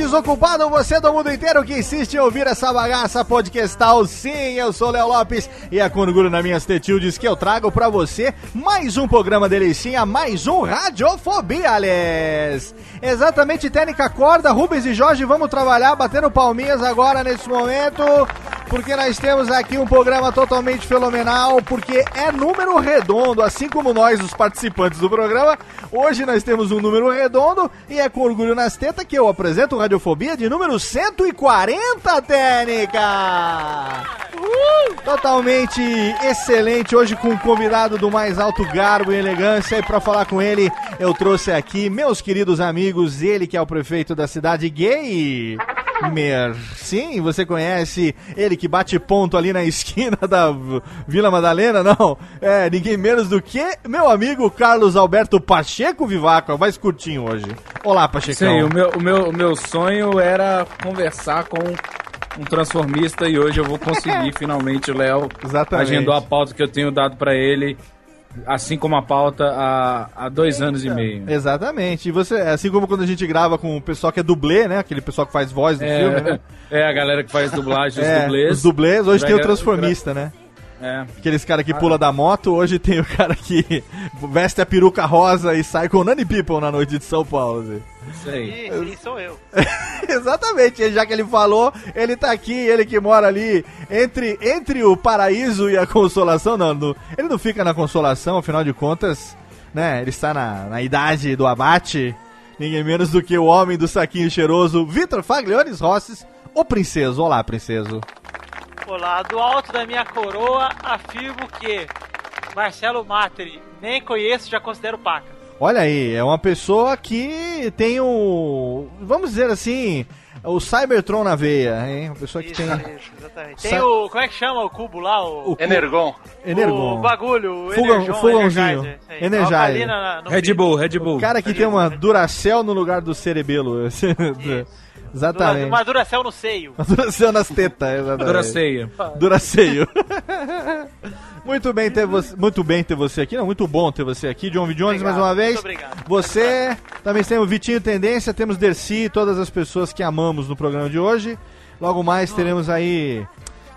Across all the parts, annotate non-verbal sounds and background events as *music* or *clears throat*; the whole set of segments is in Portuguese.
Desocupado, você do mundo inteiro que insiste em ouvir essa bagaça podcastal. Sim, eu sou Léo Lopes e é com orgulho na minhas tetildes que eu trago pra você mais um programa delicinha, mais um Radiofobia. Exatamente, técnica corda, Rubens e Jorge, vamos trabalhar, batendo palminhas agora nesse momento, porque nós temos aqui um programa totalmente fenomenal, porque é número redondo, assim como nós, os participantes do programa. Hoje nós temos um número redondo e é com orgulho nas tetas que eu apresento Radiofobia de número 140, Técnica! Totalmente excelente, hoje com um convidado do mais alto garbo e elegância, e para falar com ele, eu trouxe aqui meus queridos amigos, ele que é o prefeito da cidade gay. Mer. Sim, você conhece ele que bate ponto ali na esquina *laughs* da Vila Madalena? Não, é ninguém menos do que meu amigo Carlos Alberto Pacheco Vivaco, mais curtinho hoje. Olá, Pacheco. Sim, o meu, o, meu, o meu sonho era conversar com um transformista e hoje eu vou conseguir *laughs* finalmente o Léo Exatamente. agendou a pauta que eu tenho dado pra ele, assim como a pauta há, há dois anos e meio. Exatamente. E você, assim como quando a gente grava com o pessoal que é dublê, né? Aquele pessoal que faz voz do filme, né? É, *laughs* é, a galera que faz dublagem, os É, dublês. Os dublês, hoje tem o transformista, né? É. Aqueles cara que pula da moto, hoje tem o cara que *laughs* veste a peruca rosa e sai com Nani People na noite de São Paulo. assim. Isso aí. E, e sou eu. *laughs* Exatamente, já que ele falou, ele tá aqui, ele que mora ali entre, entre o paraíso e a consolação. Não, no- ele não fica na consolação, afinal de contas, né? Ele está na, na idade do abate. Ninguém menos do que o homem do saquinho cheiroso, Vitor Fagliones Rosses, o princeso. Olá, princeso. Olá, do alto da minha coroa, afirmo que Marcelo Materi, nem conheço, já considero paca. Olha aí, é uma pessoa que tem o. Vamos dizer assim. O Cybertron na veia, hein? Uma pessoa que Isso, tem. isso, exatamente. Sa- Tem o. Como é que chama o cubo lá? O, O cu- Energon. Energon. o bagulho, o Fogão- Energon, fogãozinho. Na- no Red. Bull, Red Bull. O cara que tem uma Duracell no lugar do cerebelo. *laughs* exatamente. Uma Duracell no seio. Uma Duracell nas tetas, exatamente. Dura ceia. Duraceio. *laughs* muito bem ter você, muito bem ter você aqui, não, muito bom ter você aqui, John V. Jones, mais uma vez. Muito obrigado. Você, também temos Vitinho Tendência, temos Dercy, todas as pessoas que amamos no programa de hoje. Logo mais teremos aí.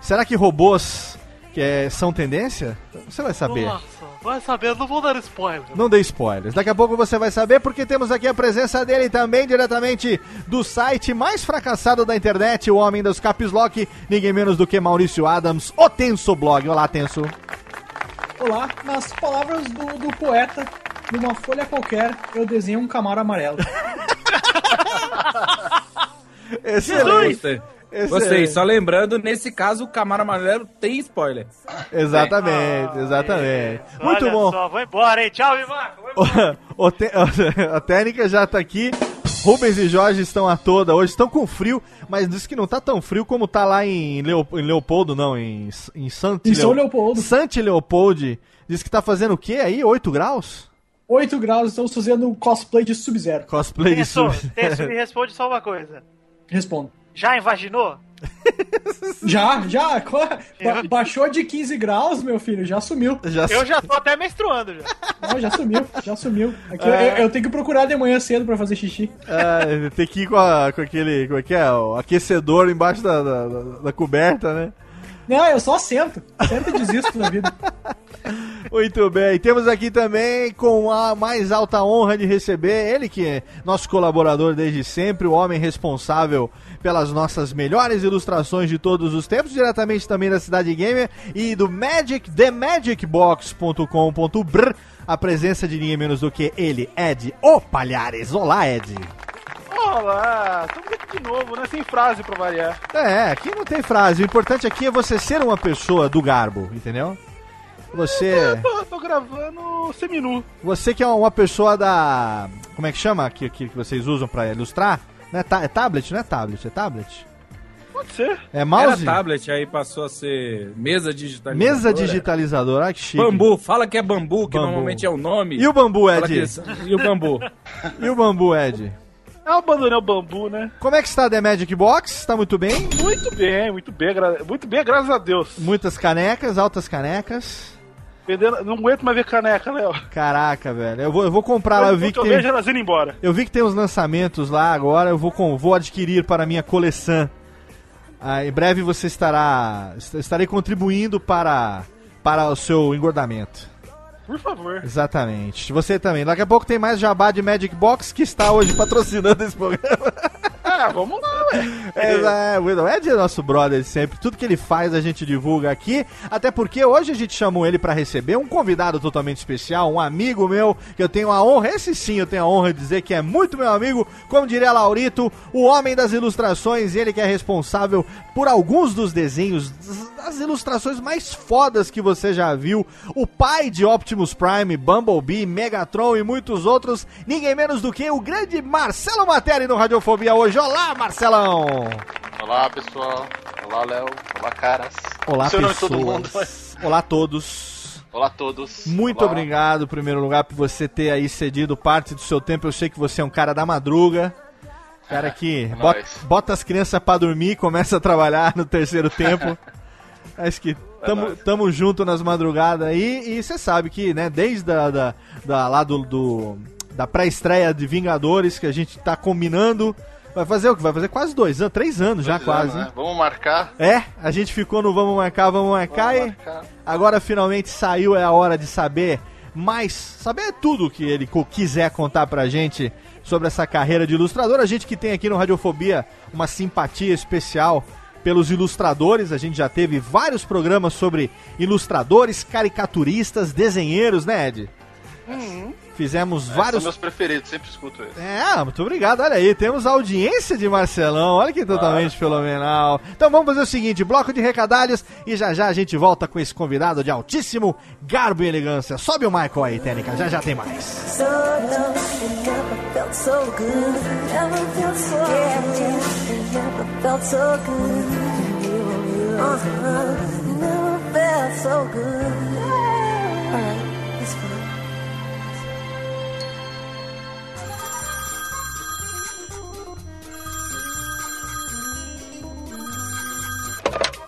Será que robôs que é, são tendência? Você vai saber. Nossa, vai saber, não vou dar spoiler. Não dê spoilers. Daqui a pouco você vai saber, porque temos aqui a presença dele também, diretamente do site mais fracassado da internet, o homem dos caps lock, ninguém menos do que Maurício Adams, o Tenso Blog. Olá, Tenso. Olá, nas palavras do, do poeta, numa folha qualquer, eu desenho um camaro amarelo. *laughs* Excelente. Gostei. Gostei, só lembrando, nesse caso, o Camaro Amarelo tem spoiler. Exatamente, exatamente. Muito Olha bom. Só, vou embora, hein? Tchau, Vivaco. *laughs* O, te- *laughs* a técnica já tá aqui. Rubens e Jorge estão a toda hoje, estão com frio, mas diz que não tá tão frio como tá lá em, Leo- em Leopoldo, não, em, em Santi Em São Leopoldo. Santi Leopoldo. Diz que tá fazendo o quê aí? 8 graus? 8 graus, estamos fazendo um cosplay de Sub-Zero. Cosplay de Pensou, sub. Tessu, me responde só uma coisa. Respondo. Já invaginou? *laughs* Já, já. ba- baixou de 15 graus, meu filho, já sumiu. Já Eu já tô até menstruando já. Não, já sumiu, já sumiu. Aqui, É. eu, eu tenho que procurar de manhã cedo pra fazer xixi. É, tem que ir com, a- com aquele. Como é que é? O aquecedor embaixo da, da, da- da coberta, né? Não, eu só sento. Sento e desisto da vida. *laughs* Muito bem. Temos aqui também com a mais alta honra de receber ele que é nosso colaborador desde sempre, o homem responsável pelas nossas melhores ilustrações de todos os tempos, diretamente também da Cidade Gamer e do Magic, themagicbox.com.br. A presença de ninguém menos do que ele, Ed O Palhares. Olá, Ed. Olá, estamos aqui de novo, né? Sem frase pra variar. É, aqui não tem frase. O importante aqui é você ser uma pessoa do garbo, entendeu? Você. Tô, tô gravando seminu. Você que é uma pessoa da. Como é que chama que, que, que vocês usam pra ilustrar? Não é, ta- é tablet? Não é tablet, é tablet? Pode ser. É Era mouse? tablet, aí passou a ser mesa digitalizadora. Mesa digitalizadora, ai que chique. Bambu, fala que é bambu, que Bambu. normalmente é o nome. E o bambu, Ed? que- E o bambu. E o bambu, Ed? Eu abandonei o bambu, né? Como é que está a The Magic Box? Está muito bem? Muito bem, muito bem, gra- muito bem, graças a Deus. Muitas canecas, altas canecas. Vendendo, não aguento mais ver caneca, Léo. Caraca, velho. Eu vou, eu vou comprar lá, eu vi que eu tem. vejo elas indo embora. Eu vi que tem uns lançamentos lá agora, eu vou, com, vou adquirir para a minha coleção. Ah, em breve você estará. est- Estarei contribuindo para, para o seu engordamento. Por favor. Exatamente. Você também. Daqui a pouco tem mais jabá de Magic Box que está hoje patrocinando esse programa. *laughs* Ah, vamos lá, ué. É, é, o Ed é nosso brother sempre. Tudo que ele faz a gente divulga aqui. Até porque hoje a gente chamou ele para receber um convidado totalmente especial, um amigo meu, que eu tenho a honra, esse sim eu tenho a honra de dizer que é muito meu amigo, como diria Laurito, o homem das ilustrações, ele que é responsável por alguns dos desenhos, das ilustrações mais fodas que você já viu. O pai de Optimus Prime, Bumblebee, Megatron e muitos outros, ninguém menos do que o grande Marcelo Materi no Radiofobia hoje. Olá, Marcelão! Olá, pessoal. Olá, Léo. Olá, caras. Olá, Seu nome pessoas. de todo mundo, mas- Olá a todos. Olá a todos. Muito Olá. obrigado, em primeiro lugar, por você ter aí cedido parte do seu tempo. Eu sei que você é um cara da madruga. Cara que é bota, nóis. bota as crianças pra dormir e começa a trabalhar no terceiro tempo. *laughs* Acho que tamo, É tamo junto nas madrugadas aí. E você sabe que, né, desde a, da, da, lá do, do- da pré-estreia de Vingadores, que a gente tá combinando. Vai fazer o que? Vai fazer quase dois anos, três anos já Dois quase. anos, né? Vamos marcar. É, a gente ficou no vamos marcar, vamos marcar Vamos e marcar. agora finalmente saiu, é a hora de saber mais, saber tudo que ele quiser contar pra gente sobre essa carreira de ilustrador. A gente que tem aqui no Radiofobia uma simpatia especial pelos ilustradores, a gente já teve vários programas sobre ilustradores, caricaturistas, desenheiros, né, Ed? Fizemos É, São vários meus preferidos, sempre escuto eles. é, muito obrigado. Olha aí, temos a audiência de Marcelão. Olha que totalmente fenomenal. Então vamos fazer o seguinte: bloco de recadalhos e já já a gente volta com esse convidado de altíssimo garbo e elegância. Sobe o Michael aí, Técnica, já já tem mais. So low,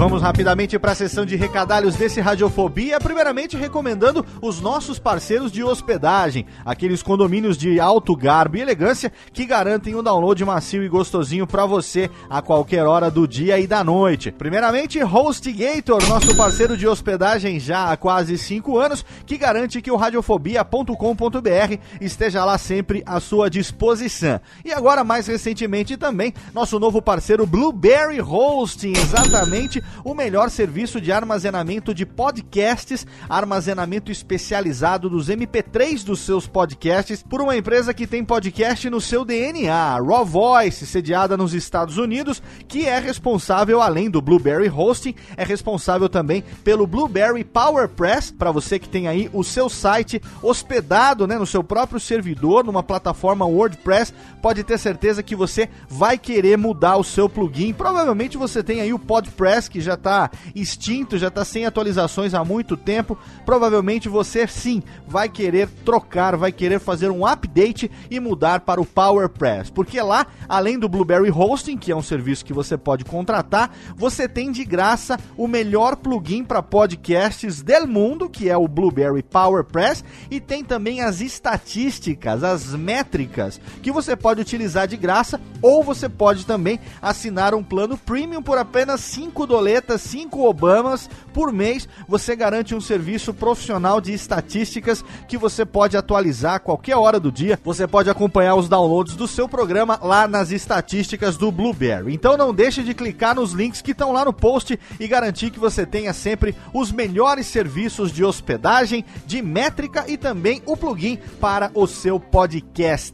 Vamos rapidamente para a sessão de recadalhos desse Radiofobia, primeiramente recomendando os nossos parceiros de hospedagem, aqueles condomínios de alto garbo e elegância que garantem um download macio e gostosinho para você a qualquer hora do dia e da noite. Primeiramente, HostGator, nosso parceiro de hospedagem já há quase 5 anos, que garante que o radiofobia.com.br esteja lá sempre à sua disposição. E agora, mais recentemente também, nosso novo parceiro Blueberry Hosting, exatamente o melhor serviço de armazenamento de podcasts, armazenamento especializado dos MP3 dos seus podcasts, por uma empresa que tem podcast no seu DNA, Raw Voice, sediada nos Estados Unidos, que é responsável, além do Blueberry Hosting, é responsável também pelo Blueberry PowerPress, para você que tem aí o seu site hospedado né, no seu próprio servidor, numa plataforma WordPress, pode ter certeza que você vai querer mudar o seu plugin. Provavelmente você tem aí o PodPress que já está extinto, já está sem atualizações há muito tempo. Provavelmente você sim vai querer trocar, vai querer fazer um update e mudar para o PowerPress, porque lá, além do Blueberry Hosting, que é um serviço que você pode contratar, você tem de graça o melhor plugin para podcasts del mundo, que é o Blueberry PowerPress, e tem também as estatísticas, as métricas que você pode utilizar de graça, ou você pode também assinar um plano premium por apenas 5 doletas, 5 Obamas por mês. Você garante um serviço profissional de estatísticas que você pode atualizar a qualquer hora do dia. Você pode acompanhar os downloads do seu programa lá nas estatísticas do Blueberry. Então não deixe de clicar nos links que estão lá no post e garantir que você tenha sempre os melhores serviços de hospedagem, de métrica e também o plugin para o seu podcast.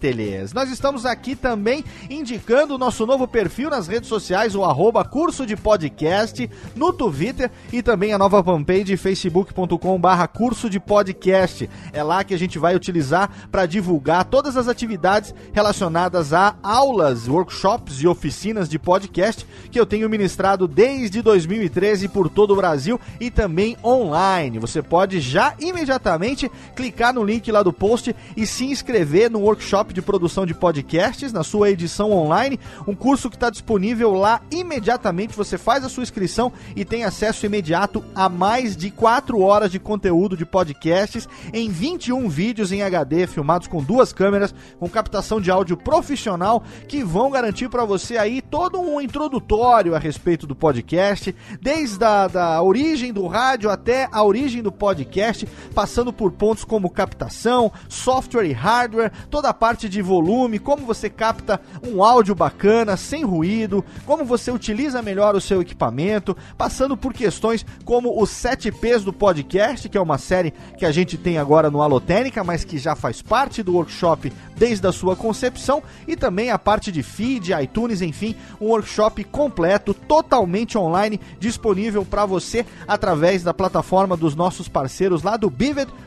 Nós estamos aqui também indicando o nosso novo perfil nas redes sociais, o arroba curso de podcast, no Twitter e também a nova fanpage facebook.com barra curso de podcast. É lá que a gente vai utilizar para divulgar todas as atividades relacionadas a aulas, workshops e oficinas de podcast que eu tenho ministrado desde 2013 por todo o Brasil e também online. Você pode já imediatamente clicar no link lá do post e se inscrever no workshop de produção de podcasts, na sua edição online, um curso que está disponível lá imediatamente. Você faz a sua inscrição e tem acesso imediato a mais de 4 horas de conteúdo de podcasts em 21 vídeos em HD filmados com duas câmeras, com captação de áudio profissional que vão garantir para você aí todo um introdutório a respeito do podcast, desde a da origem do rádio até a origem do podcast, passando por pontos como captação, software e hardware, toda a parte de volume, como você capta um áudio bacana, sem ruído, como você utiliza melhor o seu equipamento, passando por questões como os 7 P's do podcast, que é uma série que a gente tem agora no Alotênica, mas que já faz parte do workshop desde a sua concepção, e também a parte de feed, iTunes, enfim, um workshop completo, totalmente online, disponível para você através da plataforma dos nossos parceiros lá do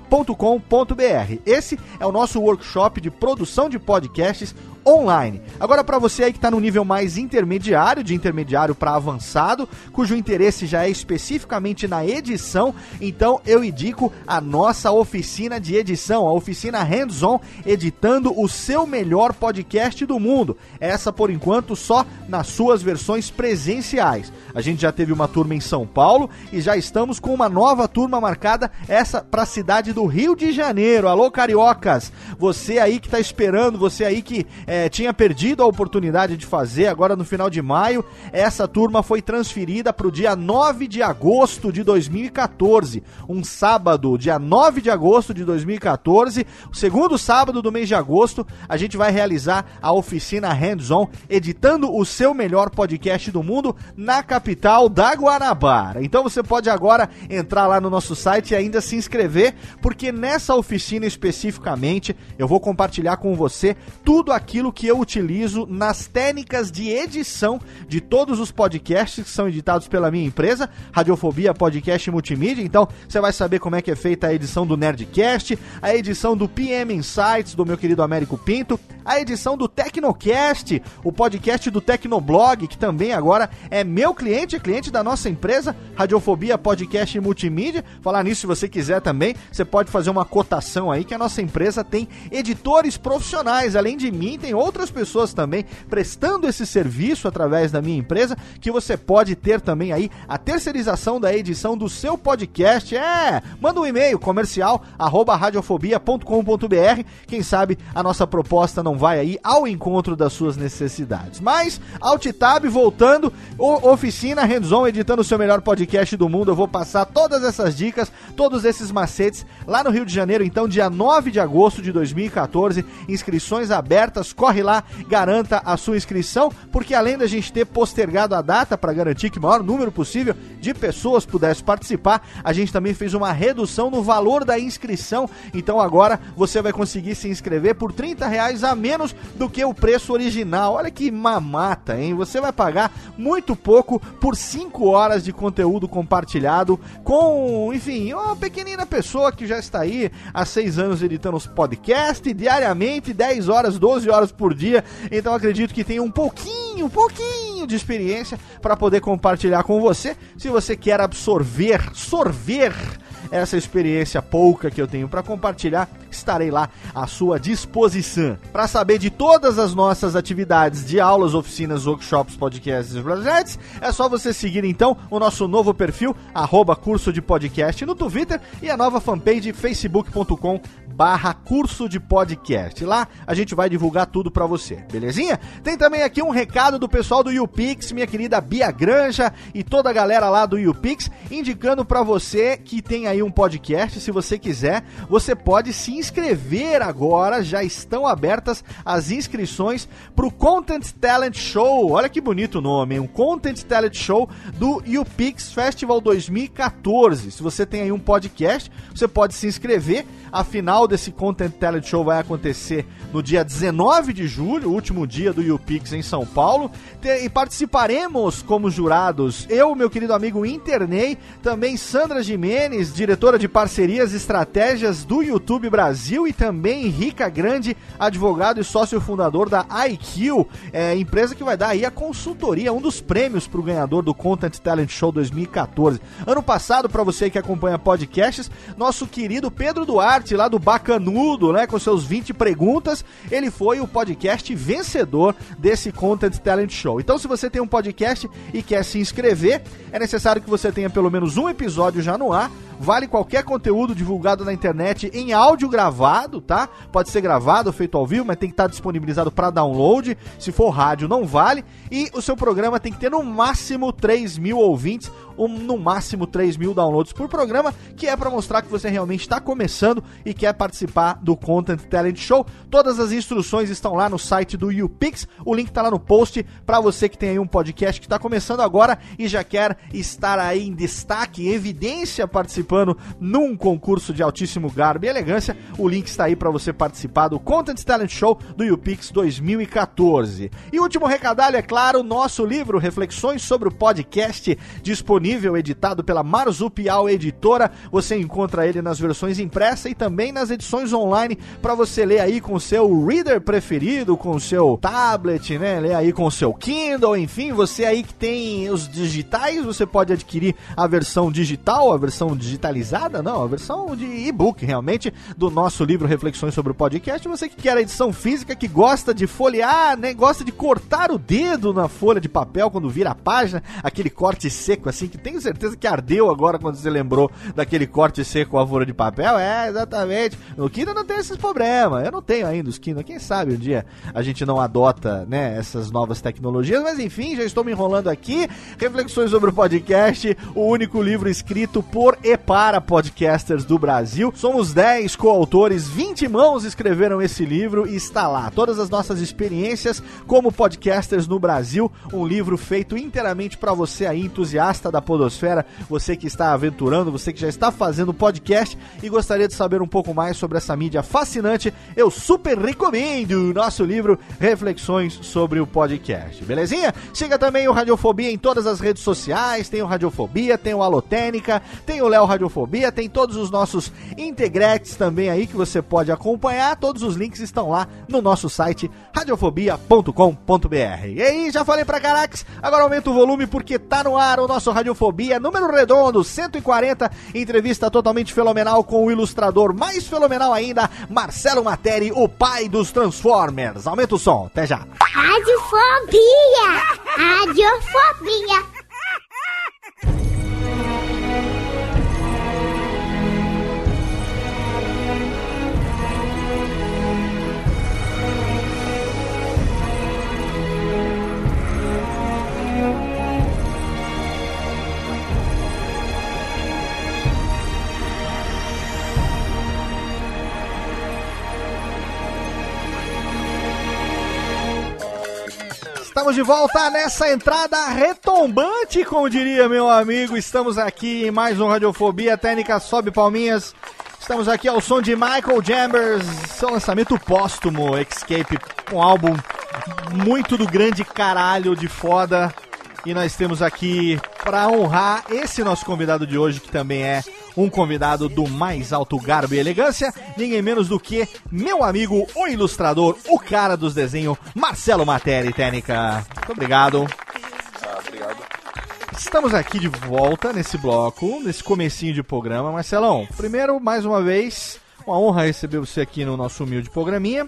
Bivet.com.br. Esse é o nosso workshop de produção de podcasts online. Agora para você aí que está no nível mais intermediário, de intermediário para avançado, cujo interesse já é especificamente na edição, então eu indico a nossa oficina de edição, a oficina Hands-on, editando o seu melhor podcast do mundo. Essa por enquanto só nas suas versões presenciais. A gente já teve uma turma em São Paulo e já estamos com uma nova turma marcada essa para a cidade do Rio de Janeiro. Alô cariocas, você aí que está esperando, você aí que é, tinha perdido a oportunidade de fazer agora no final de maio, essa turma foi transferida para o dia 9 de agosto de 2014, um sábado, dia 9 de agosto de 2014, o segundo sábado do mês de agosto, a gente vai realizar a oficina Hands-On, editando o seu melhor podcast do mundo na capital da Guanabara. Então você pode agora entrar lá no nosso site e ainda se inscrever, porque nessa oficina especificamente eu vou compartilhar com você tudo aquilo que eu utilizo nas técnicas de edição de todos os podcasts que são editados pela minha empresa, Radiofobia Podcast Multimídia. Então você vai saber como é que é feita a edição do Nerdcast, a edição do PM Insights do meu querido Américo Pinto, a edição do Tecnocast, o podcast do Tecnoblog, que também agora é meu cliente, é cliente da nossa empresa, Radiofobia Podcast e Multimídia. Falar nisso, se você quiser também, você pode fazer uma cotação aí, que a nossa empresa tem editores profissionais. Além de mim, tem outras pessoas também prestando esse serviço através da minha empresa, que você pode ter também aí a terceirização da edição do seu podcast. É, manda um e-mail comercial arroba radiofobia.com.br. Quem sabe a nossa proposta não vai aí ao encontro das suas necessidades. Mas, Alt Tab voltando, Oficina Hands-On editando o seu melhor podcast do mundo. Eu vou passar todas essas dicas, todos esses macetes lá no Rio de Janeiro, então, dia 9 de agosto de 2014. Inscrições abertas, corre lá, garanta a sua inscrição, porque além da gente ter postergado a data para garantir que o maior número possível de pessoas pudesse participar, a gente também fez uma redução no valor da inscrição. Então agora você vai conseguir se inscrever por 30 reais a menos do que o preço original. Olha que mamata, hein? Você vai pagar muito pouco por 5 horas de conteúdo compartilhado com, enfim, uma pequenina pessoa que já está aí há 6 anos editando os podcasts diariamente, 10 horas, 12 horas por dia. Então acredito que tem um pouquinho, um pouquinho de experiência para poder compartilhar com você. Se você quer absorver, sorver essa experiência pouca que eu tenho para compartilhar, estarei lá à sua disposição. Para saber de todas as nossas atividades de aulas, oficinas, workshops, podcasts e projetos, é só você seguir então o nosso novo perfil, arroba curso de podcast no Twitter e a nova fanpage facebook.com barra curso de podcast. Lá a gente vai divulgar tudo para você, belezinha? Tem também aqui um recado do pessoal do YouPix, minha querida Bia Granja e toda a galera lá do YouPix, indicando para você que tem aí um podcast, se você quiser, você pode se inscrever agora, já estão abertas as inscrições pro Content Talent Show. Olha que bonito o nome, hein? um Content Talent Show do YouPix Festival 2014. Se você tem aí um podcast, você pode se inscrever. A final desse Content Talent Show vai acontecer no dia 19 de julho, último dia do YouPix em São Paulo. E participaremos como jurados eu, meu querido amigo Internei, também Sandra Jimenez, diretora de parcerias e estratégias do YouTube Brasil, e também Rica Grande, advogado e sócio fundador da IQ, é, empresa que vai dar aí a consultoria, um dos prêmios para o ganhador do Content Talent Show 2014. Ano passado, para você que acompanha podcasts, nosso querido Pedro Duarte, lá do Bacanudo, né, com seus 20 perguntas, ele foi o podcast vencedor desse Content Talent Show. Então, se você tem um podcast e quer se inscrever, é necessário que você tenha pelo menos um episódio já no ar. Vale qualquer conteúdo divulgado na internet em áudio gravado, tá? Pode ser gravado, feito ao vivo, mas tem que estar disponibilizado para download. Se for rádio, não vale. E o seu programa tem que ter no máximo 3 mil ouvintes, ou no máximo 3 mil downloads por programa, que é para mostrar que você realmente está começando e quer participar do Content Talent Show. Todas as instruções estão lá no site do YouPix. O link tá lá no post para você que tem aí um podcast que está começando agora e já quer estar aí em destaque, em evidência, participando num concurso de altíssimo garbo e elegância. O link está aí para você participar do Content Talent Show do YouPix 2014. E último recadalho, é claro, nosso livro Reflexões sobre o Podcast, disponível, editado pela Marzupial Editora. Você encontra ele nas versões impressa e também nas edições online para você ler aí com seu reader preferido, com o seu tablet, né? Ler aí com o seu Kindle, enfim, você aí que tem os digitais, você pode adquirir a versão digital, a versão digitalizada, não, a versão de e-book realmente do nosso livro Reflexões sobre o Podcast. Você que quer a edição física, que gosta de folhear, né? Gosta de cortar o dedo na folha de papel quando vira a página, aquele corte seco assim, que tenho certeza que ardeu agora quando você lembrou daquele corte seco a folha de papel. É, exatamente. No Kindle não tem esses problemas. Eu não tenho ainda os Kindle. Quem sabe um dia a gente não adota, né, essas novas tecnologias, mas enfim, já estou me enrolando aqui. Reflexões sobre o podcast, o único livro escrito por e para podcasters do Brasil. Somos 10 coautores, 20 mãos escreveram esse livro e está lá. Todas as nossas experiências como podcasters no Brasil, um livro feito inteiramente para você aí, entusiasta da podosfera, você que está aventurando, você que já está fazendo podcast e gostaria de saber um pouco mais sobre essa mídia fascinante, eu super recomendo o nosso livro Reflexões sobre o Podcast. Belezinha? Siga também o Radiofobia em todas as redes sociais, tem o Radiofobia, tem o Alotênica, tem o Léo Radiofobia. Tem todos os nossos integrantes também aí que você pode acompanhar. Todos os links estão lá no nosso site radiofobia.com.br. E aí, já falei pra Carax, agora aumenta o volume porque tá no ar o nosso Radiofobia número redondo 140. Entrevista totalmente fenomenal com o ilustrador mais fenomenal ainda, Marcelo Materi, o pai dos Transformers. Aumenta o som, até já. Radiofobia! Radiofobia! Estamos de volta nessa entrada retombante, como diria meu amigo. Estamos aqui em mais um Radiofobia Técnica Sobe Palminhas. Estamos aqui ao som de Michael Chambers, seu lançamento póstumo, Escape, um álbum muito do grande caralho de foda. E nós temos aqui para honrar esse nosso convidado de hoje, que também é um convidado do mais alto garbo e elegância, ninguém menos do que meu amigo, o ilustrador, o cara dos desenhos, Marcelo Materi Técnica. Muito obrigado. Ah, obrigado. Estamos aqui de volta nesse bloco, nesse comecinho de programa. Marcelão, primeiro, mais uma vez, uma honra receber você aqui no nosso humilde programinha.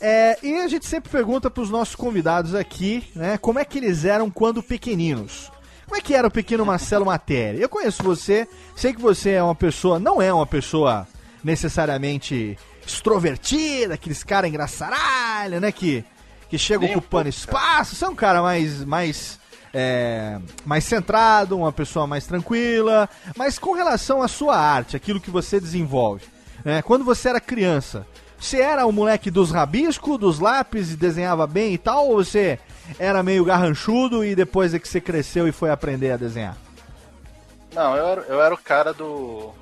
É, e a gente sempre pergunta para os nossos convidados aqui, né, como é que eles eram quando pequeninos. Como é que era o pequeno Marcelo Matéria? Eu conheço você, sei que você é uma pessoa, não é uma pessoa necessariamente extrovertida, aqueles cara engraçaralho, né, que, que chega ocupando pouco, espaço. Você é um cara mais, mais, é, mais centrado, uma pessoa mais tranquila. Mas com relação à sua arte, aquilo que você desenvolve, né, quando você era criança, você era o moleque dos rabiscos, dos lápis e desenhava bem e tal, ou você era meio garranchudo e depois é que você cresceu e foi aprender a desenhar? Não, eu era, eu era o cara do.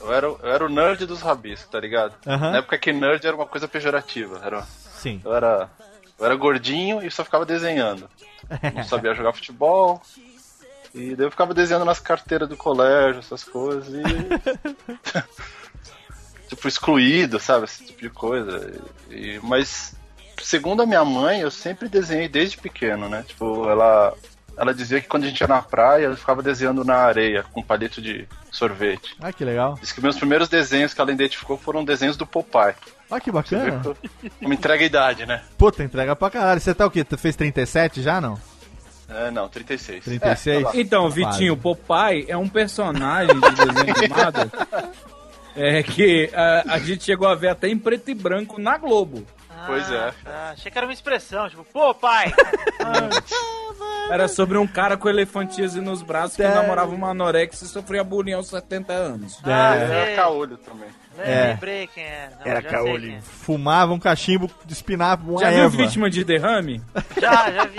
Eu era, eu era o nerd dos rabiscos, tá ligado? Aham. Na época que nerd era uma coisa pejorativa. Era, Sim. eu, era, eu era gordinho e só ficava desenhando. Não *laughs* sabia jogar futebol. E daí eu ficava desenhando nas carteiras do colégio, essas coisas. E. *laughs* *laughs* tipo, excluído, sabe? Esse tipo de coisa. E, mas, segundo a minha mãe, eu sempre desenhei desde pequeno, né? Tipo, ela. Ela dizia que quando a gente ia na praia, eu ficava desenhando na areia com palito de sorvete. Ah, que legal. Diz que meus primeiros desenhos que ela identificou foram desenhos do Popeye. Ah, que bacana. Uma entrega idade, né? Puta, entrega pra caralho. Você tá o quê? Tu fez 37 já, não? É, não, 36. 36? É, tá. Então, Vitinho, Popeye é um personagem de desenho *laughs* animado é, que a, a gente chegou a ver até em preto e branco na Globo. Pois é. Ah, achei que era uma expressão, tipo, pô, pai! *laughs* Era sobre um cara com elefantias nos braços que É. namorava uma anorexia e sofria bullying aos 70 anos. Ah, É. Era caolho também. É. Lembrei quem é. Não, Era caolho. quem é. Fumava um cachimbo de espinafre, uma Já viu erva. vítima de derrame? Já, já vi.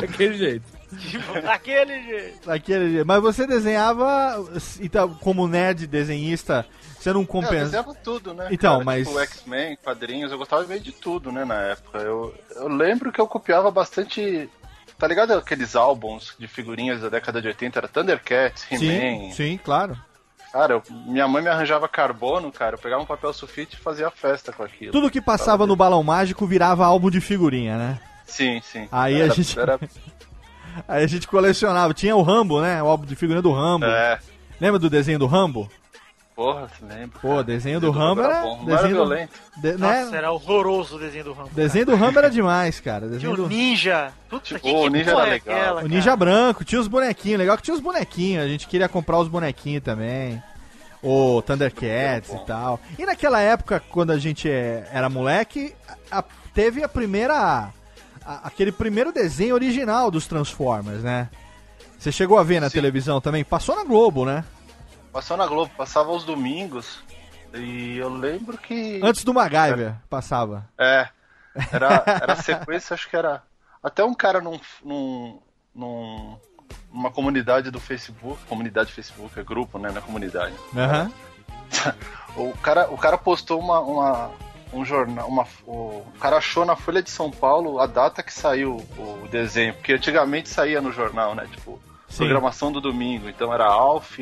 Daquele jeito. Tipo, daquele jeito. Daquele jeito. Mas você desenhava, então, como nerd desenhista, você não É, eu compensa. desenhava tudo, né? Então, cara? mas- Tipo, X-Men, quadrinhos, eu gostava ver de tudo, né, na época. Eu, eu lembro que eu copiava bastante. Tá ligado aqueles álbuns de figurinhas da década de 80? Era Thundercats, He-Man. Sim, sim, claro. Cara, eu- minha mãe me arranjava carbono, cara. Eu pegava um papel sulfite e fazia festa com aquilo. Tudo que passava no balão mágico virava álbum de figurinha, né? Sim, sim. Aí a Era- gente- Era... *laughs* Aí a gente colecionava. Tinha o Rambo, né? O álbum de figurinha do Rambo. É. Lembra do desenho do Rambo? Porra, lembro. Pô, desenho do Rambo era. bom. Era Desenho do, violento. de- né? Nossa, era horroroso o desenho do Rambo. Desenho do Rambo era demais, cara. Tinha Desenho o do... Ninja. Puta, Tipo, que, o Ninja era é legal. aquela, O? Ninja Branco, tinha os bonequinhos. Legal que tinha os bonequinhos. A gente queria comprar os bonequinhos também. O Thundercats e tal. E naquela época, quando a gente é- era moleque, a- a- teve a primeira. a- aquele primeiro desenho original dos Transformers, né? Você chegou a ver na Sim. televisão também? Passou na Globo, né? Passou na Globo, passava aos domingos. E eu lembro que. Antes do MacGyver, passava. É. Era, era a sequência, acho que era. Até um cara num, num, num- numa comunidade do Facebook. Comunidade Facebook, é grupo, né? Na comunidade. Aham. *laughs* O cara, o cara postou uma, uma- um jornal. Uma, o, o cara achou na Folha de São Paulo a data que saiu o desenho. Porque antigamente saía no jornal, né? Tipo, programação do domingo. Então era Alf,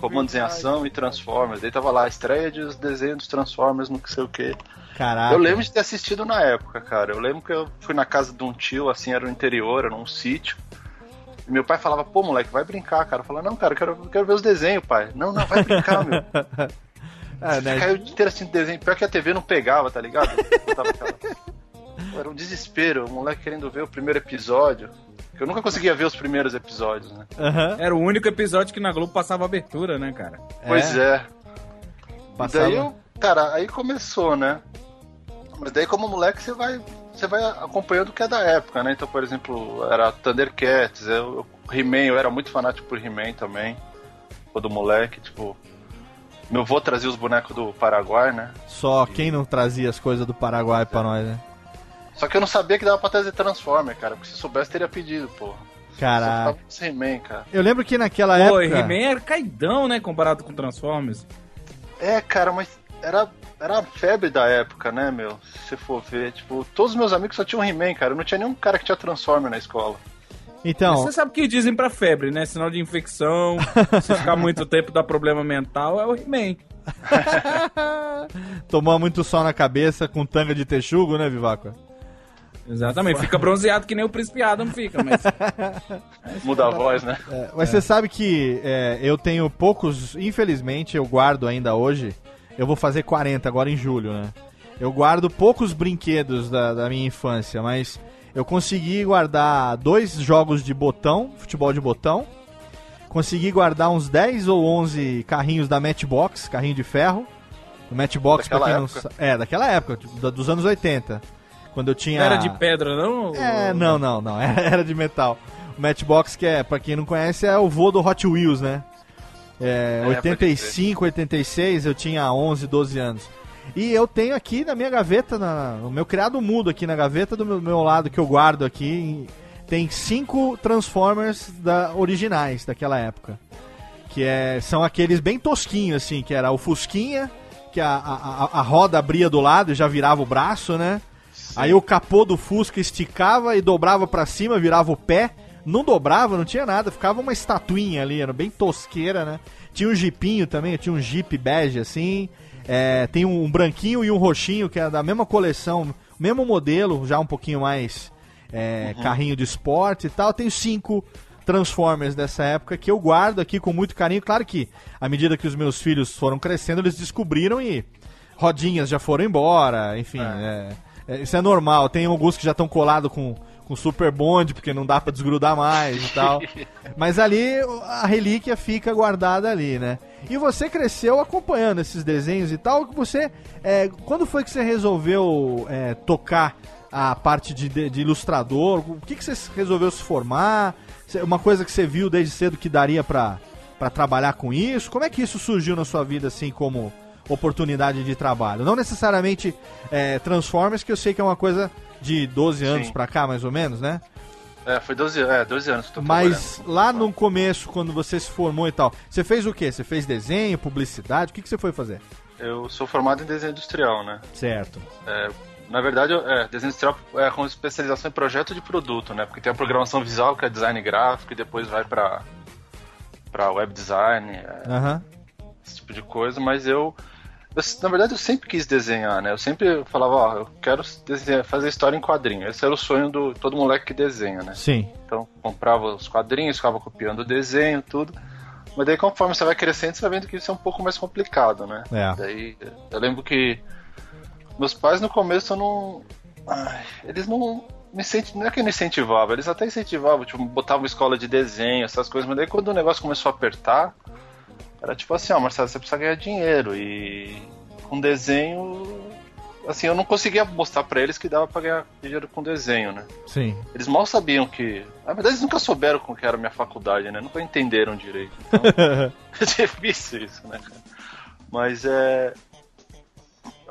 Comandos em Ação e Transformers. Daí tava lá, estreia de os desenhos dos Transformers, não sei o que. Caraca. Eu lembro de ter assistido na época, cara. Eu lembro que eu fui na casa de um tio, assim, era no interior, era num sítio. E meu pai falava, pô, moleque, vai brincar, cara. Eu falava, não, cara, eu quero, eu quero ver os desenhos, pai. Não, não, vai brincar, meu. *laughs* É, né? Caiu o dia inteiro assistindo desenho. Pior que a TV não pegava, tá ligado? Eu tava Era um desespero, o moleque querendo ver o primeiro episódio. Eu nunca conseguia ver os primeiros episódios, né? Era o único episódio que na Globo passava abertura, né, cara? Pois é. Passava- E daí eu, cara, aí começou, né? Mas daí como moleque você vai, você vai acompanhando o que é da época, né? Então, por exemplo, era Thundercats, eu, eu- He-Man, eu era muito fanático por He-Man também. Quando moleque, tipo. Meu avô trazia os bonecos do Paraguai, né? Só quem não trazia as coisas do Paraguai pra nós, né? Só que eu não sabia que dava pra trazer Transformer, cara. Porque se soubesse, teria pedido, porra. Caraca. Só ficava com He-Man, cara. Eu lembro que naquela Pô, época. He-Man era caidão, né, comparado com Transformers. É, cara, mas era, era a febre da época, né, meu? Se você for ver, tipo, todos os meus amigos só tinham He-Man, cara. Eu não tinha nenhum cara que tinha Transformer na escola. Então, Você sabe o que dizem pra febre, né? Sinal de infecção, *laughs* se ficar muito tempo dá problema mental, é o He-Man. *laughs* tomou muito sol na cabeça com tanga de texugo, né, Vivaco? Exatamente, fica bronzeado que nem o Príncipe Adam fica, mas... *laughs* Muda a voz, né? É, mas você sabe que é, eu tenho poucos, infelizmente, eu guardo ainda hoje. Eu vou fazer 40 agora em julho, né? Eu guardo poucos brinquedos da, da minha infância, mas eu consegui guardar dois jogos de botão, futebol de botão. Consegui guardar uns 10 ou 11 carrinhos da Matchbox, carrinho de ferro. O Matchbox, pra Daquela quem não época? sabe. É, daquela época, dos anos 80. Quando eu tinha. Não era de pedra, não? É, não, não, não. *laughs* Era de metal. O Matchbox, que é, pra quem não conhece, é o vô do Hot Wheels, né? É, É, 85, 86, eu tinha 11, 12 anos. E eu tenho aqui na minha gaveta, na, no meu criado mudo aqui na gaveta do meu, meu lado que eu guardo aqui, tem cinco Transformers da, originais daquela época. Que é, são aqueles bem tosquinhos, assim, que era o Fusquinha, que a, a- a roda abria do lado e já virava o braço, né? Aí o capô do Fusca esticava e dobrava pra cima, virava o pé. Não dobrava, não tinha nada, ficava uma estatuinha ali, era bem tosqueira, né? Tinha um jipinho também, tinha um jeep bege assim. É, tem um, um branquinho e um roxinho, que é da mesma coleção, mesmo modelo, já um pouquinho mais é, carrinho de esporte e tal. Tenho cinco Transformers dessa época que eu guardo aqui com muito carinho. Claro que, à medida que os meus filhos foram crescendo, eles descobriram e rodinhas já foram embora, enfim. é, é, isso é normal. Tem alguns que já estão colados com, com Super Bond, porque não dá pra desgrudar mais e tal. *laughs* Mas ali a relíquia fica guardada ali, né? E você cresceu acompanhando esses desenhos e tal. que Você, é, quando foi que você resolveu é, tocar a parte de, de- de ilustrador? O que, que você resolveu se formar? Uma coisa que você viu desde cedo que daria pra, pra trabalhar com isso? Como é que isso surgiu na sua vida, assim, como oportunidade de trabalho? Não necessariamente é, Transformers, que eu sei que é uma coisa de 12 anos Sim. pra cá, mais ou menos, né? É, foi 12, é, 12 anos que Mas lá no começo, quando você se formou e tal, você fez o quê? Você fez desenho, publicidade? O que, que você foi fazer? Eu sou formado em desenho industrial, né? Certo. É, na verdade, é, desenho industrial é com especialização em projeto de produto, né? Porque tem a programação visual, que é design gráfico, e depois vai pra, pra web design, é, Aham. esse tipo de coisa, mas eu, eu, Na verdade, eu sempre quis desenhar, né? Eu sempre falava, ó, eu quero desenhar, fazer história em quadrinho. Esse era o sonho do todo moleque que desenha, né? Sim. Então, comprava os quadrinhos, ficava copiando o desenho, tudo. Mas daí, conforme você vai crescendo, você vai vendo que isso é um pouco mais complicado, né? É. Daí, eu lembro que meus pais no começo não. Ai, eles não. Não é que não incentivavam, eles até incentivavam, tipo, botavam escola de desenho, essas coisas, mas daí quando o negócio começou a apertar, era tipo assim, ó, Marcelo, você precisa ganhar dinheiro e com desenho. Assim, eu não conseguia mostrar pra eles que dava pra ganhar dinheiro com desenho, né? Sim. Eles mal sabiam que. Na verdade, eles nunca souberam com que era a minha faculdade, né? Nunca entenderam direito. Então, *laughs* é difícil isso, né, cara? Mas é.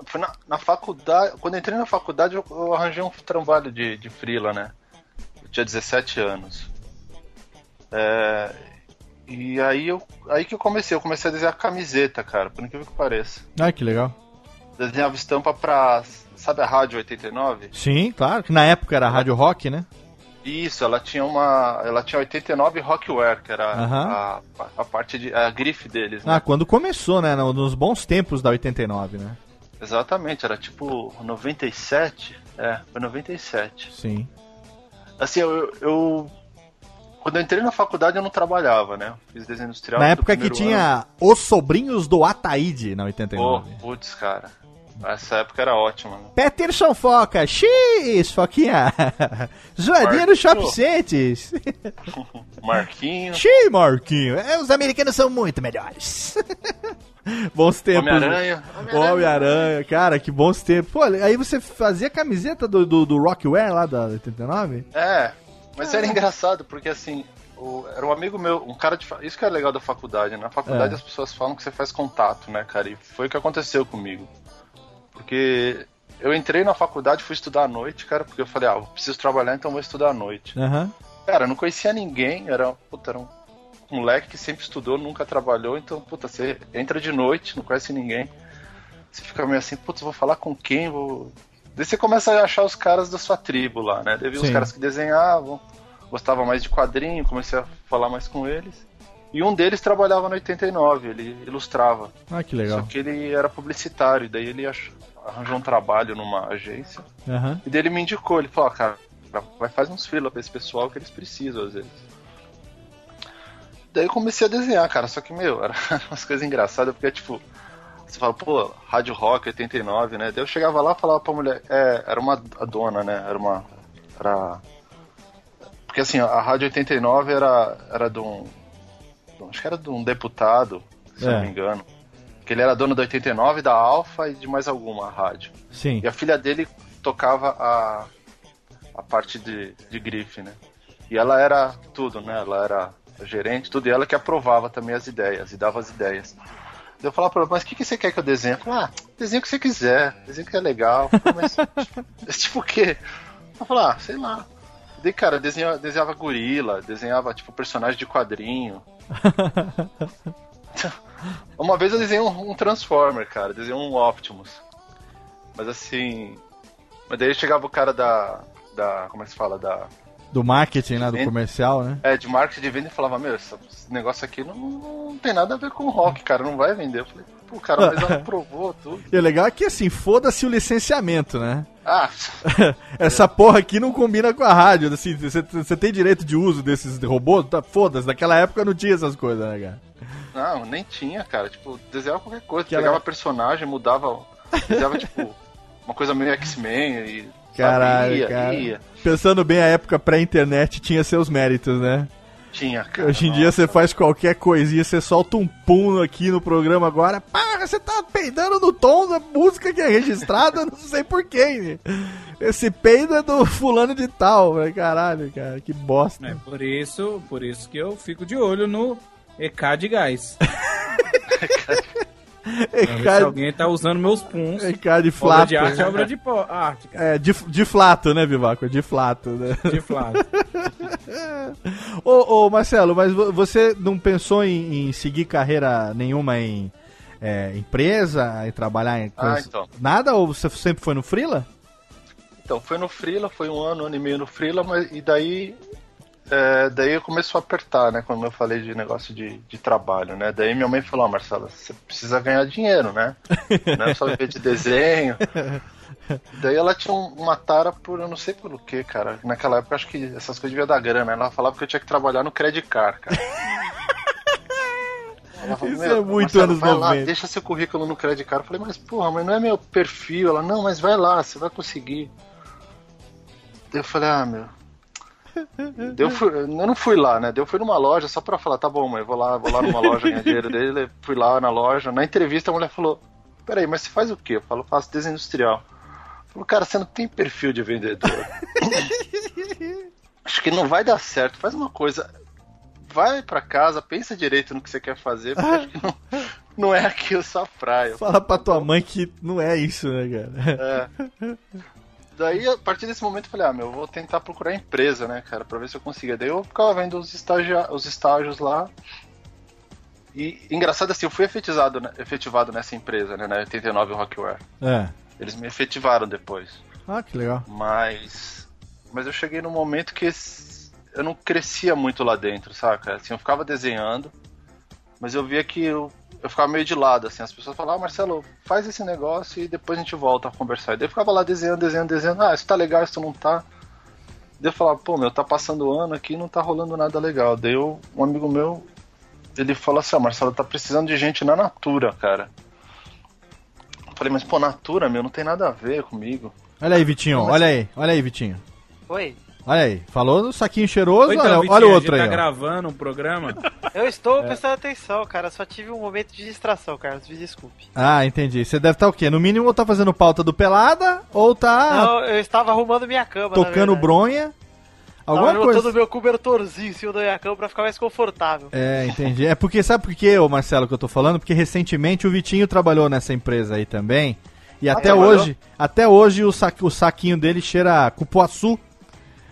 Foi na, na faculdade. Quando eu entrei na faculdade, eu, eu arranjei um trabalho de, de freela, né? Eu tinha 17 anos. É, e aí, eu, aí que eu comecei. Eu comecei a desenhar camiseta, cara, por incrível que pareça. Ah, que legal. Desenhava estampa pra. Sabe a Rádio 89? Sim, claro. Que na época era Rádio Rock, né? Isso, ela tinha uma. Ela tinha 89 Rockware, que era Aham. a, a parte de. a grife deles, né? Ah, quando começou, né? no- Nos bons tempos da 89, né? Exatamente, era tipo 97. É, foi 97. Sim. Assim, eu, eu- Quando eu entrei na faculdade eu não trabalhava, né? Fiz desenho industrial. Na época que tinha Os Sobrinhos do Ataíde, na ano. 89. Pô, putz, cara. Essa época era ótima, né? Peterson Foca, X, Foquinha. Zoadinha no Shop Marquinho. X, Marquinho. É, os americanos são muito melhores. *laughs* bons tempos. Homem-Aranha. Homem-Aranha, cara, que bons tempos. Pô, aí você fazia camiseta do, do, do Rockware lá da 89? É, mas era engraçado, porque assim, o- era um amigo meu, um cara de. Isso que é legal da faculdade, né? Na faculdade É. as pessoas falam que você faz contato, né, cara? E foi o que aconteceu comigo. Porque eu entrei na faculdade, fui estudar à noite, cara, porque eu falei, ah, eu preciso trabalhar, então vou estudar à noite. Aham. Cara, eu não conhecia ninguém, era, puta, era um moleque que sempre estudou, nunca trabalhou, então, puta, você entra de noite, não conhece ninguém. Você fica meio assim, putz, vou falar com quem? Vou... Daí você começa a achar os caras da sua tribo lá, né? Daí os Sim. caras que desenhavam, gostava mais de quadrinho, comecei a falar mais com eles. E um deles trabalhava no 89, ele ilustrava. Ah, que legal. Só que ele era publicitário, daí ele arranjou um trabalho numa agência. Aham. E daí ele me indicou, ele falou, ah, cara, vai fazer uns freela pra esse pessoal que eles precisam às vezes. Daí eu comecei a desenhar, cara, só que, meu, *laughs* era umas coisas engraçadas, porque, tipo, você fala, pô, Rádio Rock 89, né? Daí eu chegava lá e falava pra mulher, é, era uma a dona, né? Era uma. Era. Porque assim, a Rádio 89 era, era de um. Acho que era de um deputado, se É. não me engano. Que ele era dono da 89, da Alfa e de mais alguma rádio. Sim. E a filha dele tocava a, a parte de, de grife, né? E ela era tudo, né? Ela era gerente, tudo, e ela que aprovava também as ideias, e dava as ideias. Eu falava pra ela, mas o que, que você quer que eu desenhe? Eu falava, ah, desenha o que você quiser, desenha o que é legal. *laughs* Mas tipo o quê? Eu falava, ah, sei lá. Daí, cara, desenhava, desenhava gorila, desenhava, tipo, personagem de quadrinho. *laughs* Uma vez eu desenhei um, um Transformer, cara, desenhei um Optimus. Mas assim. Mas daí chegava o cara da. da como é que se fala? Da. Do marketing, né? Do Vende- comercial, né? É, de marketing de venda e falava, meu, esse negócio aqui não, não tem nada a ver com rock, cara, não vai vender. Eu falei, pô, cara, mas *laughs* ela aprovou tudo. E o legal é que, assim, foda-se o licenciamento, né? Ah, *laughs* Essa porra aqui não combina com a rádio. Assim, você, tem direito de uso desses robôs? Tá, foda-se, naquela época não tinha essas coisas, né, cara? não, nem tinha, cara. Tipo, desenhava qualquer coisa. Que pegava personagem, mudava. Desenhava, tipo, uma coisa meio X-Men e. Caralho, cara. ia. Pensando bem, a época pré-internet tinha seus méritos, né? Tinha, cara. Hoje em dia você faz qualquer coisinha, você solta um pum aqui no programa agora, pá, você tá peidando no tom da música que é registrada, *laughs* não sei porquê. Esse peido é do fulano de tal, velho. caralho, cara, que bosta. É por isso, por isso que eu fico de olho no EK de gás. *laughs* Se EK alguém tá usando meus puns. EK de Obra flato. de arte é obra de arte, cara. É, de, de flato, né, Vivaco? De flato, né? De flato. *laughs* ô, ô, Marcelo, mas vo- você não pensou em, em seguir carreira nenhuma em é, empresa, em trabalhar em Ah, coisa- então. Nada? Ou você sempre foi no Freela? Então, foi no Freela, foi um ano, um ano e meio no Freela, mas e daí. É, daí começou a apertar, né? Quando eu falei de negócio de, de trabalho, né? Daí minha mãe falou, ah, Marcela, você precisa ganhar dinheiro, né? Não é só viver de desenho. *laughs* Daí ela tinha um- uma tara por eu não sei pelo que, cara. Naquela época eu acho que essas coisas deviam dar grana. Ela falava que eu tinha que trabalhar no Credit Card, cara. Falou, Isso "Meu, é muito Marcelo, anos vai lá, 90. deixa seu currículo no Credit Card. Eu falei, mas porra, mas não é meu perfil. Ela, não, mas vai lá, você vai conseguir. Daí eu falei, ah, meu. Eu, fui, eu não fui lá, né? Eu fui numa loja só pra falar, tá bom, mãe, vou lá, vou lá numa loja ganhar dinheiro dele. Fui lá na loja. Na entrevista a mulher falou, peraí, mas você faz o quê? Eu falo, faço desenho industrial. Falou, cara, você não tem perfil de vendedor. *laughs* Acho que não vai dar certo. Faz uma coisa. Vai pra casa, pensa direito no que você quer fazer, porque acho que não, não é aqui a sua praia. Fala pra tua mãe que não é isso, né, cara? É. Daí, a partir desse momento, eu falei, ah, meu, eu vou tentar procurar empresa, né, cara, pra ver se eu conseguia. Daí eu ficava vendo os, estagia os estágios lá. E engraçado assim, eu fui efetivado, né, efetivado nessa empresa, né, na 89 Rockware. É. Eles me efetivaram depois. Ah, que legal. Mas. mas eu cheguei num momento que eu não crescia muito lá dentro, saca? Assim, eu ficava desenhando, mas eu via que eu, eu ficava meio de lado, assim, as pessoas falavam, ah, Marcelo, faz esse negócio e depois a gente volta a conversar. E daí eu ficava lá desenhando, desenhando, desenhando, ah, isso tá legal, isso não tá. Daí eu falava, pô, meu, tá passando ano aqui e não tá rolando nada legal. Daí eu, um amigo meu, ele falou assim, ó, Marcelo, tá precisando de gente na Natura, cara. Eu falei, mas pô, Natura, meu, não tem nada a ver comigo. Olha aí, Vitinho, olha aí, olha aí, Vitinho. Oi. Olha aí, falou do saquinho cheiroso, Oi, então, olha, Vitinho, olha o outro gente aí. tá ó. gravando um programa. *laughs* Eu estou É. prestando atenção, cara. Só tive um momento de distração, Carlos. Me desculpe. Ah, entendi. Você deve estar o quê? No mínimo ou tá fazendo pauta do Pelada, ou tá Não, eu estava arrumando minha cama. tocando bronha. Alguma Tava coisa. botando meu cobertorzinho em cima da minha cama pra ficar mais confortável. É, entendi. É porque, sabe por quê, ô Marcelo, que eu tô falando? Porque recentemente o Vitinho trabalhou nessa empresa aí também. E até trabalhou? hoje, até hoje o, sa- o saquinho dele cheira cupuaçu.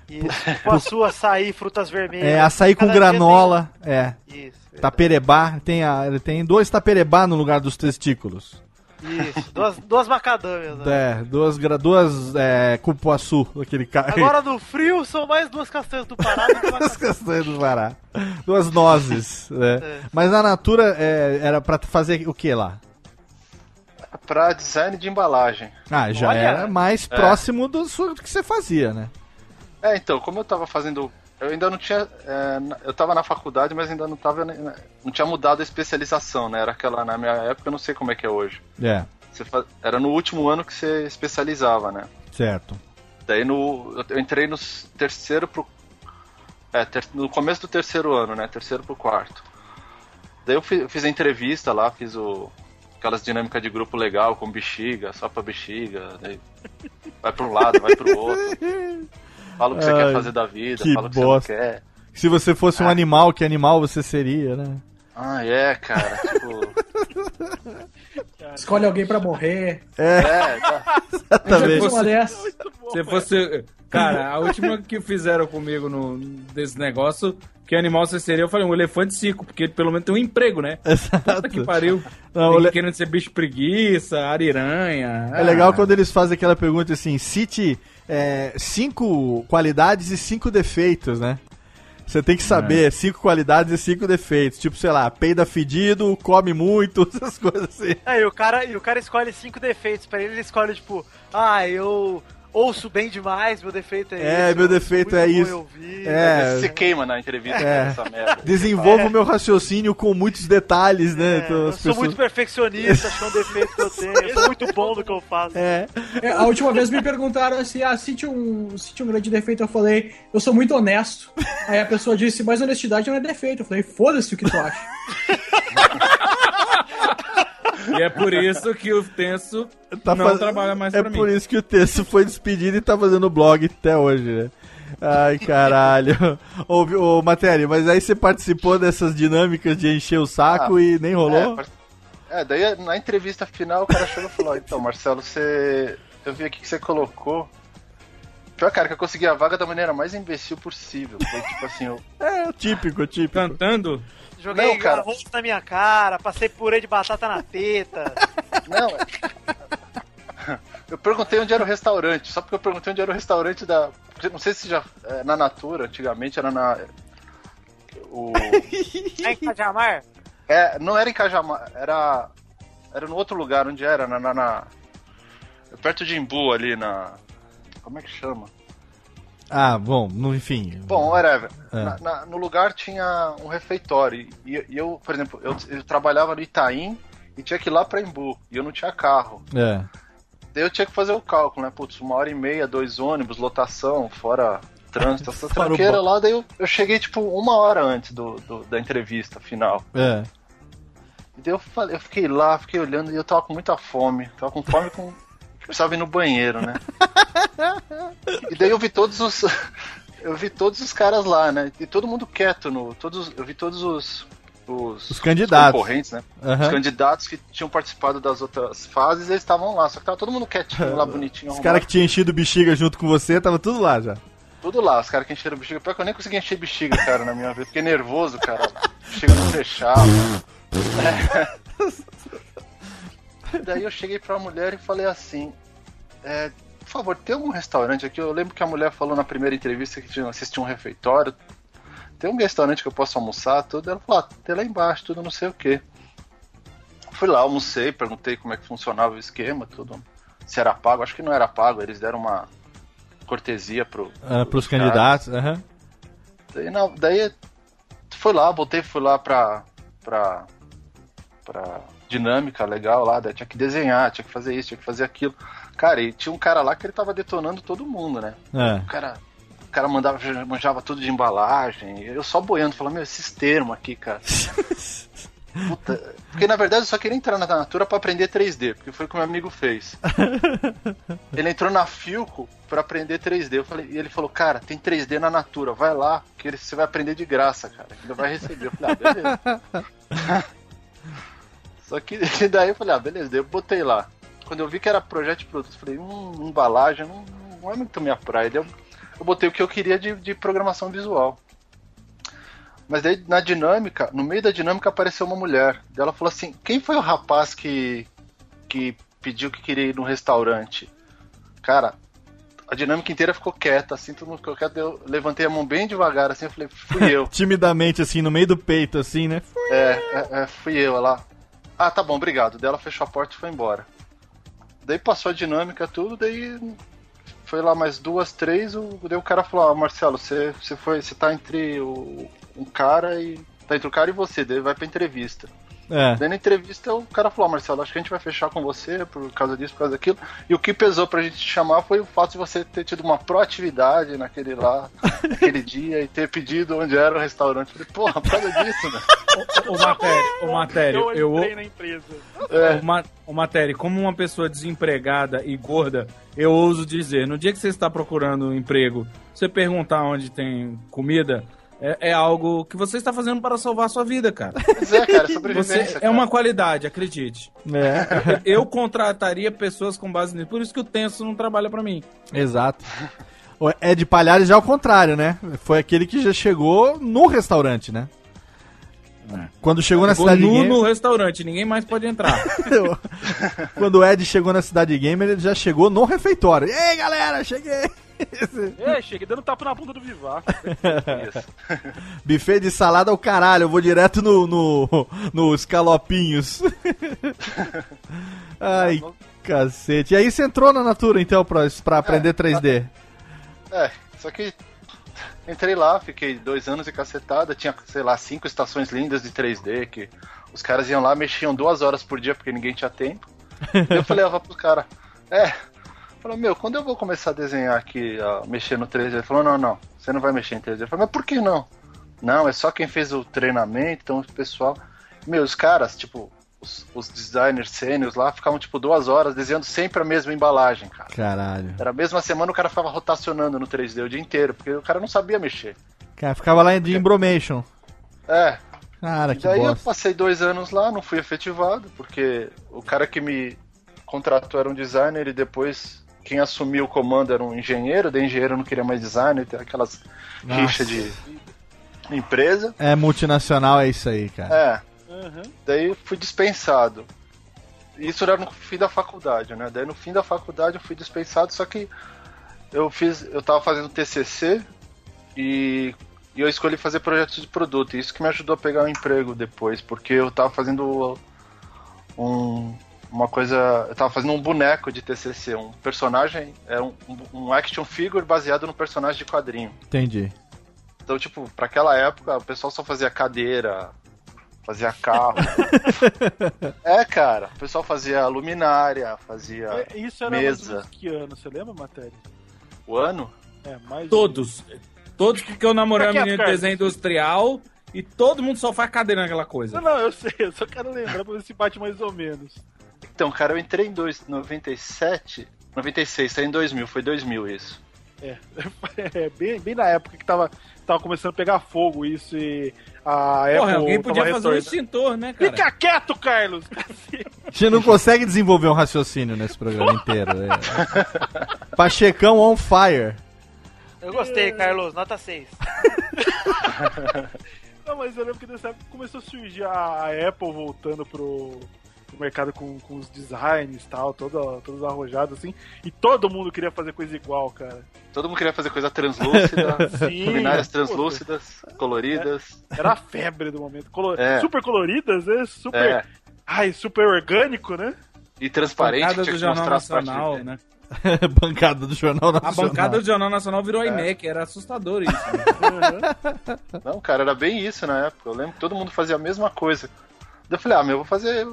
Isso. Com a sua açaí, frutas vermelhas. É, açaí com granola. É. Isso, Taperebá. Tem, a, ele tem dois taperebá no lugar dos testículos. isso. Duas, duas macadâmias. né? É, duas, duas é, cupuaçu, aquele cara. Agora *laughs* no frio são mais duas castanhas do Pará do que uma *laughs* Duas castanhas do Pará. Duas nozes, né? É. Mas a Natura é, era pra fazer o que lá? Pra design de embalagem. Ah, já Olha. era mais É. próximo do que você fazia, né? É, então, como eu tava fazendo. Eu ainda não tinha. é, eu tava na faculdade, mas ainda não tava. né, Não tinha mudado a especialização, né? Era aquela. Na minha época, eu não sei como é que é hoje. É, Você fa- Era no último ano que você especializava, né? certo. Daí no. eu- entrei no terceiro pro. É, ter- no começo do terceiro ano, né? Terceiro pro quarto. Daí eu fi- eu fiz a entrevista lá, fiz o. Aquelas dinâmicas de grupo legal, com bexiga, só pra bexiga. Daí vai pra um lado, vai pro outro. *laughs* Fala o que você Ai, quer fazer da vida, que fala o que bosta. você não quer. Se você fosse um animal, que animal você seria, né? Ah, é, cara. Tipo. *laughs* Escolhe alguém pra morrer. É, é, tá. *laughs* exatamente. Uma dessas. Se fosse. Cara, a última que fizeram comigo no, desse negócio, que animal você seria, eu falei, um elefante cico, porque ele pelo menos tem um emprego, né? Puta que pariu. Não, Tem o le- Querendo ser bicho preguiça, ariranha. É legal quando eles fazem aquela pergunta assim: cite é, cinco qualidades e cinco defeitos, né? Você tem que saber cinco qualidades e cinco defeitos. Tipo, sei lá, peida fedido, come muito, *laughs* essas coisas assim. É, e o cara, e o cara escolhe cinco defeitos. Pra ele, ele escolhe, tipo, ah, eu ouço bem demais, meu defeito é, É, esse. meu eu sou defeito é isso. ouvir. É. Você queima na entrevista É. com essa merda. Desenvolvo É. o meu raciocínio com muitos detalhes, né? Então, Eu sou pessoas- muito perfeccionista, acho que é um defeito que eu tenho. Eu sou muito bom no que eu faço. É. É, a última vez me perguntaram assim: ah, cite um, cite um grande defeito. Eu falei, eu sou muito honesto. Aí a pessoa disse, mas honestidade não é defeito. Eu falei, foda-se o que tu acha. *laughs* E é por isso que o Tenso Tá não faz- trabalha mais É pra mim. por isso que o texto foi despedido e tá fazendo blog até hoje, né? Ai, caralho. *laughs* Ô, ô, Matéria, mas aí você participou dessas dinâmicas de encher o saco Ah, e nem rolou? É, é, daí na entrevista final o cara chegou e falou: "Ó, então, Marcelo, você. Eu vi aqui que você colocou. Pior, cara, que eu consegui a vaga da maneira mais imbecil possível. Foi tipo assim, eu. *laughs* É, típico, típico. Cantando? Joguei Não, cara. arroz na minha cara, passei purê de batata na teta. *laughs* Não, é- Eu perguntei onde era o restaurante, só porque eu perguntei onde era o restaurante da. Não sei se já. é, na Natura, antigamente era na. O. *laughs* É em Cajamar? É, não era em Cajamar, era. Era no outro lugar, onde era? Na. na- na- perto de Imbu ali na. Como é que chama? Ah, bom, no, enfim. Bom, whatever. É. Na- na- no lugar tinha um refeitório. E, e eu, por exemplo, eu, eu trabalhava no Itaim e tinha que ir lá pra Imbu. E eu não tinha carro. É. Daí eu tinha que fazer o cálculo, né? Putz, uma hora e meia, dois ônibus, lotação, fora trânsito, essa *laughs* tranqueira lá. Daí eu, eu cheguei, tipo, uma hora antes do, do- da entrevista final. É. E daí eu, falei, eu fiquei lá, fiquei olhando e eu tava com muita fome. Tava com fome com. Precisava ir no banheiro, né? E daí eu vi todos os. *laughs* Eu vi todos os caras lá, né? E todo mundo quieto no. Todos, eu vi todos os. Os, Os candidatos. concorrentes, né? Aham. Os candidatos que tinham participado das outras fases, eles estavam lá. Só que tava todo mundo quietinho lá, *laughs* bonitinho. Os caras que tinham enchido bexiga junto com você, tava tudo lá já. Tudo lá, os caras que encheram bexiga. Pior que eu nem consegui encher bexiga, cara, na minha vida. Fiquei nervoso, cara. Bexiga não fechava. É. *laughs* *laughs* Daí eu cheguei pra mulher e falei assim: é, por favor, tem algum restaurante aqui? Eu lembro que a mulher falou na primeira entrevista que tinha um refeitório. Tem um restaurante que eu posso almoçar, tudo. Ela falou, ah, tem lá embaixo, tudo não sei o quê. Fui lá, almocei, perguntei como é que funcionava o esquema, tudo. Se era pago, acho que não era pago, eles deram uma cortesia pro, Ah, pros candidatos, aham. Daí, não, daí fui lá, botei, fui lá pra, pra, pra dinâmica legal lá, daí tinha que desenhar, tinha que fazer isso, tinha que fazer aquilo. Cara, e tinha um cara lá que ele tava detonando todo mundo, né? É. O cara, o cara mandava, manjava tudo de embalagem, eu só boiando, falando, meu, esses termos aqui, cara. *laughs* Puta, porque na verdade eu só queria entrar na Natura pra aprender 3D, porque foi o que meu amigo fez. *laughs* Ele entrou na Filco pra aprender 3D. Eu falei, e ele falou, cara, tem 3D na Natura, vai lá, que ele- você vai aprender de graça, cara. Ainda vai receber. Eu falei, ah, beleza. *laughs* Só que *laughs* daí eu falei, ah, beleza, daí eu botei lá. Quando eu vi que era projeto de produto, eu falei, hum, embalagem não, não é muito minha praia. Daí eu, eu botei o que eu queria de, de programação visual. Mas daí na dinâmica, no meio da dinâmica apareceu uma mulher. Daí ela falou assim: quem foi o rapaz que, que pediu que queria ir no restaurante? Cara, a dinâmica inteira ficou quieta, assim, todo mundo ficou quieto. Eu levantei a mão bem devagar, assim, eu falei, fui eu. *laughs* Timidamente, assim, no meio do peito, assim, né? É, é, é, fui eu lá. Ah, tá bom, obrigado. Daí ela fechou a porta e foi embora. Daí passou a dinâmica, tudo, daí foi lá mais duas, três, o, daí o cara falou, ah, Marcelo, você, você foi. Você tá entre o, um cara e. Tá entre o cara e você, daí vai pra entrevista. É. Daí na entrevista o cara falou, "Ó, Marcelo, acho que a gente vai fechar com você por causa disso, por causa daquilo. E o que pesou pra gente te chamar foi o fato de você ter tido uma proatividade naquele lá, *laughs* naquele dia, e ter pedido onde era o restaurante. Eu falei, porra, por causa disso, né? O Matério, o Matério, eu, entrei na empresa. O, ma o Matério, como uma pessoa desempregada e gorda, eu ouso dizer, no dia que você está procurando um emprego, você perguntar onde tem comida, é, é algo que você está fazendo para salvar a sua vida, cara. *laughs* Pois é, cara, é sobrevivência. Você, é cara. uma qualidade, acredite. É. *laughs* Eu contrataria pessoas com base nisso. Por isso que o Tenso não trabalha pra mim. Exato. O Ed Palhares já é o contrário, né? Foi aquele que já chegou no restaurante, né? Quando chegou na Chegou cidade nu gamer, no restaurante, ninguém mais pode entrar. *laughs* quando o Ed chegou na cidade gamer, ele já chegou no refeitório. Ei, galera, cheguei. É, cheguei dando tapa na bunda do Vivar. *laughs* Buffet de salada ao caralho, eu vou direto no, no, no escalopinhos. *laughs* Ai, cacete. E aí você entrou na Natura, então, pra, pra aprender 3D. É, só que entrei lá, fiquei dois anos e cacetada, tinha, sei lá, cinco estações lindas de 3D, que os caras iam lá, mexiam duas horas por dia porque ninguém tinha tempo. E *laughs* eu falei, ah, pro cara, é. Falei, meu, quando eu vou começar a desenhar aqui, a mexer no 3D? Ele falou, não, não, você não vai mexer em 3D. Eu falei, mas por que não? Não, é só quem fez o treinamento, então o pessoal. Meu, os caras, tipo, os, os designers sênios lá ficavam tipo duas horas desenhando sempre a mesma embalagem, cara. Caralho. Era a mesma semana o cara ficava rotacionando no 3D o dia inteiro, porque o cara não sabia mexer. Cara, ficava lá de Embromation. É. Cara, E que daí eu bosta. passei dois anos lá, não fui efetivado, porque o cara que me contratou era um designer e depois quem assumiu o comando era um engenheiro, daí engenheiro não queria mais designer, tem aquelas Nossa. rixas de empresa. É multinacional, é isso aí, cara. É. Daí fui dispensado. Isso era no fim da faculdade, né? Daí no fim da faculdade eu fui dispensado, só que eu fiz, eu tava fazendo TCC e, e eu escolhi fazer projetos de produto. E isso que me ajudou a pegar um emprego depois, porque eu tava fazendo um, uma coisa, eu tava fazendo um boneco de TCC, um personagem, é um, um action figure baseado no personagem de quadrinho. Entendi. Então, tipo, pra aquela época, o pessoal só fazia cadeira, fazia carro. *laughs* é, cara, o pessoal fazia luminária, fazia É, Isso era mais mesa. menos que ano, você lembra, matéria? O ano? É, mais Todos. Todos porque eu namorei uma que menina de desenho industrial e todo mundo só faz cadeira naquela coisa. Não, não, eu sei, eu só quero lembrar pra ver se bate mais ou menos. Então, cara, eu entrei em dois, 97, 96, tá em 2000, foi 2000 isso. É, *laughs* é bem, bem na época que tava, tava começando a pegar fogo isso e a Apple. Porra, alguém podia fazer um retornando. extintor, né, cara? Fica quieto, Carlos! *laughs* A gente não consegue desenvolver um raciocínio nesse programa inteiro. É. *laughs* Pachecão on fire. Eu gostei, Carlos, nota 6. Não, mas eu lembro que nessa época começou a surgir a Apple voltando pro. O mercado com, com os designs e tal, todo, todos arrojados assim. E todo mundo queria fazer coisa igual, cara. Todo mundo queria fazer coisa translúcida, *laughs* Sim, luminárias puta. translúcidas, coloridas. Era a febre do momento. Colo- É. Super coloridas, né? Super. É. Ai, super orgânico, né? E transparente, Bancada tinha do que Jornal mostrar Nacional, né? *laughs* bancada do Jornal A Nacional. bancada do Jornal Nacional virou iMac, era assustador isso. né? *laughs* Não, cara, era bem isso na época. Eu lembro que todo mundo fazia a mesma coisa. Daí eu falei, ah, meu, eu vou fazer.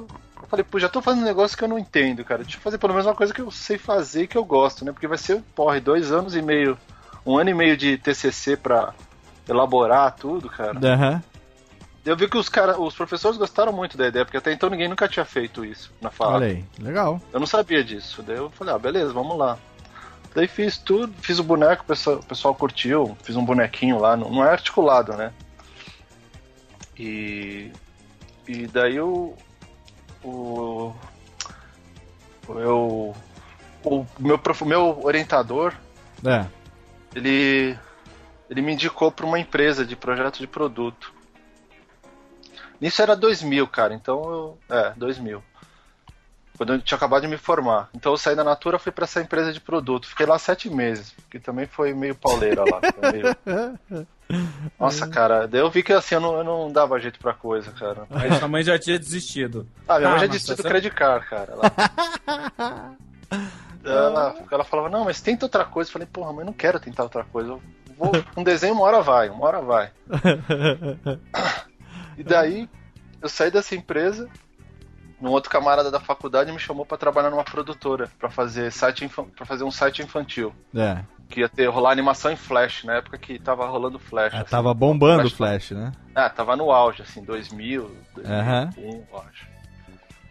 Eu falei, pô, já tô fazendo um negócio que eu não entendo, cara. Deixa eu fazer pelo menos uma coisa que eu sei fazer e que eu gosto, né? Porque vai ser, porre, dois anos e meio, um ano e meio de TCC pra elaborar tudo, cara. Aham. Eu vi que os cara, os professores gostaram muito da ideia, porque até então ninguém nunca tinha feito isso na fala. Olha aí, legal. Eu não sabia disso. Daí eu falei, ah, beleza, vamos lá. Daí fiz tudo, fiz o boneco, o pessoal, o pessoal curtiu, fiz um bonequinho lá, não, não é articulado, né? E. E daí o. O. o Eu. O meu, prof- meu orientador, É. ele. Ele me indicou para uma empresa de projeto de produto. Nisso era 2000, cara, então eu. É, 2000. Quando eu tinha acabado de me formar. Então eu saí da Natura fui para essa empresa de produto. Fiquei lá sete meses, que também foi meio pauleira lá. meio- *laughs* Nossa, cara, daí eu vi que assim, eu não, eu não dava jeito pra coisa, cara. Aí sua mãe já tinha desistido. Ah, minha mãe já mas desistiu do você- Credit Card, cara. Ela... *laughs* ela, ela falava, não, mas tenta outra coisa. Eu falei, porra, mãe, não quero tentar outra coisa. Eu vou, um desenho uma hora vai, uma hora vai. *laughs* E daí eu saí dessa empresa. Um outro camarada da faculdade me chamou pra trabalhar numa produtora para fazer site para fazer um site infantil É. que ia ter rolar animação em Flash na época que tava rolando Flash. É, assim. tava bombando o Flash- Flash, né? Ah, tava no auge assim, 2000, 2001, Aham. eu acho.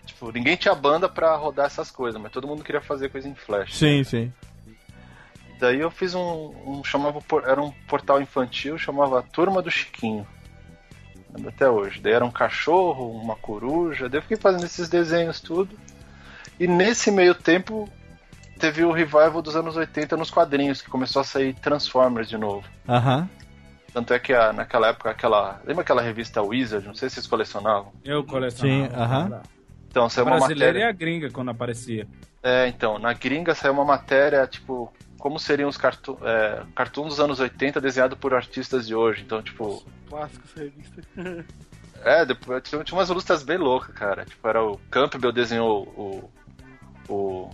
Tipo, ninguém tinha banda pra rodar essas coisas, mas todo mundo queria fazer coisa em Flash. Sim, sim. Daí eu fiz um, um chamava era um portal infantil, chamava Turma do Chiquinho. Até hoje. Daí era um cachorro, uma coruja. Daí eu fiquei fazendo esses desenhos tudo. E nesse meio tempo teve o revival dos anos 80 nos quadrinhos, que começou a sair Transformers de novo. Aham. Tanto é que a- naquela época, aquela. Lembra aquela revista Wizard? Não sei se vocês colecionavam. Eu colecionava. Sim, aham. Então, A saiu uma brasileira matéria. e a gringa quando aparecia. É, então, na gringa saiu uma matéria, tipo, como seriam os cartu é, cartoons dos anos 80 desenhados por artistas de hoje. Então, tipo, Clássicos revista. *laughs* é, depois tinha, tinha umas ilustas bem loucas, cara. Tipo, era o Campbell desenhou o. o.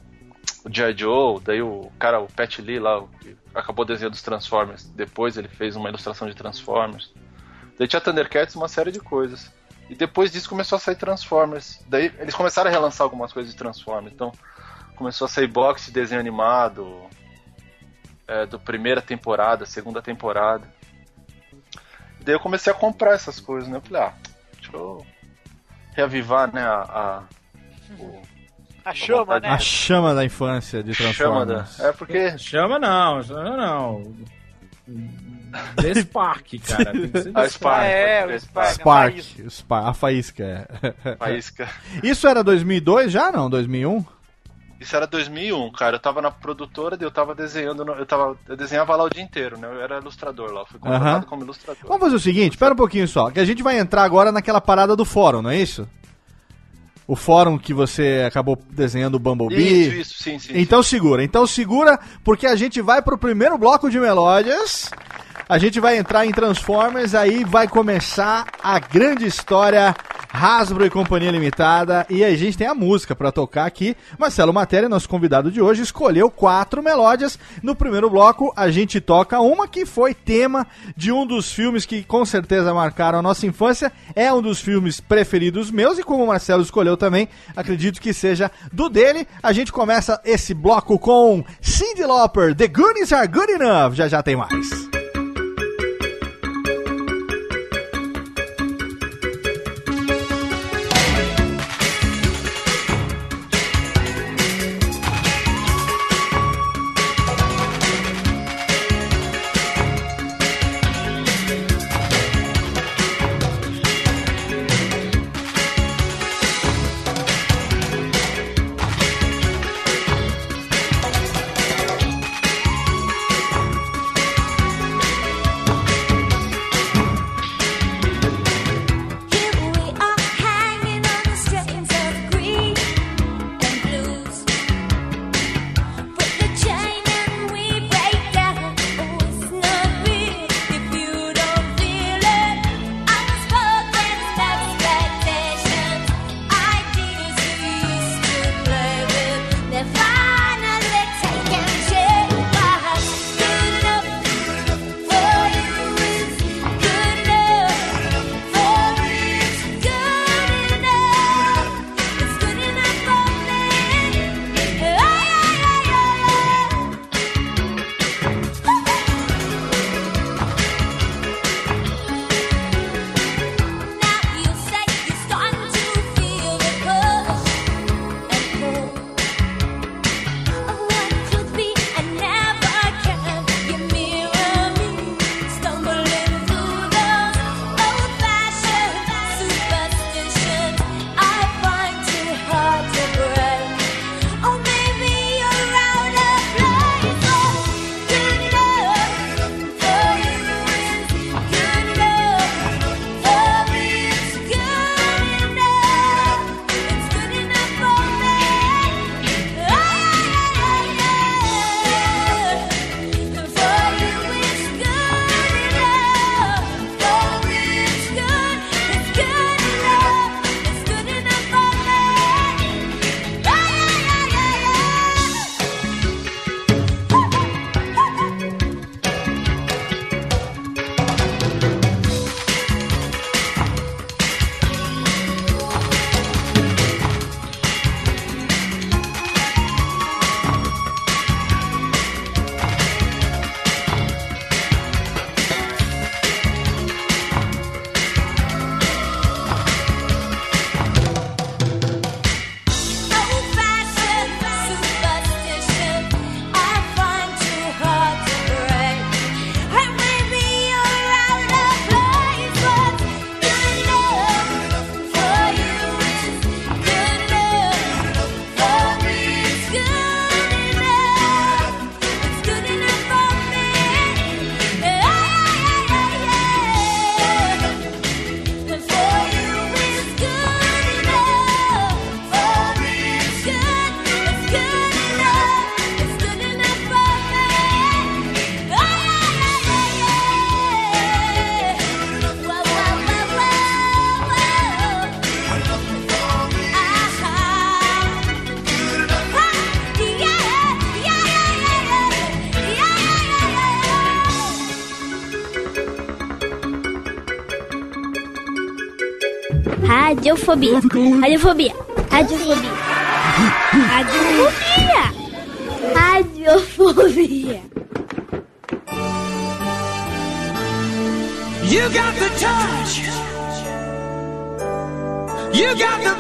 o G.I. Joe, daí o cara, o Pat Lee lá, que acabou desenhando os Transformers. Depois ele fez uma ilustração de Transformers. Daí tinha Thundercats, uma série de coisas. E depois disso começou a sair Transformers. Daí eles começaram a relançar algumas coisas de Transformers. Então começou a sair box de desenho animado. É, do primeira temporada, segunda temporada. Daí eu comecei a comprar essas coisas, né? Eu falei, ah, deixa eu reavivar, né, a. a o- A chama, né? A chama da infância de chama da. Transformers. É porque. Chama não, chama não. The Spark, cara. Tem que ser *laughs* A Spark. é, o. Spark. Spark, a faísca. é. Faísca. *laughs* Isso era 2002 já, não? 2001? Isso era 2001, cara. Eu tava na produtora e eu tava desenhando. eu, tava, eu desenhava lá o dia inteiro, né? Eu era ilustrador lá. eu Fui contratado como ilustrador. Vamos fazer o seguinte, espera um pouquinho só, que a gente vai entrar agora naquela parada do fórum, não é isso? O fórum que você acabou desenhando o Bumblebee. Isso, isso, sim, sim. Então segura, então segura, porque a gente vai pro primeiro bloco de melódias. A gente vai entrar em Transformers, aí vai começar a grande história Hasbro e Companhia Limitada. E a gente tem a música pra tocar aqui. Marcelo Matéria, nosso convidado de hoje, escolheu quatro melódias. No primeiro bloco, a gente toca uma que foi tema de um dos filmes que com certeza marcaram a nossa infância. É um dos filmes preferidos meus e como o Marcelo escolheu também, acredito que seja do dele. A gente começa esse bloco com Cyndi Lauper, The Goonies Are Good Enough. Já já tem mais. Radiofobia. Radiofobia. Radiofobia. Radiofobia. Radiofobia. You got the touch. You got the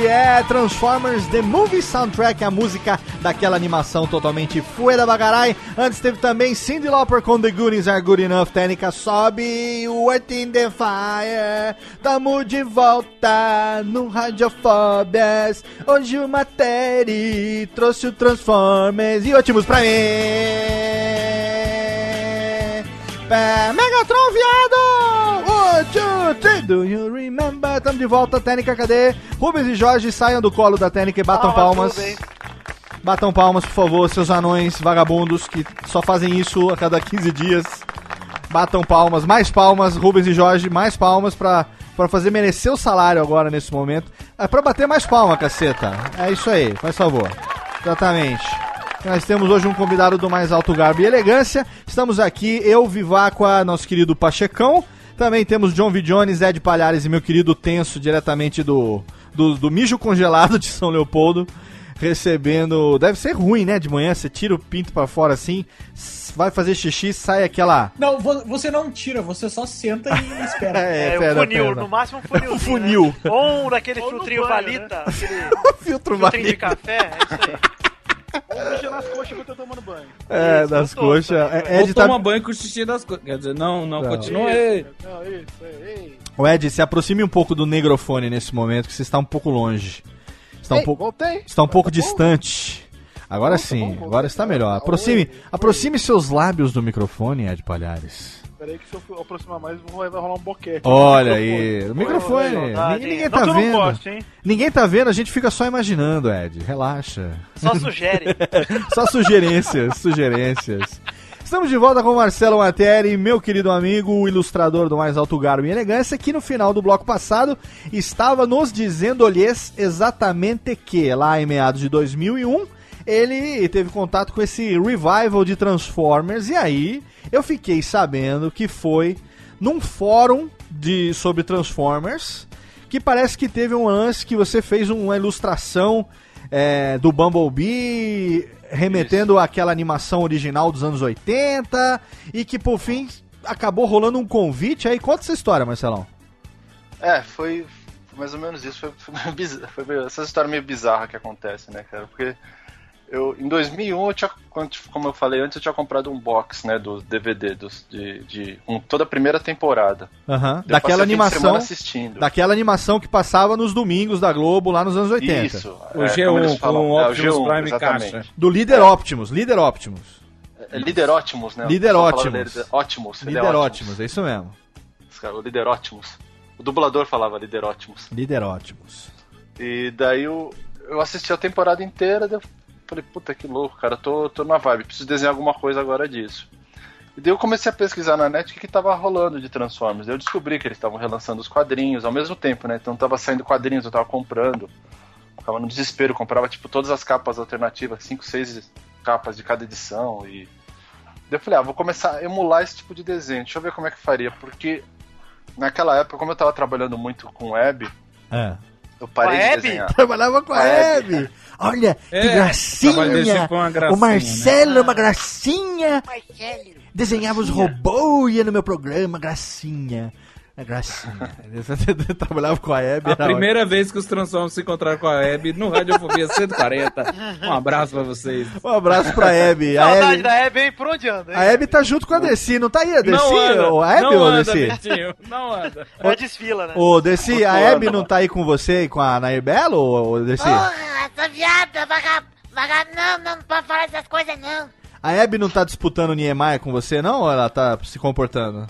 é Transformers The Movie Soundtrack, a música daquela animação totalmente fuera bagarai. Antes teve também Cindy Lauper com The Goonies Are Good Enough, técnica sobe, What in the Fire, tamo de volta no Radiofobias. Hoje o Materi trouxe o Transformers e ótimos pra mim. É, Megatron, viado! Do you remember? Estamos de volta, Tênica, cadê? Rubens e Jorge saiam do colo da Tênica e batam ah, palmas. Batam palmas, por favor, seus anões vagabundos que só fazem isso a cada 15 dias. Batam palmas, mais palmas, Rubens e Jorge, mais palmas pra, pra fazer merecer o salário agora nesse momento. É pra bater mais palma, caceta. É isso aí, faz favor. Exatamente. Nós temos hoje um convidado do mais alto garbo e elegância. Estamos aqui, eu, Viváqua, nosso querido Pachecão. Também temos John V. Jones, Ed Palhares e meu querido Tenso, diretamente do, do, do mijo congelado de São Leopoldo recebendo. Deve ser ruim, né? De manhã você tira o pinto para fora assim, vai fazer xixi, sai aquela. Não, você não tira, você só senta e *laughs* espera. é, é pera, funil, pera. no máximo um *laughs* né? funil. Um funil. Né? Ou daquele Ou filtrinho banho, valita, né? *laughs* aquele filtro filtrinho valita. de café, é isso aí. Ou nas coxas enquanto eu tô tomando banho. É, Isso, tô, coxas. tá É, Ou Ed tá. toma banho com o xixi das coisas. Quer dizer, não, não, Não. continua aí. Não, isso, é, ei. O Ed, se aproxime um pouco do negrofone nesse momento, que você está um pouco longe. Está um Ei, pouco. voltei. Está um pouco Tá distante. Agora Bom, tá sim, bom, bom. agora está melhor. Aproxime, aproxime seus lábios do microfone, Ed Palhares. Peraí que se eu aproximar mais vai rolar um boquete. Olha aí, o microfone. Ninguém, ninguém tá vendo. goste? Ninguém tá vendo, a gente fica só imaginando, Ed. Relaxa. Só sugere. *laughs* Só sugerências, sugerências. Estamos de volta com o Marcelo Materi, meu querido amigo, o ilustrador do Mais Alto Garbo e Elegância, que no final do bloco passado estava nos dizendo-lhes exatamente que, lá em meados de 2001, ele teve contato com esse revival de Transformers, e aí eu fiquei sabendo que foi num fórum de, sobre Transformers, que parece que teve um lance que você fez uma ilustração é, do Bumblebee, remetendo àquela animação original dos anos 80, e que por fim acabou rolando um convite aí. Conta essa história, Marcelão. É, foi, foi mais ou menos isso. Foi, *laughs* foi, bizarro, foi essa história meio bizarra que acontece, né, cara? Porque eu, em 2001, eu tinha, quando- como eu falei antes, eu tinha comprado um box, né, do DVD, dos, de, de com toda a primeira temporada. Eu passei Daquela o animação. assistindo. Daquela animação que passava nos domingos da Globo lá nos anos 80. Isso. O é, G1 como eles falam, com o é, Optimus Prime exatamente. caixa. Do líder Optimus, líder Optimus. É Líder Optimus, né? Líder O Optimus. Líder Optimus. é Líder Optimus, é isso mesmo. Os caras, O Líder Optimus. O dublador falava Líder Optimus. Líder Optimus. E daí eu, eu assisti a temporada inteira, falei, puta que louco, cara, tô, tô na vibe, preciso desenhar alguma coisa agora disso. E daí eu comecei a pesquisar na net o que, que tava rolando de Transformers. Eu descobri que eles estavam relançando os quadrinhos ao mesmo tempo, né? Então tava saindo quadrinhos, eu tava comprando. Ficava no desespero, comprava tipo todas as capas alternativas, 5, 6 capas de cada edição. E. Daí eu falei, ah, vou começar a emular esse tipo de desenho, deixa eu ver como é que faria, porque naquela época, como eu tava trabalhando muito com web, É. eu parei Com de Hebe? desenhar. Trabalhava com a a Hebe. Hebe. Olha, É, que gracinha. gracinha, o Marcelo né? é uma gracinha. Desenhava os robôs e ia no meu programa, gracinha. É gracinha. Ele trabalhava com a Hebe. A primeira vez que os Transformers se encontraram com a Hebe no Radiofobia 140. Um abraço pra vocês. ótimo. Um abraço pra Hebe. A Saudade Hebe, da Hebe, hein? Por onde anda? hein? a Hebe tá junto com a Desi, não tá aí a Desi? não anda, a Hebe não ou a anda, Desi? Betinho, não anda. Ela desfila, né? Ô, Desi, a Hebe não tá aí com você e com a Nair Belo, ô, Desi? Porra, essa viada, vagab... vagab... Não, não, não pode falar essas coisas, não. A Hebe não tá disputando o Niemeyer com você, não? Ou ela tá se comportando?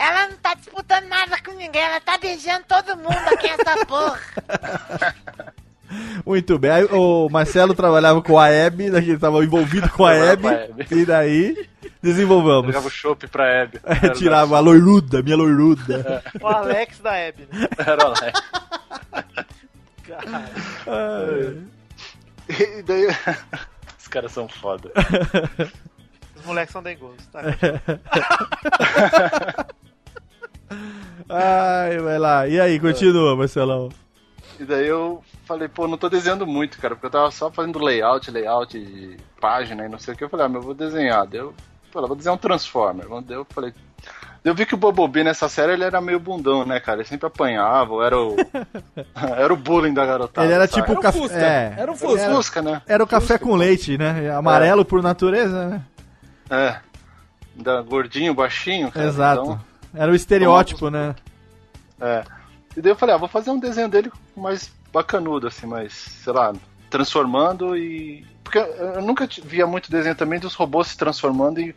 Ela não tá disputando nada com ninguém, ela tá beijando todo mundo aqui nessa porra. *laughs* Muito bem. Aí, o Marcelo trabalhava com a Hebe, daí ele tava envolvido com a Hebe, e daí desenvolvemos. Jogava o chopp pra Hebe. *laughs* Tirava a loiruda, minha loiruda. O Alex da Hebe, né? *laughs* Era o Alex. Caralho. E daí. Os caras são foda. Os moleques são dengosos, tá? Ai, vai lá. E aí, continua, Marcelão. E daí eu falei, pô, não tô desenhando muito, cara, porque eu tava só fazendo layout, layout de página e não sei o que. Eu falei, ah, meu, eu vou desenhar. Daí eu falei, vou desenhar um Transformer. Daí eu falei. Eu vi que o Bobobi nessa série ele era meio bundão, né, cara? Ele sempre apanhava, ou era o. *laughs* era o bullying da garotada. Ele era sabe? tipo o café. É, Era um Fusca. Era Fusca, né? era o café com leite, né? Amarelo por natureza, né? É. Da gordinho, baixinho, cara. Exato. Então, Era o estereótipo, né? É. E daí eu falei, ah, vou fazer um desenho dele mais bacanudo, assim, mais, sei lá, transformando e. Porque eu nunca via muito desenho também dos robôs se transformando e,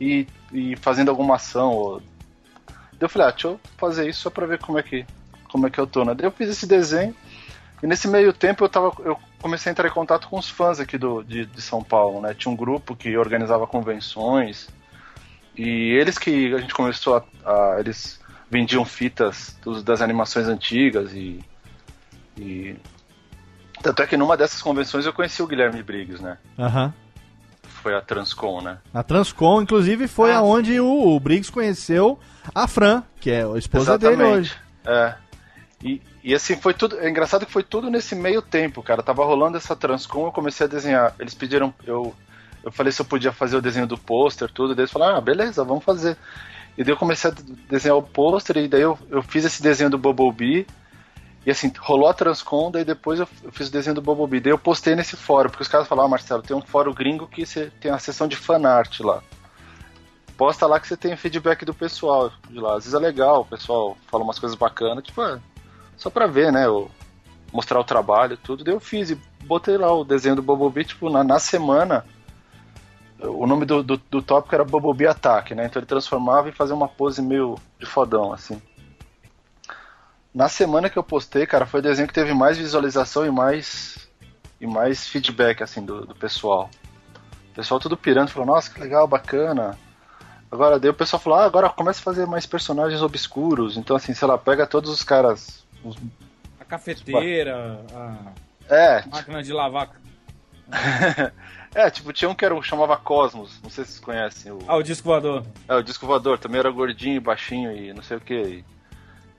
e, e fazendo alguma ação. Ou... Daí eu falei, ah, deixa eu fazer isso só pra ver como é que, como é que eu tô, né? Daí eu fiz esse desenho e nesse meio tempo eu, tava, eu comecei a entrar em contato com os fãs aqui do, de, de São Paulo, né? Tinha um grupo que organizava convenções e eles que a gente começou a. a- eles vendiam fitas dos- das animações antigas e, e. Tanto é que numa dessas convenções eu conheci o Guilherme Briggs, né? Aham. Foi a Transcom, né? A Transcom, inclusive, foi aonde o, o Briggs conheceu a Fran, que é a esposa dele hoje. É. E, e assim, foi tudo. É engraçado que foi tudo nesse meio tempo, cara. Tava rolando essa Transcom, eu comecei a desenhar. Eles pediram. Eu, eu falei se eu podia fazer o desenho do pôster, tudo. Daí eles falaram, ah, beleza, vamos fazer. E daí eu comecei a desenhar o pôster, e daí eu, eu fiz esse desenho do Bumblebee. E assim, rolou a Transcom, daí depois eu, fiz o desenho do Bumblebee. Daí eu postei nesse fórum, porque os caras falaram, ah, Marcelo, tem um fórum gringo que você tem a seção de fanart lá. Posta lá que você tem feedback do pessoal de lá. Às vezes é legal, o pessoal fala umas coisas bacanas, tipo, é, só pra ver, né? Eu, mostrar o trabalho e tudo. Daí eu fiz e botei lá o desenho do Bumblebee, tipo, na, na semana. O nome do, do, do tópico era Bumblebee Ataque, né? Então ele transformava e fazia uma pose meio de fodão, assim. Na semana que eu postei, cara, foi o desenho que teve mais visualização e mais e mais feedback assim do, do pessoal. O pessoal tudo pirando, falou: "Nossa, que legal, bacana". Agora daí o pessoal falou: "Ah, agora começa a fazer mais personagens obscuros". Então assim, sei lá, pega todos os caras os... A cafeteira, a É, máquina de lavar. *laughs* *laughs* é, tipo, tinha um que era, um- chamava Cosmos, não sei se vocês conhecem. O... Ah, o disco voador. É, o disco voador também era gordinho, baixinho e não sei o que.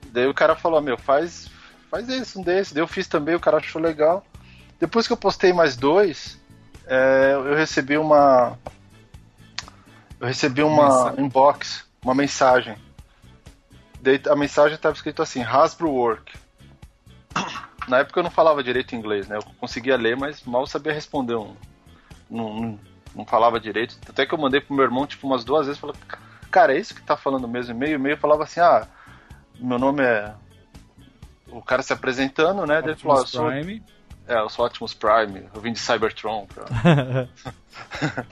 Daí o cara falou, meu, faz, faz esse, um desse. Daí eu fiz também, o cara achou legal. Depois que eu postei mais dois, é, eu recebi uma. Eu recebi uma inbox, uma mensagem. Daí a mensagem estava escrito assim, Hasbro Work. *clears throat* Na época eu não falava direito inglês, né? Eu conseguia ler, mas mal sabia responder um. Não, não, não falava direito. Até que eu mandei pro meu irmão, tipo, umas duas vezes, falou, cara, é isso que tá falando mesmo? E-mail, e-mail falava assim, ah, meu nome é. O cara se apresentando, né? Ele falou, ah, eu sou. Prime. É, eu sou Optimus Prime, eu vim de Cybertron. Pra... *laughs*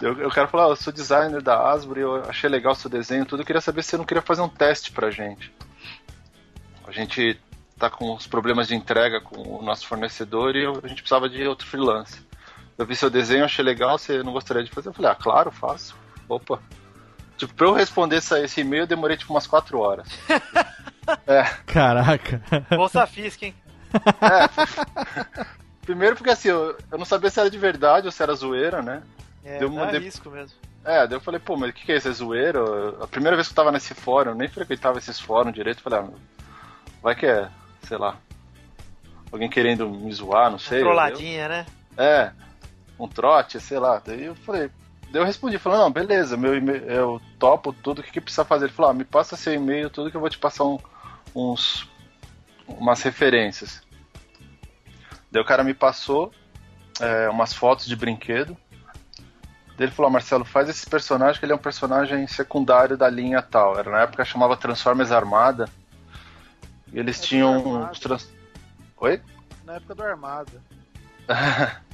eu, eu quero falar, eu sou designer da Asbury, eu achei legal o seu desenho, tudo. Eu queria saber se você não queria fazer um teste pra gente. A gente tá com uns problemas de entrega com o nosso fornecedor e a gente precisava de outro freelance. Eu vi seu desenho, achei legal, você não gostaria de fazer? Eu falei, ah, claro, faço. Opa. Tipo, pra eu responder essa- esse e-mail, eu demorei tipo umas quatro horas. *laughs* é. Caraca. Bolsa Fisk, hein? *laughs* Primeiro porque assim, eu, eu não sabia se era de verdade ou se era zoeira, né? É, Deu dá uma de- risco mesmo. É, daí eu falei, pô, mas o que, que é isso? É zoeira? A primeira vez que eu tava nesse fórum, eu nem frequentava esses fóruns direito, eu falei, ah, vai que é, sei lá, alguém querendo me zoar, não sei. Trolladinha, né? É, um trote, sei lá. Daí eu falei, daí eu respondi, falei, não, beleza, meu e-mail, eu topo tudo, o que, que precisa fazer? Ele falou, ah, me passa seu e-mail, tudo que eu vou te passar um- uns, umas referências. Daí o cara me passou é, umas fotos de brinquedo. Daí ele falou, "Ó, Marcelo, faz esse personagem que ele é um personagem secundário da linha tal. Era na época chamava Transformers Armada. E eles tinham os trans... Oi? Na época do Armada. *laughs*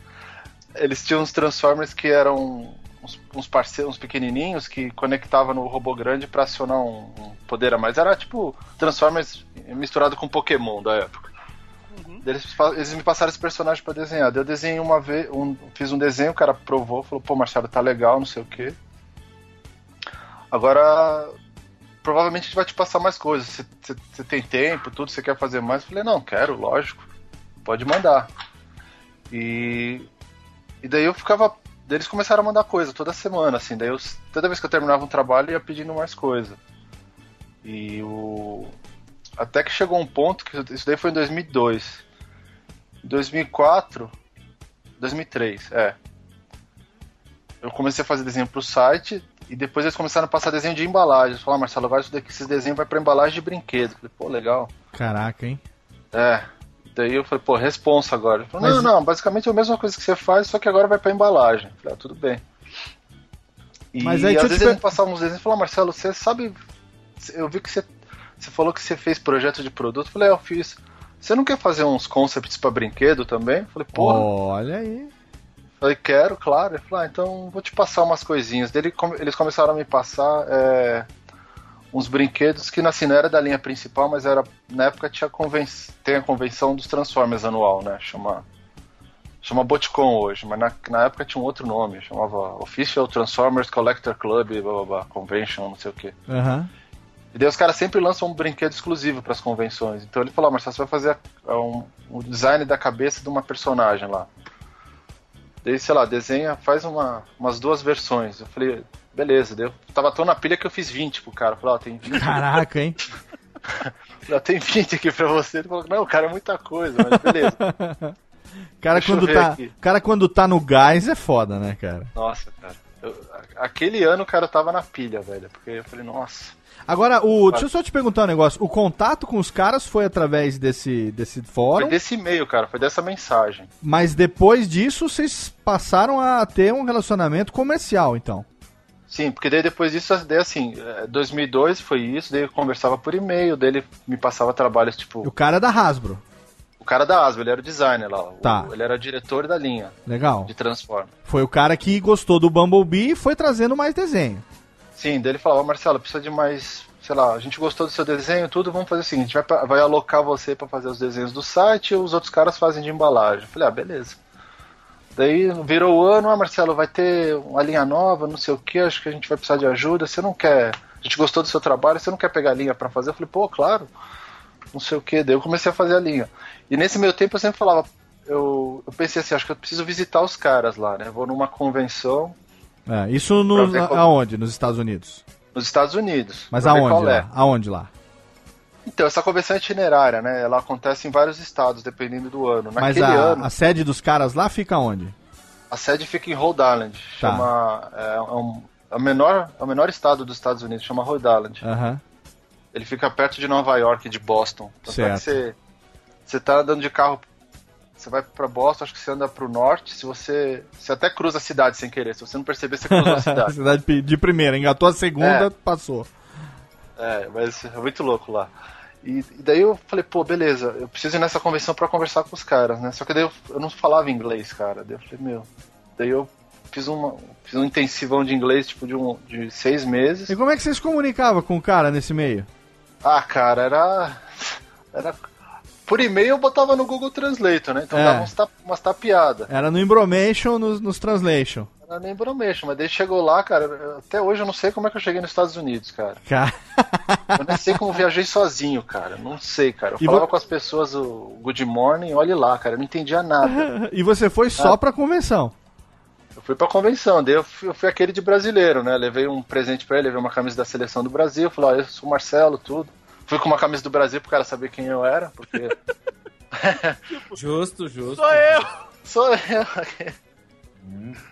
eles tinham uns Transformers que eram uns, uns parceiros, uns pequenininhos que conectava no robô grande pra acionar um, um poder a mais. Era tipo Transformers misturado com Pokémon da época. Daí Eles, eles me passaram esse personagem pra desenhar. Eu desenhei uma vez, um- fiz um desenho, o cara provou, falou, pô, Marcelo, tá legal, não sei o quê. Agora, provavelmente a gente vai te passar mais coisas. Você tem tempo, tudo, você quer fazer mais? Eu falei, não, quero, lógico. Pode mandar. E, e daí eu ficava. Daí eles começaram a mandar coisa toda semana, assim. Daí eu, toda vez que eu terminava um trabalho, eu ia pedindo mais coisa. E o. Até que chegou um ponto que isso daí foi em 2002. Em 2004. 2003, é. Eu comecei a fazer desenho pro site e depois eles começaram a passar desenho de embalagem. Falaram, ah, Marcelo, agora isso daqui, esses desenhos vai pra embalagem de brinquedo. Eu falei, pô, legal. Caraca, hein? É. Daí eu falei, pô, responsa agora. Ele falou, Mas- não, não, basicamente é a mesma coisa que você faz, só que agora vai pra embalagem. Eu falei, ah, tudo bem. E Mas aí, às vezes per- passavam uns desenhos e falavam, Marcelo, você sabe. Eu vi que você. Você falou que você fez projeto de produto. Eu falei, é, eu fiz. Você não quer fazer uns concepts pra brinquedo também? Eu falei, porra. Olha aí. Falei, quero, claro. Ele falou, ah, então vou te passar umas coisinhas. Daí eles começaram a me passar é, uns brinquedos que assim, não era da linha principal, mas era. Na época tinha conven... tem a convenção dos Transformers anual, né? Chama. Chama Boticon hoje, mas na, na época tinha um outro nome, chamava Official Transformers Collector Club, blá, blá, blá, Convention, não sei o que. Aham. E daí os caras sempre lançam um brinquedo exclusivo para as convenções. Então ele falou, ah, Marcelo, você vai fazer a- um, um design da cabeça de uma personagem lá. Daí, sei lá, desenha, faz uma, umas duas versões. Eu falei, beleza. Daí eu tava tão na pilha que eu fiz 20 pro cara. Falei, ó, tem 20. Caraca, hein? *laughs* Já tem 20 aqui pra você. Ele falou, não, cara, é muita coisa, mas beleza. *laughs* Cara, Deixa quando tá, aqui. cara, quando tá no gás é foda, né, cara? Nossa, cara. Eu- aquele ano o cara tava na pilha, velho. Porque eu falei, nossa. Agora, o, deixa eu só te perguntar um negócio. O contato com os caras foi através desse, desse fórum, Foi desse e-mail, cara. Foi dessa mensagem. mas depois disso vocês passaram a ter um relacionamento comercial, então. Sim, porque daí depois disso, daí assim, eh, 2002 foi isso, daí eu conversava por e-mail, daí ele me passava trabalhos, tipo, O cara é da Hasbro. o cara da Asbo, ele era o designer lá, o- Tá. ele era diretor da linha Legal. de Transform. Foi o cara que gostou do Bumblebee e foi trazendo mais desenho. Sim, daí ele falava, Marcelo, precisa de mais, sei lá, a gente gostou do seu desenho, tudo, vamos fazer o seguinte, vai, pra- vai alocar você pra fazer os desenhos do site e os outros caras fazem de embalagem. Eu falei, ah, beleza. Daí virou o ano, ah, Marcelo, vai ter uma linha nova, não sei o que, acho que a gente vai precisar de ajuda, você não quer, a gente gostou do seu trabalho, você não quer pegar a linha pra fazer? Eu falei, pô, claro, não sei o que, daí eu comecei a fazer a linha. E nesse meio tempo eu sempre falava, eu, eu pensei assim, acho que eu preciso visitar os caras lá, né? Vou numa convenção É, isso no, aonde? Nos Estados Unidos. nos Estados Unidos. Mas aonde é. lá? Aonde lá? Então, essa convenção é itinerária, né? Ela acontece em vários estados, dependendo do ano. Mas Naquele a, ano, a sede dos caras lá fica onde? a sede fica em Rhode Island. Tá. Chama. É, um, é o, menor, é o menor estado dos Estados Unidos, chama Rhode Island. Aham. Ele fica perto de Nova York, de Boston. É que Certo. você, você tá andando de carro, você vai pra Boston, acho que você anda pro norte, se você. Você até cruza a cidade sem querer. Se você não perceber, você cruzou a *laughs* cidade. Cidade de- de primeira, engatou a segunda, É. passou. É, mas é muito louco lá. E, daí eu falei, pô, beleza, eu preciso ir nessa convenção pra conversar com os caras, né? Só que daí eu, eu não falava inglês, cara. Daí eu falei, meu. Daí eu fiz, uma, fiz um intensivão de inglês, tipo, de, um, de seis meses. E como é que você se comunicava com o cara nesse meio? Ah, cara, era. Era. Por e-mail eu botava no Google Translate, né? Então É. dava uns tap, umas tapeadas. Era no Embromation, nos, nos Translation. Era nem bromeixo, mas daí chegou lá, cara. Até hoje eu não sei como é que eu cheguei nos Estados Unidos, cara. Cara. Eu nem sei como viajei sozinho, cara. Não sei, cara. Eu E falava vo- com as pessoas o Good Morning, olhe lá, cara. Eu não entendia nada. *laughs* E você foi só Ah. pra convenção. Eu fui pra convenção, daí eu fui, eu fui aquele de brasileiro, né? Levei um presente pra ele, levei uma camisa da seleção do Brasil, falei, ó, eu sou o Marcelo, tudo. Fui com uma camisa do Brasil pro cara saber quem eu era, porque. *laughs* *laughs* Justo, justo. Sou eu! Sou eu!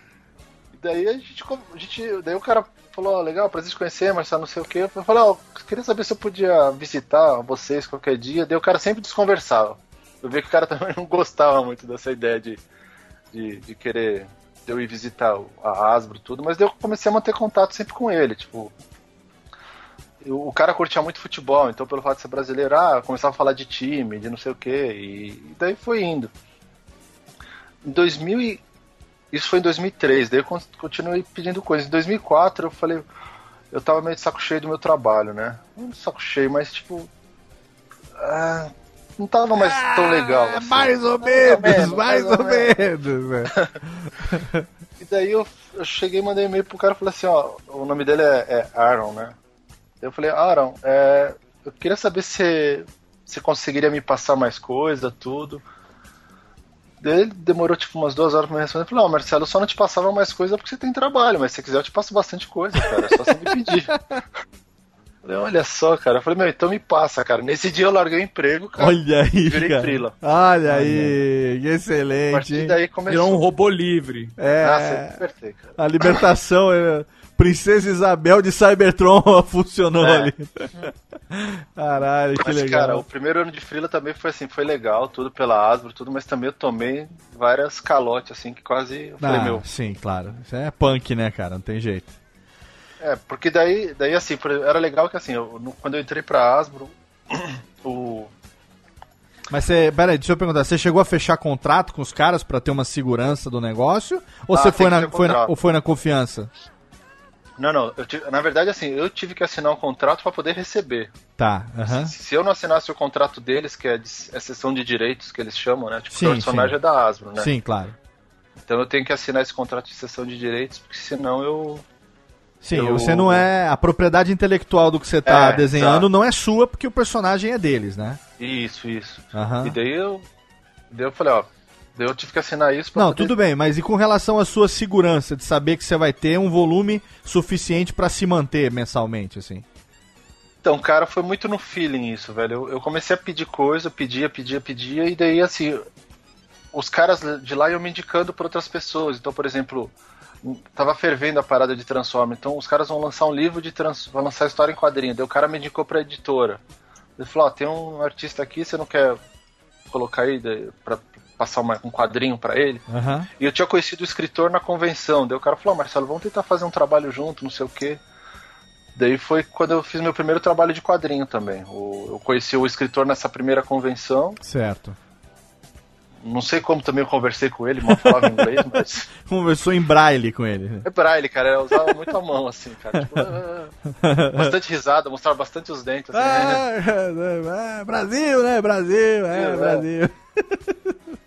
Daí a gente, a gente. Daí o cara falou, ó, legal, prazer te conhecer, Marcelo, não sei o quê. Eu falei, ó, queria saber se eu podia visitar vocês qualquer dia. Daí o cara sempre desconversava. Eu vi que o cara *laughs* também não gostava muito dessa ideia de, de, de querer de eu ir visitar a Asbro tudo, mas daí eu comecei a manter contato sempre com ele, tipo. o cara curtia muito futebol, então pelo fato de ser brasileiro, ah, começava a falar de time, de não sei o que, e, daí foi indo. Em 2000 e, isso foi em 2003, daí eu con- continuei pedindo coisas. Em 2004 eu falei, eu tava meio de saco cheio do meu trabalho, né? Não de saco cheio, mas tipo, ah, não tava mais tão legal. assim. mais ou menos, mais ou menos. né? *laughs* E daí eu, eu cheguei e mandei e-mail pro cara e falei assim, ó, o nome dele é, é Aaron, né? Eu falei, Aaron, é, eu queria saber se você conseguiria me passar mais coisa, tudo. Ele demorou tipo umas duas horas pra me responder. Eu falei, ó, Marcelo, eu só não te passava mais coisa porque você tem trabalho, mas se você quiser eu te passo bastante coisa, cara. É só você me pedir. Eu *laughs* falei, olha só, cara. Eu falei, meu, então me passa, cara. Nesse dia eu larguei o emprego, cara. Olha aí, Virei cara. frila. Olha aí, que A excelente. partir hein? daí começou. Virou um robô livre. É, Ah, você acertei, cara. a libertação, é, *laughs* Princesa Isabel de Cybertron *laughs* funcionou É. ali. Caralho, que Mas, legal. cara, o primeiro ano de Frila também foi assim, foi legal, tudo pela Asbro, tudo, mas também eu tomei várias calotes, assim, que quase. Eu falei, Ah, meu. sim, claro. Isso é punk, né, cara? Não tem jeito. É, porque daí, daí assim, era legal que assim, eu- quando eu entrei pra Asbro, *coughs* o. Mas você, peraí, deixa eu perguntar, você chegou a fechar contrato com os caras pra ter uma segurança do negócio? Ou Ah, você foi na, foi na- ou foi na confiança? Não, não, tive- na verdade, assim, eu tive que assinar um contrato pra poder receber. Tá, aham. Se eu não assinasse o contrato deles, que é de é sessão de direitos que eles chamam, né? Tipo, Sim, o personagem sim. é da Asbro, né? Sim, claro. Então eu tenho que assinar esse contrato de sessão de direitos, porque senão eu. Sim, Eu- você não é. A propriedade intelectual do que você tá É, desenhando exato. não é sua, porque o personagem é deles, né? Isso, isso. E daí eu. Daí eu falei, ó. Daí eu tive que assinar isso pra Não, poder tudo bem, mas e com relação à sua segurança, de saber que você vai ter um volume suficiente pra se manter mensalmente, assim? Então, cara, foi muito no feeling isso, velho. Eu, eu comecei a pedir coisa, pedia, pedia, pedia, e daí, assim, os caras de lá iam me indicando para outras pessoas. Então, por exemplo, tava fervendo a parada de Transforma. Então, os caras vão lançar um livro de trans... vão lançar história em quadrinho. Daí o cara me indicou pra editora. Ele falou: Ó, tem um artista aqui, você não quer colocar aí pra passar uma- um quadrinho pra ele? Aham. E eu tinha conhecido o escritor na convenção. Daí o cara falou: "Ó, Marcelo, vamos tentar fazer um trabalho junto, não sei o quê. Daí foi quando eu fiz meu primeiro trabalho de quadrinho também. O- eu conheci o escritor nessa primeira convenção. Certo. Não sei como também eu conversei com ele, mal falava *laughs* inglês, mas. Conversou em braille com ele. né? É braille, cara. Eu usava muito a mão, assim, cara. Tipo, ah, *laughs* bastante risada, mostrava bastante os dentes. Assim, Ah, é, *laughs* Brasil, né? Brasil, é, Brasil, é. Brasil. E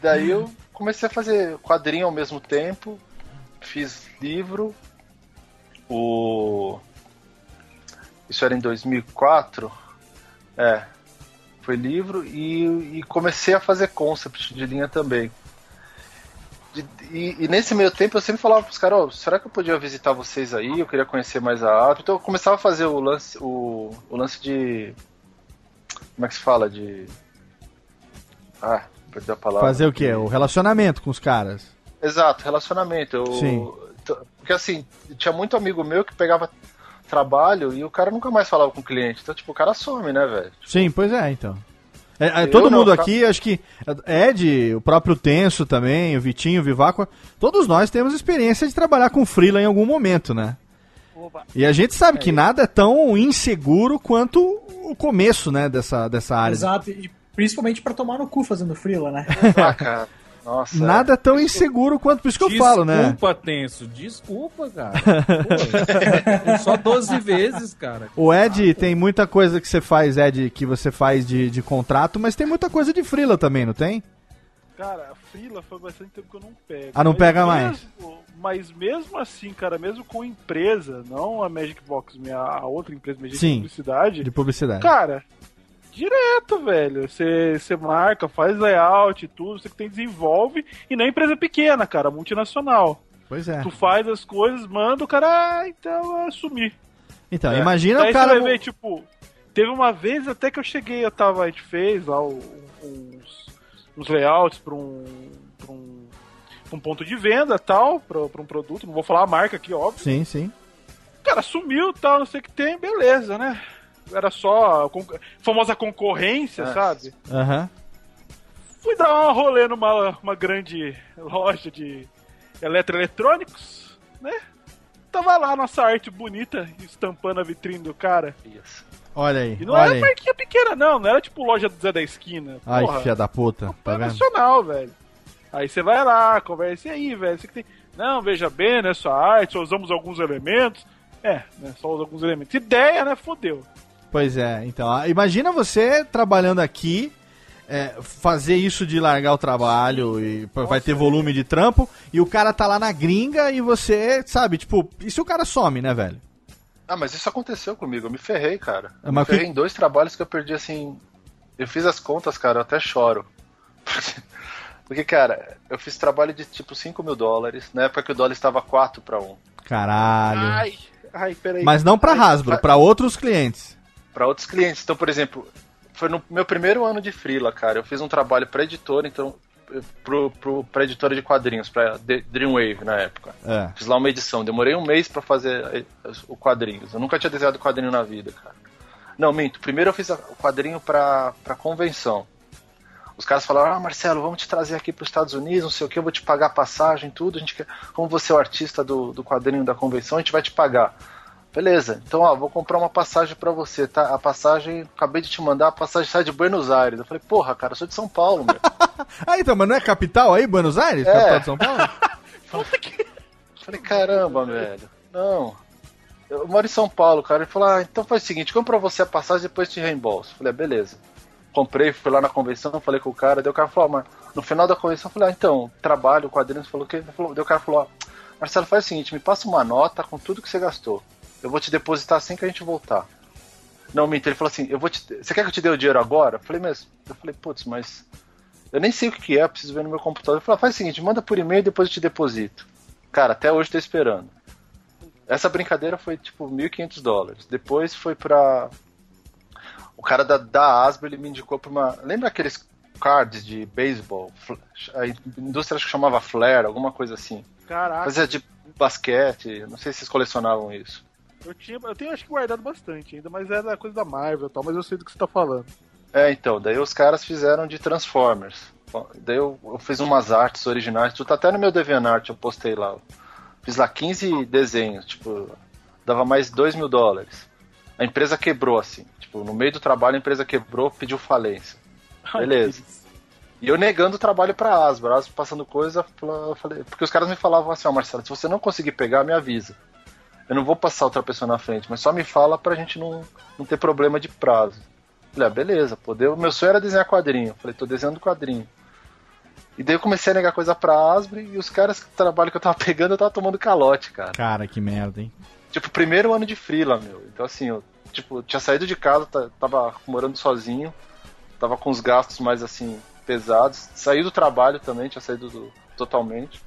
daí eu comecei a fazer quadrinho ao mesmo tempo, fiz livro. O isso era em 2004. É, foi livro e, e comecei a fazer concept de linha também. De- e, e nesse meio tempo eu sempre falava pros caras, "Ó, será que eu podia visitar vocês aí? Eu queria conhecer mais a arte. Então eu começava a fazer o lance, o, o lance de. Como é que se fala? De. Ah, perdi a palavra. Fazer o quê? O relacionamento com os caras. Exato, relacionamento. Eu, Sim. Porque assim, tinha muito amigo meu que pegava trabalho e o cara nunca mais falava com o cliente. Então, tipo, o cara some, né, velho? Sim, pois é, então. É, é, todo não, mundo aqui, acho que Ed, o próprio Tenso também, o Vitinho, o Viváqua, todos nós temos experiência de trabalhar com freela em algum momento, né? E a gente sabe que nada é tão inseguro quanto o começo, né, dessa, dessa área. Exato, e principalmente pra tomar no cu fazendo freela, né? *laughs* Ah, cara. Nossa. Nada é tão inseguro quanto, por isso que eu falo, né? Desculpa, Tenso. Desculpa, cara. Pô, só 12 vezes, cara. O Ed tem muita coisa que você faz, Ed, que você faz de, de contrato, mas tem muita coisa de freela também, não tem? Cara, a Frila foi bastante tempo que eu não pego. Ah, não Mas pega mais? mesmo- Mas mesmo assim, cara, mesmo com empresa, não a Magic Box, minha, a outra empresa Magic Sim, Publicidade, de publicidade. cara, direto, velho. Você você marca, faz layout e tudo, você que tem desenvolve, e não é empresa pequena, cara, multinacional. Pois é. Tu faz as coisas, manda o cara, ah, então é sumir. Então, É. imagina Daí o cara... Você vai ver, tipo, teve uma vez até que eu cheguei, eu tava, a gente fez lá uns, uns layouts pra um, pra um, pra um ponto de venda tal, pra, pra um produto, não vou falar a marca aqui, óbvio. Sim, sim. Cara sumiu tal, não sei o que tem, beleza, né? Era só a con- famosa concorrência, É. sabe? Aham. Fui dar um rolê numa uma grande loja de eletroeletrônicos, né? Tava lá nossa arte bonita estampando a vitrine do cara. Olha aí, E não olha era aí. marquinha pequena, não. Não era tipo loja do Zé da Esquina. Ai, Porra, filha da puta, tá vendo? nacional, velho. Aí você vai lá, conversa e aí, velho. Você que tem. Não, veja bem, né? Sua arte, só usamos alguns elementos. É, né? Só usa alguns elementos. Ideia, né? Fodeu. Pois é, então, imagina você trabalhando aqui, é, fazer isso de largar o trabalho e pô, vai ter volume de trampo, e o cara tá lá na gringa e você, sabe, tipo, e se o cara some, né, velho? Ah, mas isso aconteceu comigo, eu me ferrei, cara. Ah, Eu mas me ferrei que- em dois trabalhos que eu perdi assim. Eu fiz as contas, cara, eu até choro. *laughs* Porque, cara, eu fiz trabalho de tipo 5 mil dólares, na época que o dólar estava 4 para 1. Caralho. Ai, ai, peraí. Mas não pra Hasbro, pra outros clientes. Para outros clientes. Então, por exemplo, foi no meu primeiro ano de freela, cara. Eu fiz um trabalho pra editora, então. Pro, pro, pra editora de quadrinhos, pra D- Dreamwave na época. É. Fiz lá uma edição, demorei um mês pra fazer eh, o quadrinhos. Eu nunca tinha desenhado quadrinho na vida, cara. Não, minto. Primeiro eu fiz o quadrinho pra, pra convenção. Os caras falaram, ah, Marcelo, vamos te trazer aqui pros Estados Unidos, não sei o que, eu vou te pagar passagem, tudo. A gente quer, como você é o artista do, do quadrinho da convenção, a gente vai te pagar. Beleza, então ó, vou comprar uma passagem pra você, tá? A passagem, acabei de te mandar, a passagem sai de Buenos Aires. Eu falei, porra, cara, eu sou de São Paulo, meu. *laughs* Ah, então, mas não é capital aí, Buenos Aires? É. Capital de São Paulo? *laughs* Falei, caramba, velho. Não. Eu moro em São Paulo, cara. Ele falou, ah, então faz o seguinte, compra você a passagem e depois te reembolso. Falei, ah, beleza. Comprei, fui lá na convenção, falei com o cara, daí o cara falou, ah, mas no final da convenção eu falei, ah, então, trabalho, quadrinhos, falou que. Falou, daí o cara falou, ó, Marcelo, faz o seguinte, me passa uma nota com tudo que você gastou. Eu vou te depositar assim que a gente voltar. Não, minto, ele falou assim, eu vou te. Você quer que eu te dê o dinheiro agora? Eu falei, mas. Eu falei, putz, mas. Eu nem sei o que é, eu preciso ver no meu computador. Ele falou, faz o seguinte, manda por e-mail e depois eu te deposito. Cara, até hoje tô esperando. Essa brincadeira foi tipo 1.500 dólares. Depois foi pra. O cara da, da Asbro ele me indicou pra uma. Lembra aqueles cards de beisebol? A indústria acho que chamava Flare, alguma coisa assim. Caraca, Fazia de basquete, não sei se vocês colecionavam isso. Eu, tinha, eu tenho acho que guardado bastante ainda, mas da coisa da Marvel e tal, mas eu sei do que você tá falando. É, então, daí os caras fizeram de Transformers. Daí eu, eu fiz umas artes originais, tudo tá até no meu DeviantArt, eu postei lá. Fiz lá 15 desenhos, tipo, dava mais 2 mil dólares. A empresa quebrou, assim. Tipo, no meio do trabalho a empresa quebrou, pediu falência. *laughs* Beleza. E eu negando o trabalho pra Asbro, Asbro passando coisa, falei, porque os caras me falavam assim, ó Marcelo, se você não conseguir pegar, me avisa. Eu não vou passar outra pessoa na frente, mas só me fala pra gente não, não ter problema de prazo. Falei, ah, beleza, pô, deu, meu sonho era desenhar quadrinho. Falei, tô desenhando quadrinho. E daí eu comecei a negar coisa pra Asbro e os caras que trabalho que eu tava *laughs* pegando, eu tava tomando calote, cara. Cara, que merda, hein? Tipo, primeiro ano de freela, meu. Então assim, eu tipo, tinha saído de casa, ta- tava morando sozinho, tava com os gastos mais assim, pesados. Saí do trabalho também, tinha saído do- totalmente.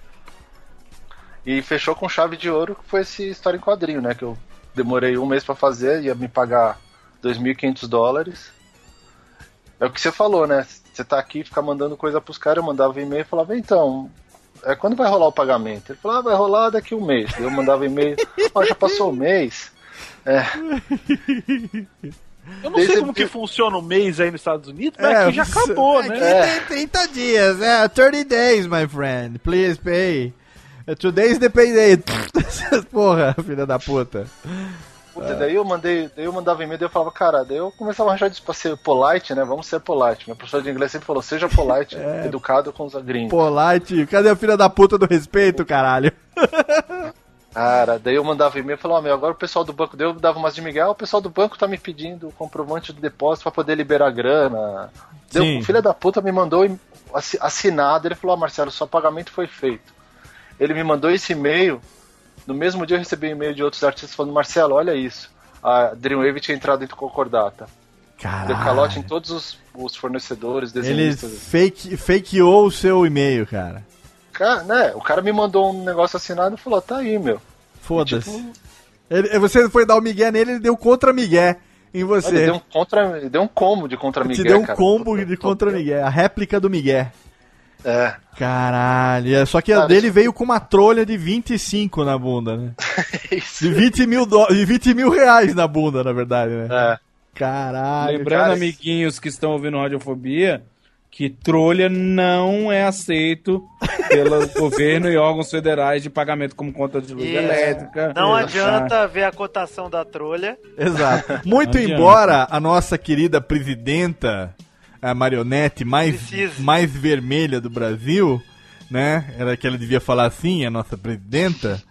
E fechou com chave de ouro, que foi esse história em quadrinho, né? Que eu demorei um mês pra fazer, ia me pagar 2.500 dólares. É o que você falou, né? Você tá aqui, fica mandando coisa pros caras, eu mandava e-mail e falava, então, é, quando vai rolar o pagamento? Ele falou, ah, vai rolar daqui um mês. Daí Eu mandava e-mail, ó, já passou o mês. É, Eu não Desde sei como que- funciona o mês aí nos Estados Unidos, mas É, aqui já acabou, aqui né? tem 30 dias, é, 30 days, my friend. Please pay. Today's the payday. *laughs* Porra, filha da puta. Puta, daí eu mandei, daí eu mandava e-mail, daí eu falava, cara, daí eu começava a arranjar disso pra ser polite, né? Vamos ser polite. Meu professor de inglês sempre falou, seja polite, *laughs* educado com os gringos. Polite. Cadê a filha da puta do respeito, caralho? *laughs* Cara, daí eu mandava e-mail e falava, ó, meu, agora o pessoal do banco, daí eu dava umas de Miguel, o pessoal do banco tá me pedindo o comprovante do depósito pra poder liberar a grana. Deu, o filho da puta me mandou assinado, ele falou, ó, Marcelo, seu pagamento foi feito. Ele me mandou esse e-mail, no mesmo dia eu recebi um e-mail de outros artistas falando, Marcelo, olha isso, a Dreamwave tinha entrado em concordata. Deu Caralho. calote em todos os, os fornecedores, Ele desenhistas. fake, fakeou o seu e-mail, cara. Cara, né, o cara me mandou um negócio assinado e falou, tá aí, meu. Foda-se. tipo, Ele- Você foi dar o migué nele, ele deu contra migué em você. Ele deu um, contra, ele deu um combo de contra Te Miguel, deu um cara. combo de contra migué, a réplica do migué. É. Caralho, é, só que a dele veio com uma trolha de 25 na bunda, né? *laughs* Isso. De 20 mil, dó- de 20 mil reais na bunda, na verdade, né? É. Caralho. Lembrando, cara, amiguinhos que estão ouvindo Radiofobia, que trolha não é aceito pelo *laughs* governo e órgãos federais de pagamento como conta de luz Isso. elétrica. Não Tá? adianta ver a cotação da trolha. Exato. *laughs* Muito embora a nossa querida presidenta, a marionete mais, mais vermelha do Brasil, né? Era que ela devia falar assim, a nossa presidenta.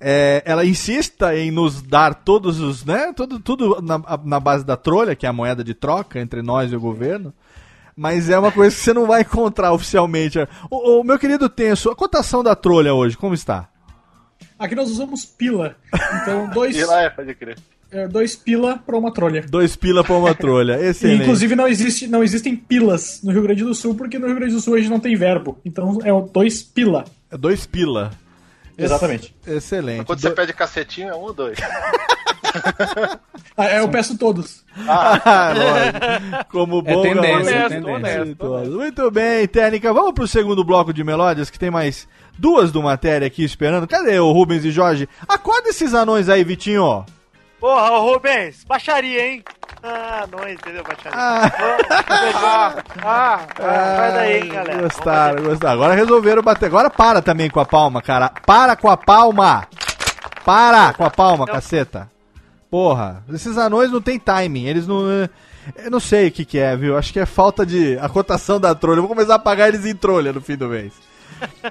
é, ela insista em nos dar todos os, né? Tudo, tudo na, na base da trolha, que é a moeda de troca entre nós e o governo. Mas é uma coisa que você não vai encontrar oficialmente. O, o meu querido Tenso, a cotação da trolha hoje, como está? Aqui nós usamos pila. Então, dois, lá é, pode crer. É, dois pila pra uma trolha. Dois pila pra uma trolha. *laughs* E, Excelente. inclusive não, existe, não existem pilas no Rio Grande do Sul, porque no Rio Grande do Sul a gente não tem verbo. Então é o dois pila. É dois pila. Exatamente. Excelente. Quando você Do- pede cacetinho, é um ou dois. *laughs* Ah, é, eu peço todos. Ah, *laughs* lógico. Como bom tendência, gaúcho. é tendência. Honesto, honesto. Muito bem, técnica. Vamos pro segundo bloco de melódias, que tem mais duas do matéria aqui esperando. Cadê o Rubens e Jorge? Acorda esses anões aí, Vitinho. Porra, ô Rubens, baixaria, hein? Ah, não, entendeu, baixaria. Ah. Ah, ah, vai daí, hein, galera. Gostaram, gostaram. Agora resolveram bater. Agora para também com a palma, cara. Para com a palma. Para com a palma, caceta. Porra, esses anões não tem timing. Eles não. Eu não sei o que, que é, viu? Acho que é falta de. A cotação da trolha. Eu vou começar a pagar eles em trolha no fim do mês.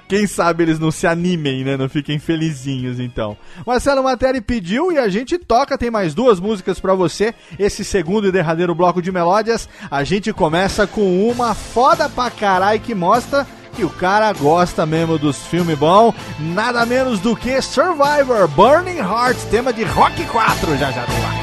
Quem sabe eles não se animem, né? Não fiquem felizinhos, então. Marcelo Materi pediu e a gente toca. Tem mais duas músicas pra você. Esse segundo e derradeiro bloco de melódias. A gente começa com uma foda pra caralho que mostra que o cara gosta mesmo dos filmes bons. Nada menos do que Survivor Burning Hearts, tema de Rock 4. Já já tem mais.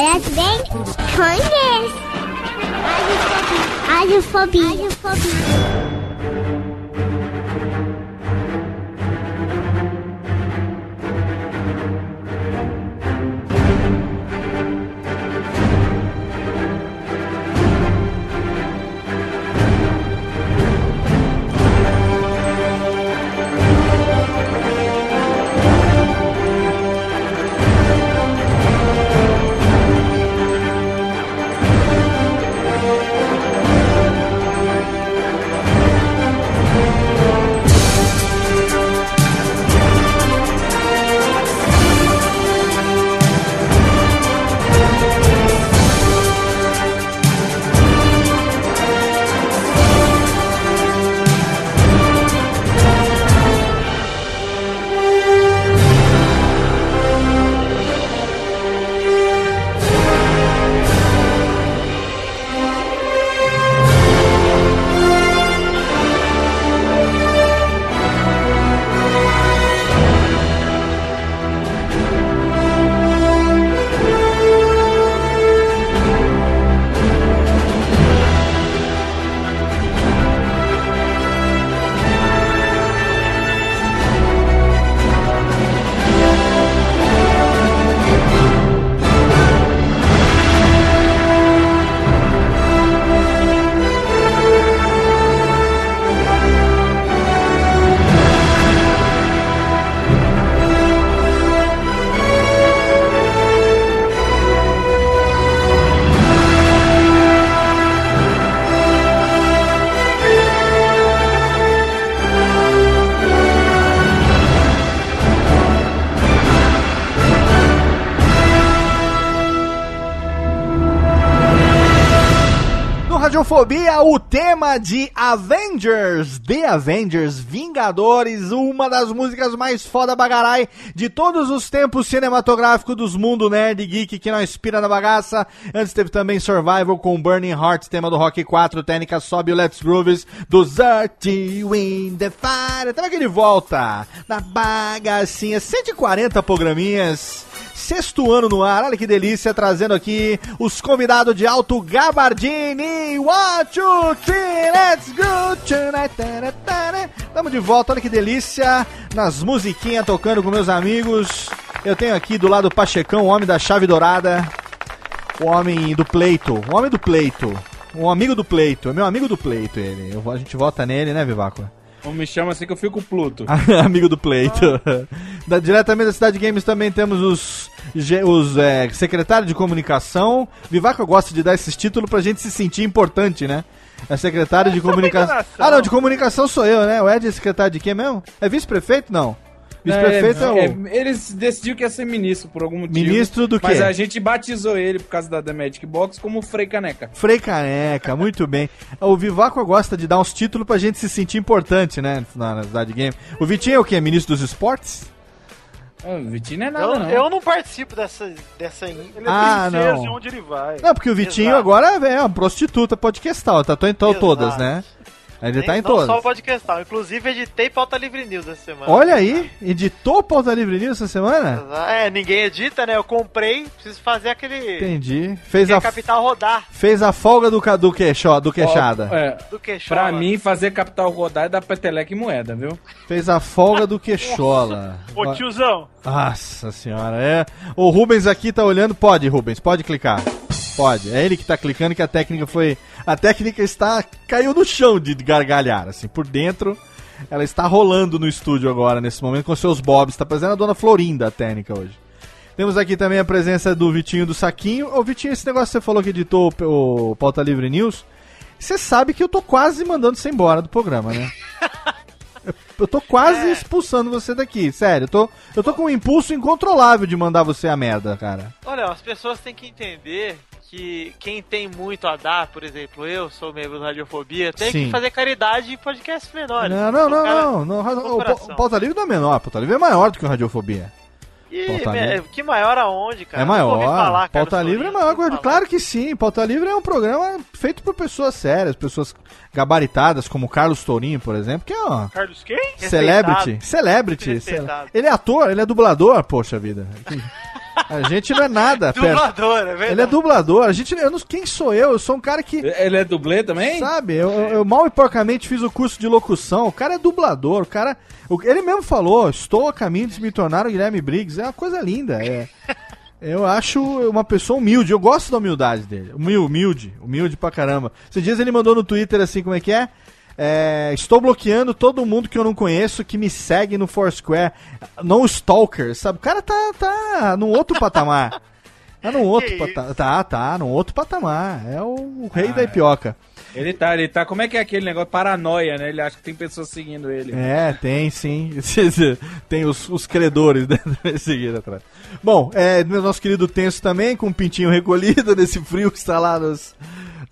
Olha bem, conhece. Radiofobia. Radiofobia. Radiofobia, o tema de Avengers, The Avengers, Vingadores, uma das músicas mais foda bagarai de todos os tempos cinematográficos dos mundo nerd geek que não inspira na bagaça. Antes teve também Survival com Burning Hearts, tema do Rock 4, técnica sobe o Let's Grooves do Zerty Wind the Fire. Estamos aqui de volta na bagacinha, 140 programinhas. Sexto ano no ar, olha que delícia, trazendo aqui os convidados de alto gabardine. One, two, three, let's go tonight. Estamos de volta, olha que delícia, nas musiquinhas tocando com meus amigos. Eu tenho aqui do lado o Pachecão, o homem da chave dourada, o homem do pleito, o homem do pleito, um amigo do pleito, é meu amigo do pleito ele. Eu- a gente vota nele, né, Vivaco? Não me chama assim que eu fico Pluto. *laughs* Amigo do pleito. Da- diretamente da Cidade Games também temos os, os é, secretários de comunicação. Vivaco gosta de dar esses títulos pra gente se sentir importante, né? É secretário de comunicação. enganação. Ah, não, de comunicação sou eu, né? O Ed é secretário de quê mesmo? É vice-prefeito? Não. Vice-prefeito é, o. é, Eles decidiu que ia ser ministro por algum motivo. Ministro do Mas quê? a gente batizou ele por causa da The Magic Box como Frei Caneca. Frei Caneca, muito bem. O Vivaco gosta de dar uns títulos pra gente se sentir importante, né? Na, na Cidade Game. O Vitinho é o quê? Ministro dos esportes? O Vitinho não é nada, Eu, não. eu não participo dessa. dessa in- Ele é Ah, não. de onde ele vai. Não, porque o Vitinho Exato. agora é uma prostituta podcastal, tá em to- Exato. todas, né? Ele tá em não só o todas. podcast, inclusive editei pauta livre news essa semana. Olha aí, editou Pauta Livre News essa semana? É, ninguém edita, né? Eu comprei, preciso fazer aquele. Entendi. Fez aquele a, capital rodar fez a folga do, do, queixo, do queixada. É, do queixo. pra mim, fazer capital rodar é dar peteleca e moeda, viu? Fez a folga do queixola. *laughs* Ô tiozão, Nossa senhora, é. O Rubens aqui tá olhando. Pode, Rubens, pode clicar. Pode. É ele que tá clicando que a técnica foi. A técnica está. caiu no chão de gargalhar, assim, por dentro. Ela está rolando no estúdio agora, nesse momento, com seus bobs. Tá fazendo a dona Florinda a técnica hoje. Temos aqui também a presença do Vitinho do Saquinho. Ô Vitinho, esse negócio que você falou que editou o Pauta Livre News. Você sabe que eu tô quase mandando você embora do programa, né? Eu- tô quase *laughs* expulsando você daqui, sério. Eu tô, eu tô com um impulso incontrolável de mandar você a merda, cara. Olha, as pessoas têm que entender que quem tem muito a dar, por exemplo, eu sou membro da Radiofobia, tem Sim. que fazer caridade em podcasts menores. Não, não, não, Cara, não. não, o, pa- o Pauta Livre não é menor, o Pauta Livre é maior do que o Radiofobia. E, Pauta me- Livre. que maior aonde, cara? é maior. falar, Carlos Pauta Livre é maior. Claro que sim. Pauta Livre é um programa feito por pessoas sérias, pessoas gabaritadas, como Carlos Tourinho, por exemplo, que é ó, Carlos quem? Celebrity. Celebrity. Respeitado. Ele é ator, ele é dublador, poxa vida. *laughs* A gente não é nada. perto- Dublador, é verdade. Ele é dublador. A gente, eu não, quem sou eu? Eu sou um cara que. Ele é dublê também? Sabe, eu, eu- eu mal e porcamente fiz o curso de locução. O cara é dublador. O cara. o- ele mesmo falou: estou a caminho de me tornar o Guilherme Briggs. É uma coisa linda. É, eu acho uma pessoa humilde. Eu gosto da humildade dele. Humil- Humilde. Humilde pra caramba. Esses dias ele mandou no Twitter assim: como é que é? É, estou bloqueando todo mundo que eu não conheço que me segue no Foursquare. Não stalker, sabe? O cara tá, tá num outro *laughs* patamar. Tá num outro patamar. Tá, tá, num outro patamar. É o, o rei da ipioca. Ele tá, ele tá. Como é que é aquele negócio? Paranoia, né? Ele acha que tem pessoas seguindo ele. É, tem sim. *laughs* tem os, os credores né, *laughs* seguindo atrás. Bom, é, nosso querido Tenso também, com o pintinho recolhido nesse frio que está lá nos,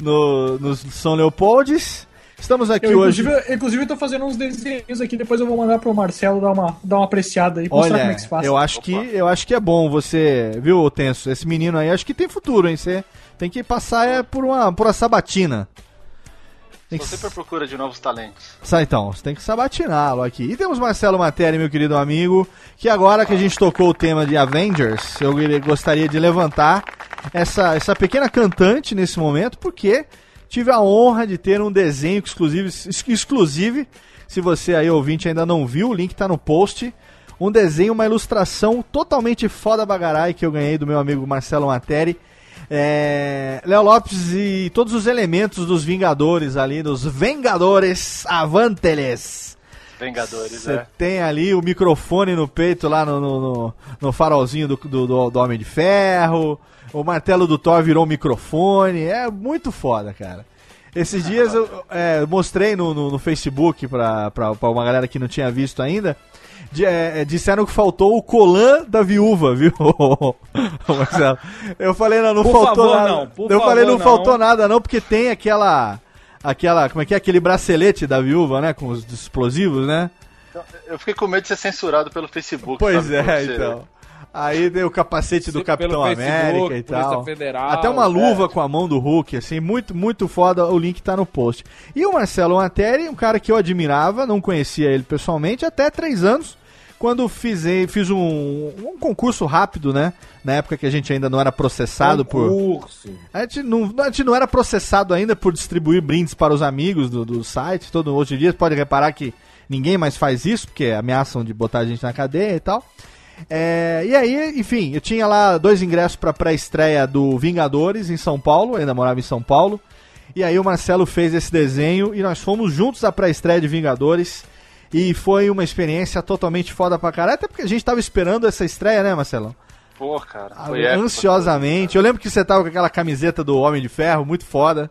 no, nos São Leopoldes. Estamos aqui Eu, hoje. inclusive, inclusive, eu tô fazendo uns desenhos aqui, depois eu vou mandar pro Marcelo dar uma, dar uma apreciada e mostrar como Olha, é que se faz. eu acho que eu acho que é bom você, viu, Tenso? Esse menino aí, acho que tem futuro, hein? Você tem que passar é, por uma por uma sabatina. Tem Estou que sempre à procura de novos talentos. Sa- Então, você tem que sabatiná-lo aqui. E temos Marcelo Materi, meu querido amigo, que agora que a gente tocou o tema de Avengers, eu gostaria de levantar essa, essa pequena cantante nesse momento, porque tive a honra de ter um desenho exclusivo, ex- exclusive, se você aí ouvinte ainda não viu, o link tá no post, um desenho, uma ilustração totalmente foda bagarai que eu ganhei do meu amigo Marcelo Materi. É, Léo Lopes e todos os elementos dos Vingadores ali, dos Vengadores Avanteles. Vingadores, Você é. tem ali o microfone no peito lá no, no, no- no farolzinho do, do- do Homem de Ferro. O martelo do Thor virou um microfone. É muito foda, cara. Esses dias eu é, mostrei no, no, no Facebook pra, pra, pra uma galera que não tinha visto ainda. De- é, é, disseram que faltou o colã da viúva, viu, *laughs* Marcelo? Eu falei, não, não Por faltou favor, nada. não, por eu falei, não, não. faltou nada, não, porque tem aquela. Aquela. Como é que é? Aquele bracelete da viúva, né? Com os explosivos, né? Eu fiquei com medo de ser censurado pelo Facebook. Pois sabe, é, então. Aí tem o capacete do Sim, Capitão pelo Facebook, América e tal. Federal, Até uma é. luva com a mão do Hulk, assim, muito, muito foda. O link tá no post. E o Marcelo Materi, um cara que eu admirava, não conhecia ele pessoalmente, até três anos, quando fiz, fiz um, um concurso rápido, né? Na época que a gente ainda não era processado por. Concurso. A gente, não, a gente não era processado ainda por distribuir brindes para os amigos do, do site. Todo, hoje em dia, pode reparar que ninguém mais faz isso, porque ameaçam de botar a gente na cadeia e tal. É, e aí, enfim, eu tinha lá dois ingressos para pré-estreia do Vingadores em São Paulo, eu ainda morava em São Paulo. E aí o Marcelo fez esse desenho e nós fomos juntos à pré-estreia de Vingadores. E foi uma experiência totalmente foda pra caralho, até porque a gente tava esperando essa estreia, né, Marcelo? Pô, cara. Foi. Ansiosamente. Eu lembro que você tava com aquela camiseta do Homem de Ferro, muito foda.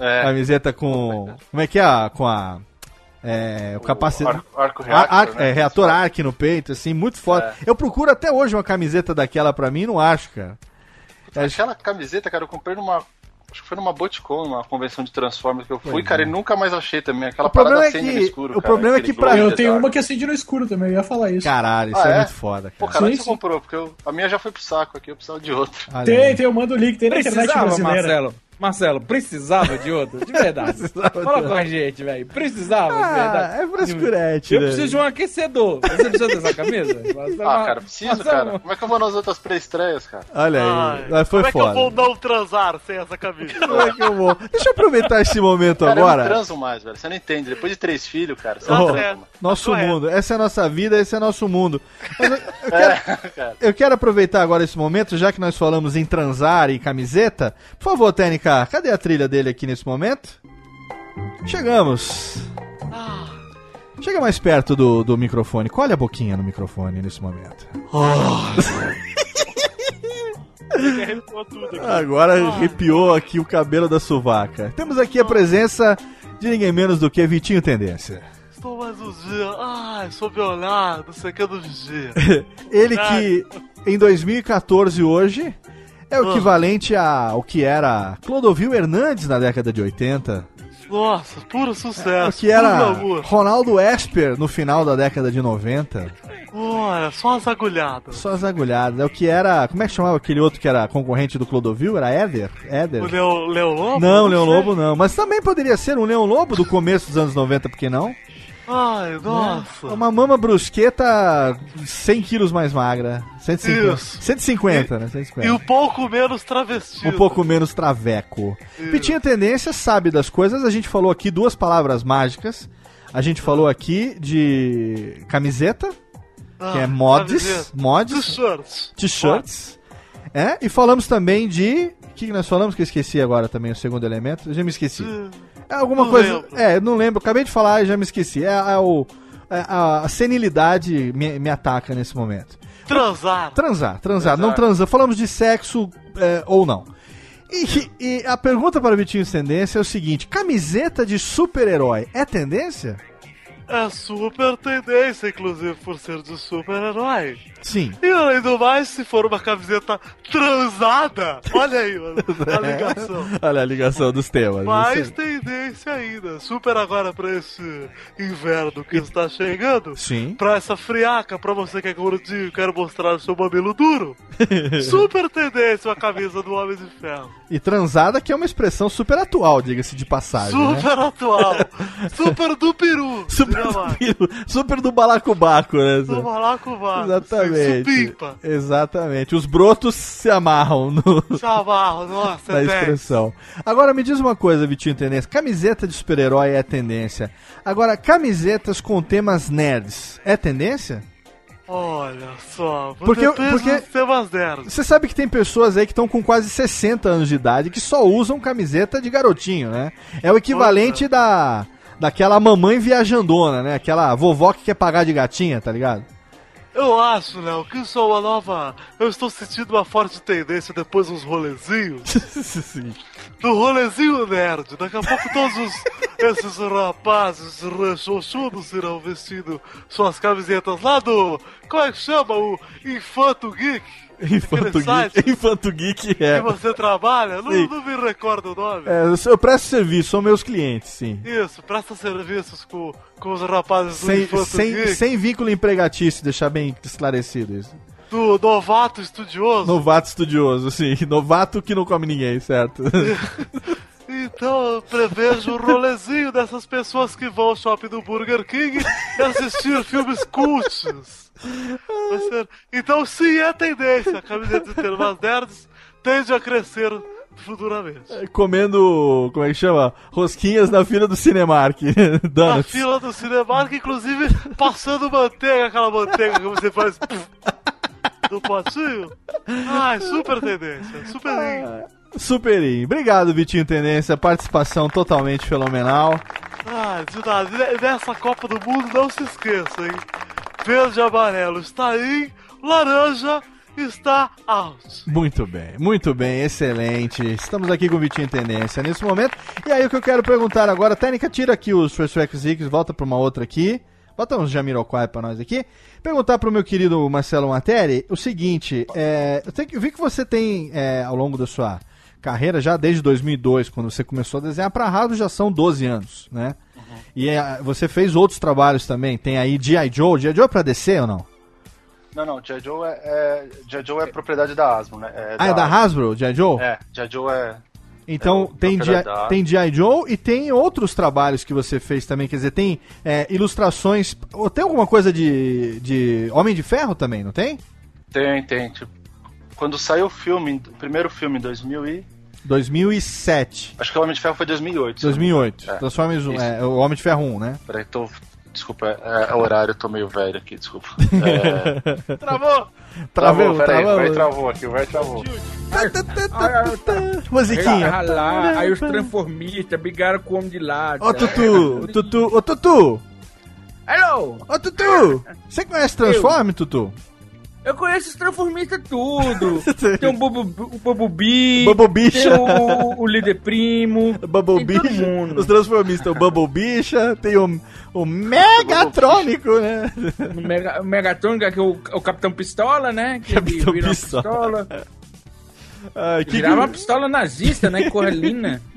É. Camiseta com. Como é que é? Com a. É, o capacete. ar- arco Ar- reactor, ar- né? é, reator arc no peito, assim, muito foda. Eu procuro até hoje uma camiseta daquela pra mim e não acho, cara. Aquela camiseta, cara, eu comprei numa. Acho que foi numa Boticon, numa convenção de Transformers que eu fui, Pois cara, é. e nunca mais achei também. Aquela O problema parada é acende que- no escuro. o cara, problema é que pra- Eu tenho uma que acende no escuro também, eu ia falar isso. Caralho, isso Ah, é? é? muito foda, Pô, cara. cara, onde Sim, você comprou? Porque eu- a minha já foi pro saco aqui, eu precisava de outra. Tem, tem, eu mando o link, tem na internet brasileira. Marcelo. Marcelo, precisava de outro? De verdade. *laughs* Fala com a gente, velho. Precisava, de Ah, verdade. é frescurete, Eu né? preciso de um aquecedor. Você precisa dessa *laughs* camisa? Ah, cara, preciso, cara. Como é que eu vou nas outras pré-estreias, cara? Olha aí, mas foi Como é que foda. eu vou não transar sem essa camisa? *laughs* Como é que eu vou? Deixa eu aproveitar esse momento Cara, eu não agora. transo mais, velho. Você não entende. Depois de três filhos, cara, você Oh, não transa mais. nosso correto. mundo, essa é a nossa vida, esse é nosso mundo. Mas eu, eu É, quero, cara. eu quero aproveitar agora esse momento, já que nós falamos em transar e camiseta. Por favor, TNK, cadê a trilha dele aqui nesse momento? Chegamos. Chega mais perto do, do microfone. Colhe a boquinha no microfone nesse momento. Aqui. *laughs* Agora arrepiou aqui o cabelo da suvaca. Temos aqui a presença de ninguém menos do que Vitinho Tendência. Estou mais um dia. Ai, sou violado, sei o dia. *laughs* Ele que em 2014 hoje é o Ah. equivalente ao que era Clodovil Hernandes na década de 80. Nossa, puro É o sucesso. que era. Ronaldo Esper no final da década de 90. Olha, só as agulhadas. Só as agulhadas. É o que era. Como é que chamava aquele outro que era concorrente do Clodovil? Era Éder? Éder? O Leão, Leão Lobo? Não, Leão. Lobo não. Mas também poderia ser um Leão Lobo do começo dos anos 90, por que não? Ai, nossa. Uma mama brusqueta 100 quilos mais magra. 150. Isso. 150, né? 150. E um pouco menos travestido. Um pouco menos traveco. Pitinho Tendência sabe das coisas. A gente falou aqui duas palavras mágicas. A gente falou aqui de camiseta, Ah, que é mods, camiseta. mods, T-shirts. t-shirts. É, e falamos também de. O que, que nós falamos que eu esqueci agora também, o segundo elemento? Eu já me esqueci. É alguma Não coisa. lembro. É, não lembro. Acabei de falar e já me esqueci. É, é o. é a, a senilidade me, me ataca nesse momento. Transar. Transar, transar, não transar. Falamos de sexo é, ou não. E, e a pergunta para o Vitinho Tendência é o seguinte: camiseta de super-herói é tendência? É super tendência, inclusive, por ser de super-herói. Sim. E além do mais, se for uma camiseta transada, olha aí, mano, a *laughs* ligação. Olha a ligação dos temas. Mais tendência ainda. Super agora pra esse inverno que está chegando. Sim. Pra essa friaca, pra você que é gordinho e quer mostrar o seu mamilo duro. *laughs* Super tendência a camisa do Homem de Ferro. E transada, que é uma expressão super atual, diga-se de passagem. né? Super atual. *laughs* Super do peru. Super Diria do, super do balacobaco, né? Do malacobaco. Exatamente. Supimpa. Exatamente. Os brotos se amarram no, Chavarro, nossa, *laughs* na é 10. expressão. Agora me diz uma coisa, Vitinho Tendência. Camiseta de super-herói é tendência. Agora, camisetas com temas nerds é tendência? Olha só, Porque- porque- temas nerds. Você sabe que tem pessoas aí que estão com quase 60 anos de idade que só usam camiseta de garotinho, né? É o equivalente da daquela mamãe viajandona, né? Aquela vovó que quer pagar de gatinha, tá ligado? Eu acho, Léo, que isso é uma nova. Eu estou sentindo uma forte tendência depois dos rolezinhos. *laughs* Sim. Do rolezinho nerd. Daqui a pouco todos os- *laughs* esses rapazes rechochudos irão vestindo suas camisetas lá do. Como é que chama? O Infanto Geek. *laughs* Infanto Geek. Infanto Geek, é. que você trabalha? Não, não me recordo o nome. É, eu- presto serviço, são meus clientes, sim. Isso, presta serviços com, com os rapazes do Sem, Infanto sem, Geek. sem vínculo empregatício, deixar bem esclarecido isso. Do novato estudioso. Novato estudioso, sim. *laughs* Novato que não come ninguém, certo? *laughs* Então eu prevejo o rolezinho dessas pessoas que vão ao shopping do Burger King e assistir filmes cultos. Então sim, é tendência. A camiseta de termas nerds tende a crescer futuramente. Comendo, como é que chama? Rosquinhas na fila do Cinemark. *laughs* Na fila do Cinemark, inclusive passando manteiga, aquela manteiga que você faz do potinho. Ai, super tendência, super lindo. Superinho. Obrigado, Vitinho Tendência. Participação totalmente fenomenal. Ah, de nada. Ne- Nessa Copa do Mundo, não se esqueça, hein? Verde e amarelo está in, laranja está out. Muito bem, muito bem, excelente. Estamos aqui com o Vitinho Tendência nesse momento. E aí o que eu quero perguntar agora, técnica, tira aqui os First Requisites, volta para uma outra aqui. Bota uns Jamiroquai pra nós aqui. Perguntar pro meu querido Marcelo Materi o seguinte: é, eu, tenho eu vi que você tem, é, ao longo da sua carreira, já desde 2002, quando você começou a desenhar pra rádio, já são 12 anos, né? E é, você fez outros trabalhos também. Tem aí G.I. Joe. G.I. Joe é pra DC ou não? Não, não, G.I. Joe é, é. Joe é propriedade da Asmo, né? ah, é da Hasbro, G.I. Joe? É, G.I. Joe é... Então É, tem, da- tem G.I. Joe e tem outros trabalhos que você fez também. Quer dizer, tem é, ilustrações. ou Tem alguma coisa de, de Homem de Ferro também, não tem? Tem, tem. Tipo, quando saiu o filme, o primeiro filme em 2000 e... 2007. Acho que o Homem de Ferro foi 2008. se eu não me 2008. engano. É. Transformers 1. Isso. É, o Homem de Ferro 1, né? Peraí, tô... Desculpa, é, é o horário, eu tô meio velho aqui, desculpa. É... Travou! Travou, peraí, travou. o velho travou aqui, o velho travou. Musiquinha. Ah lá, aí os transformistas brigaram com o homem de lado. Ô Tutu, Tutu, ô Tutu, Hello! ô Tutu, você conhece Transform, Tutu? Eu conheço os transformistas tudo. *laughs* tem o Bobo, o Bobo Bi, Bobo Bicha. tem o, o líder primo, *laughs* Bubble todo Bicha, mundo. os transformistas, o Bubble Bicha, tem o, o Megatrônico, né? O, Mega, o Megatron, que é o, o Capitão Pistola, né? Que Capitão vira Pistola. pistola. Ai, que Virava que- uma pistola nazista, né? Correlina. *laughs*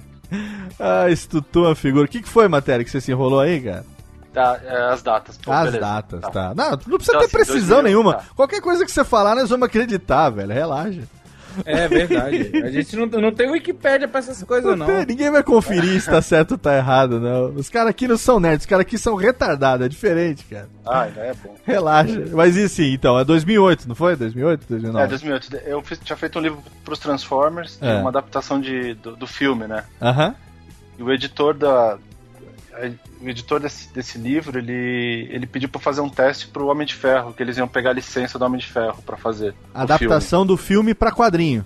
Ah, esse Tutu é uma figura. O que, que foi, matéria, que você se enrolou aí, cara? Tá, é, as datas. Pô, As beleza. datas, tá. Não, não precisa Então, ter assim, precisão 2000, nenhuma. tá. Qualquer coisa que você falar, nós vamos acreditar, velho. Relaxa. É verdade. A gente não, não tem Wikipédia pra essas coisas, não. tem, *laughs* ninguém vai conferir se tá certo ou tá errado, não. Os caras aqui não são nerds, os caras aqui são retardados, é diferente, cara. Ah, ainda é bom. Relaxa. Mas e sim, então, é 2008, não foi? 2008, 2009? É, 2008. Eu fiz- tinha feito um livro pros Transformers, É. uma adaptação de, do, do filme, né? Aham. E o editor da. O editor desse, desse livro, ele, ele pediu pra fazer um teste pro Homem de Ferro, que eles iam pegar a licença do Homem de Ferro pra fazer. o filme. Adaptação do filme pra quadrinho.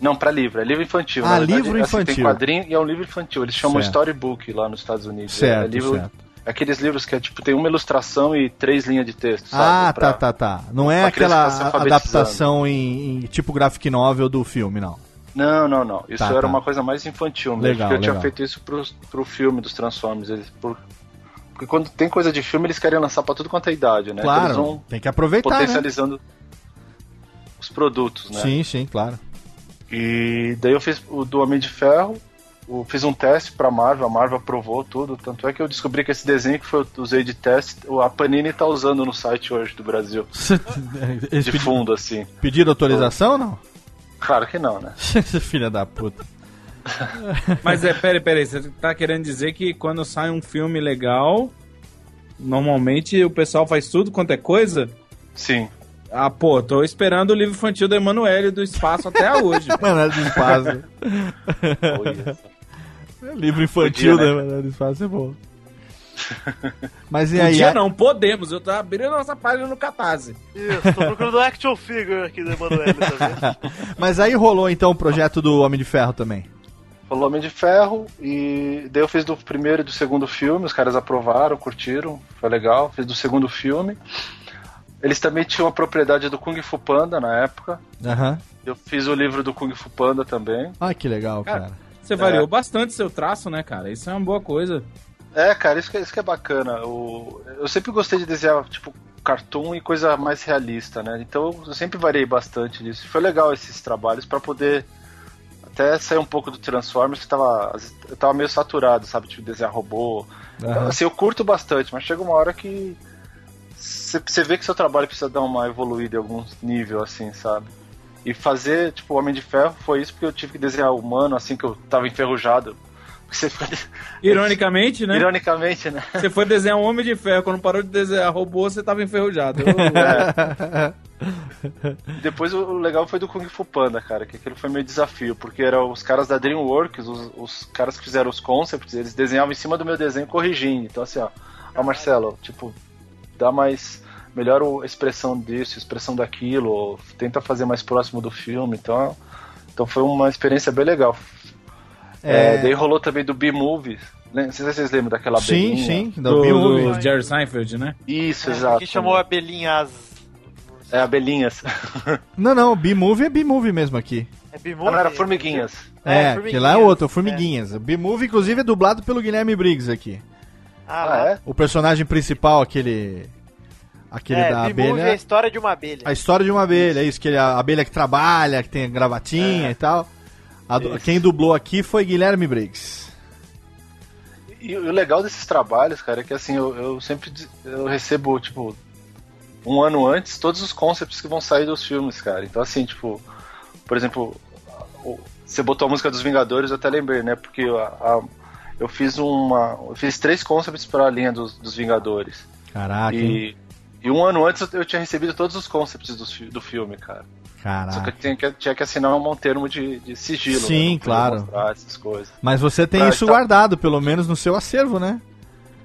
Não, pra livro, é livro infantil. Ah, verdade, livro assim, infantil. tem quadrinho e é um livro infantil. Eles chamam Certo. storybook lá nos Estados Unidos. Certo, é livro, certo. Aqueles livros que é tipo, tem uma ilustração e três linhas de texto, sabe? Ah, Pra- tá, tá, tá. Não é aquela adaptação em, em tipo graphic novel do filme, não. Não, não, não. Isso Tá, era tá. uma coisa mais infantil mesmo. Legal, porque eu tinha legal. feito isso pro, pro filme dos Transformers. Eles, por- Porque quando tem coisa de filme, eles querem lançar pra tudo quanto é idade, né? Claro, Eles vão tem que aproveitar, né? potencializando os produtos, né? Sim, sim, claro. E daí eu fiz o do Homem de Ferro, eu fiz um teste pra Marvel, a Marvel aprovou tudo, tanto é que eu descobri que esse desenho que foi, eu usei de teste, a Panini tá usando no site hoje do Brasil. *laughs* De fundo, assim. Pediram autorização ou não? Claro que não, né? *laughs* Filha da puta. *laughs* Mas é, peraí, peraí, você tá querendo dizer que quando sai um filme legal, normalmente o pessoal faz tudo quanto é coisa? Sim. Ah, pô, tô esperando o livro infantil do Emanuele do espaço até hoje. *laughs* Mano, é do espaço. É livro infantil, Podia, né? né? Mano, do espaço é bom. Mas e Podia aí? é- não, podemos. Eu tô abrindo nossa página no Catarse. Isso, tô procurando action figure aqui do Emanuele, tá? *laughs* Mas aí rolou então o projeto do Homem de Ferro também. Falou Homem de Ferro e daí eu fiz do primeiro e do segundo filme, os caras aprovaram, curtiram, foi legal, fiz do segundo filme. Eles também tinham a propriedade do Kung Fu Panda na época. Aham. Eu fiz o livro do Kung Fu Panda também. Ah, que legal, cara. Cara, Você variou É. bastante seu traço, né, cara? Isso é uma boa coisa. É, cara, isso que, é- isso que é bacana. O, eu sempre gostei de desenhar, tipo, cartoon e coisa mais realista, né? Então eu sempre variei bastante disso. Foi legal esses trabalhos pra poder até sair um pouco do Transformers, que tava, eu tava meio saturado, sabe? Tipo, desenhar robô. Aham. Assim, eu curto bastante, mas chega uma hora que você vê que seu trabalho precisa dar uma evoluída em algum nível, assim, sabe? E fazer, tipo, Homem de Ferro foi isso porque eu tive que desenhar humano, assim, que eu tava enferrujado. Você fica... Ironicamente, né? Ironicamente, né? Você foi desenhar um Homem de Ferro, quando parou de desenhar robô, você tava enferrujado. Eu- É. *laughs* Depois o legal foi do Kung Fu Panda, cara, que aquilo foi meio desafio, porque eram os caras da DreamWorks, os, os caras que fizeram os concepts, eles desenhavam em cima do meu desenho corrigindo. Então assim, ó, ó Marcelo, tipo, dá mais melhor a expressão disso, expressão daquilo, tenta fazer mais próximo do filme. Então, então foi uma experiência bem legal. É. É, daí rolou também do B-Movie. né? Não sei se vocês lembram daquela Sim, abelhinha. sim, da do, B-Movie. do Jerry Seinfeld, né? Isso, exato. Que chamou abelhinhas. É, abelhinhas. *laughs* Não, não, B-Movie é B-Movie mesmo aqui. É Bimove? Ah, não, era formiguinhas. É, É, que lá é outro, Formiguinhas. B-Movie, inclusive, é dublado pelo Guilherme Briggs aqui. Ah, Ah, lá. é? O personagem principal, aquele. Aquele é, da abelha. é a história de uma abelha. A história de uma abelha, é isso, que ele, a abelha que trabalha, que tem gravatinha e tal. Quem dublou aqui foi Guilherme Briggs. E o legal desses trabalhos, cara, é que assim, eu, eu sempre eu recebo, tipo, um ano antes, todos os concepts que vão sair dos filmes, cara. Então, assim, tipo, por exemplo, você botou a música dos Vingadores, eu até lembrei, né? Porque a- a- eu fiz uma. Eu fiz três concepts para a linha dos, dos Vingadores. Caraca? E, e um ano antes eu tinha recebido todos os concepts do, do filme, cara. Só que Caraca. eu tinha que, tinha que assinar um termo de, de sigilo. Sim, né? Não podia claro. essas coisas. Mas você tem Pra isso estar- guardado, pelo menos no seu acervo, né?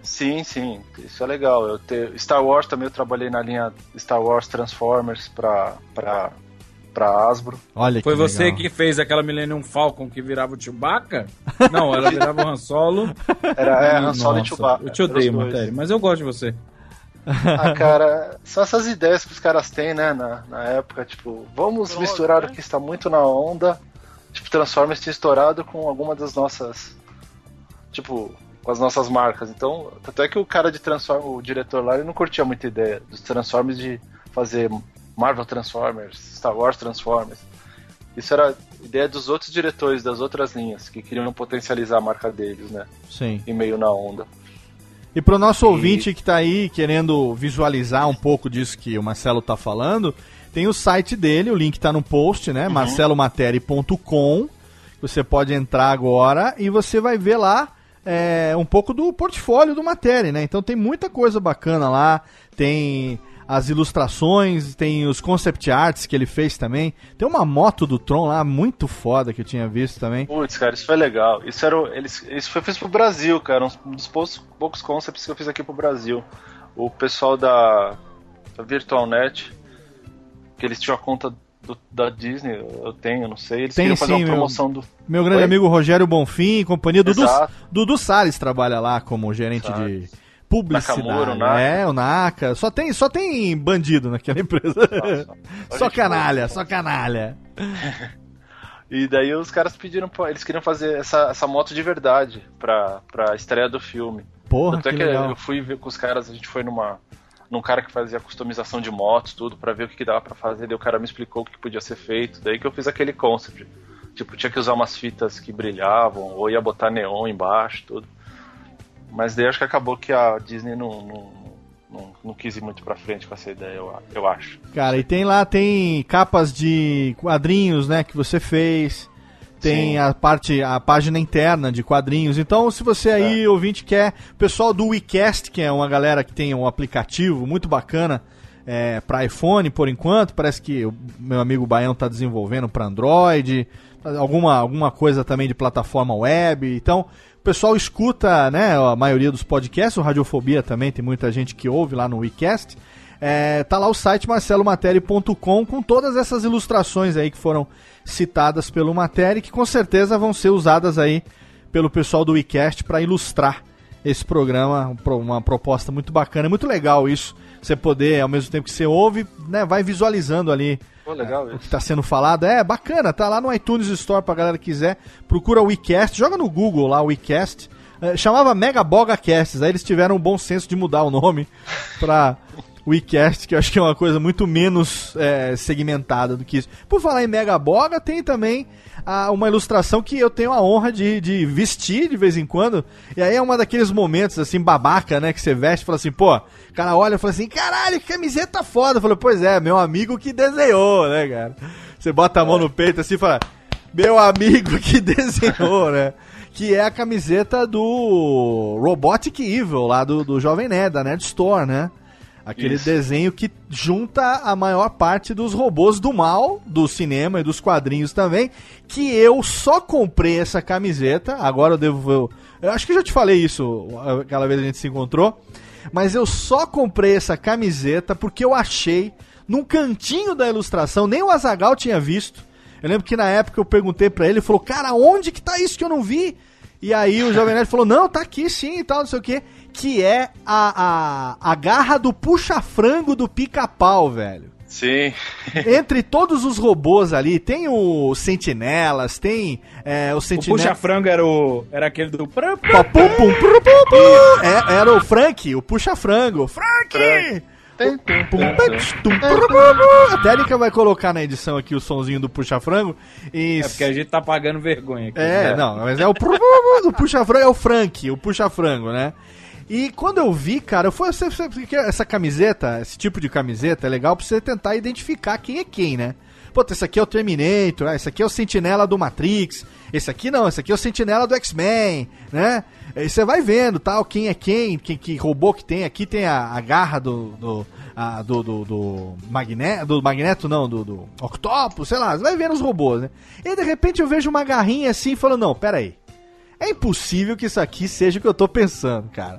Sim, sim, isso é legal. Eu te... Star Wars também eu trabalhei na linha Star Wars Transformers pra, pra, pra Hasbro. Olha Foi que você legal. que fez aquela Millennium Falcon que virava o Chewbacca? Não, ela *laughs* virava o Han Solo. Era é, Han Solo e Nossa, Chewbacca. Eu te odeio. Matéria, mas eu gosto de você. *laughs* Ah, cara, são essas ideias que os caras têm, né, na, na época, tipo, vamos misturar o que está muito na onda, tipo, Transformers tinha estourado com alguma das nossas, tipo, com as nossas marcas. Então, tanto é que o cara de Transformers, o diretor lá, ele não curtia muita ideia dos Transformers de fazer Marvel Transformers, Star Wars Transformers. Isso era ideia dos outros diretores das outras linhas, que queriam potencializar a marca deles, né, Sim. e meio na onda. E pro nosso ouvinte que tá aí querendo visualizar um pouco disso que o Marcelo tá falando, tem o site dele, o link tá no post, né? marcelomateri.com. Você pode entrar agora e você vai ver lá é, um pouco do portfólio do Materi, né? Então tem muita coisa bacana lá, tem as ilustrações, tem os concept arts que ele fez também. Tem uma moto do Tron lá muito foda que eu tinha visto também. Putz, cara, isso foi legal. Isso, era, eles, isso foi feito pro Brasil, cara. Um dos poucos, poucos concepts que eu fiz aqui pro Brasil. O pessoal da, da VirtualNet, que eles tinham a conta do- da Disney, eu tenho, não sei. Eles Tem queriam fazer sim, uma meu- promoção do. Meu grande Oi? amigo Rogério Bonfim e companhia. Dudu, Exato. Dudu Salles trabalha lá como gerente Exato. de publicidade. Nakamura, o Naka. É, o Naka. Só tem, só tem bandido naquela empresa. *laughs* só gente canalha, só canalha. E daí os caras pediram, pra- eles queriam fazer essa, essa moto de verdade pra, pra estreia do filme. Porra, Tanto é que que legal. eu fui ver com os caras, a gente foi numa num cara que fazia customização de motos, tudo, pra ver o que, que dava pra fazer. Daí o cara me explicou o que podia ser feito. Daí que eu fiz aquele concept. Tipo, tinha que usar umas fitas que brilhavam, ou ia botar neon embaixo, tudo. Mas daí acho que acabou que a Disney não, não, não, não quis ir muito pra frente com essa ideia, eu, eu acho. Cara, e tem lá, tem capas de quadrinhos, né, que você fez. Tem Sim. a parte, a página interna de quadrinhos. Então, se você aí, É. ouvinte, quer. O pessoal do WeCast, que é uma galera que tem um aplicativo muito bacana é, para iPhone por enquanto. Parece que o meu amigo Baião tá desenvolvendo para Android. Alguma, alguma coisa também de plataforma web. Então, pessoal escuta, né? A maioria dos podcasts, o Radiofobia também, tem muita gente que ouve lá no WeCast. É, tá lá o site marcelomatéria.com com todas essas ilustrações aí que foram citadas pelo Matéria, que com certeza vão ser usadas aí pelo pessoal do WeCast para ilustrar esse programa, um pro- uma proposta muito bacana, é muito legal isso. Você poder, ao mesmo tempo que você ouve, né, vai visualizando ali Pô, legal o isso. que tá sendo falado. É bacana, tá lá no iTunes Store pra galera que quiser. Procura o WeCast, joga no Google lá o WeCast. É, chamava Mega Boga Casts, aí eles tiveram o bom senso de mudar o nome pra WeCast, que eu acho que é uma coisa muito menos é, segmentada do que isso. Por falar em Mega Boga, tem também ah, uma ilustração que eu tenho a honra de, de vestir de vez em quando. E aí é uma daqueles momentos assim, babaca, né? Que você veste e fala assim, pô, o cara olha e fala assim, caralho, que camiseta foda. Eu falo, pois é, meu amigo que desenhou, né, cara? Você bota a mão no peito assim e fala, meu amigo *laughs* que desenhou, né? Que é a camiseta do Robotic Evil, lá do, do Jovem Nerd, da Nerd Store, né? Aquele Isso. desenho que junta a maior parte dos robôs do mal, do cinema e dos quadrinhos também. Que eu só comprei essa camiseta. Agora eu devo. Eu, eu acho que eu já te falei isso aquela vez que a gente se encontrou. Mas eu só comprei essa camiseta porque eu achei num cantinho da ilustração, nem o Azagal tinha visto. Eu lembro que na época eu perguntei pra ele, ele falou: Cara, onde que tá isso que eu não vi? E aí o Jovem Nerd falou: Não, tá aqui sim e tal, não sei o que. Que é a, a, a garra do puxa-frango do pica-pau, velho. Sim. *laughs* Entre todos os robôs ali, tem o Sentinelas, tem é, o O Sentinelas. puxa-frango era, o, era aquele do... Pá, pum, pum, pum, pum, pum. É, era o Frank, o puxa-frango. Frank! A Técnica vai colocar na edição aqui o sonzinho do puxa-frango. E... É porque a gente tá pagando vergonha aqui. É, né? não, mas é o *laughs* do puxa-frango, é o Frank, o puxa-frango, né? E quando eu vi, cara, eu fui, essa camiseta, esse tipo de camiseta é legal pra você tentar identificar quem é quem, né? Pô, esse aqui é o Terminator, ah, esse aqui é o Sentinela do Matrix, esse aqui não, esse aqui é o Sentinela do X-Men, né? Aí você vai vendo, tal, quem é quem, quem que robô que tem. Aqui tem a, a garra do do, a, do, do, do do Magneto não, do, do Octopus, sei lá, você vai vendo os robôs, né? E de repente eu vejo uma garrinha assim e falo, não, pera aí. É impossível que isso aqui seja o que eu tô pensando, cara.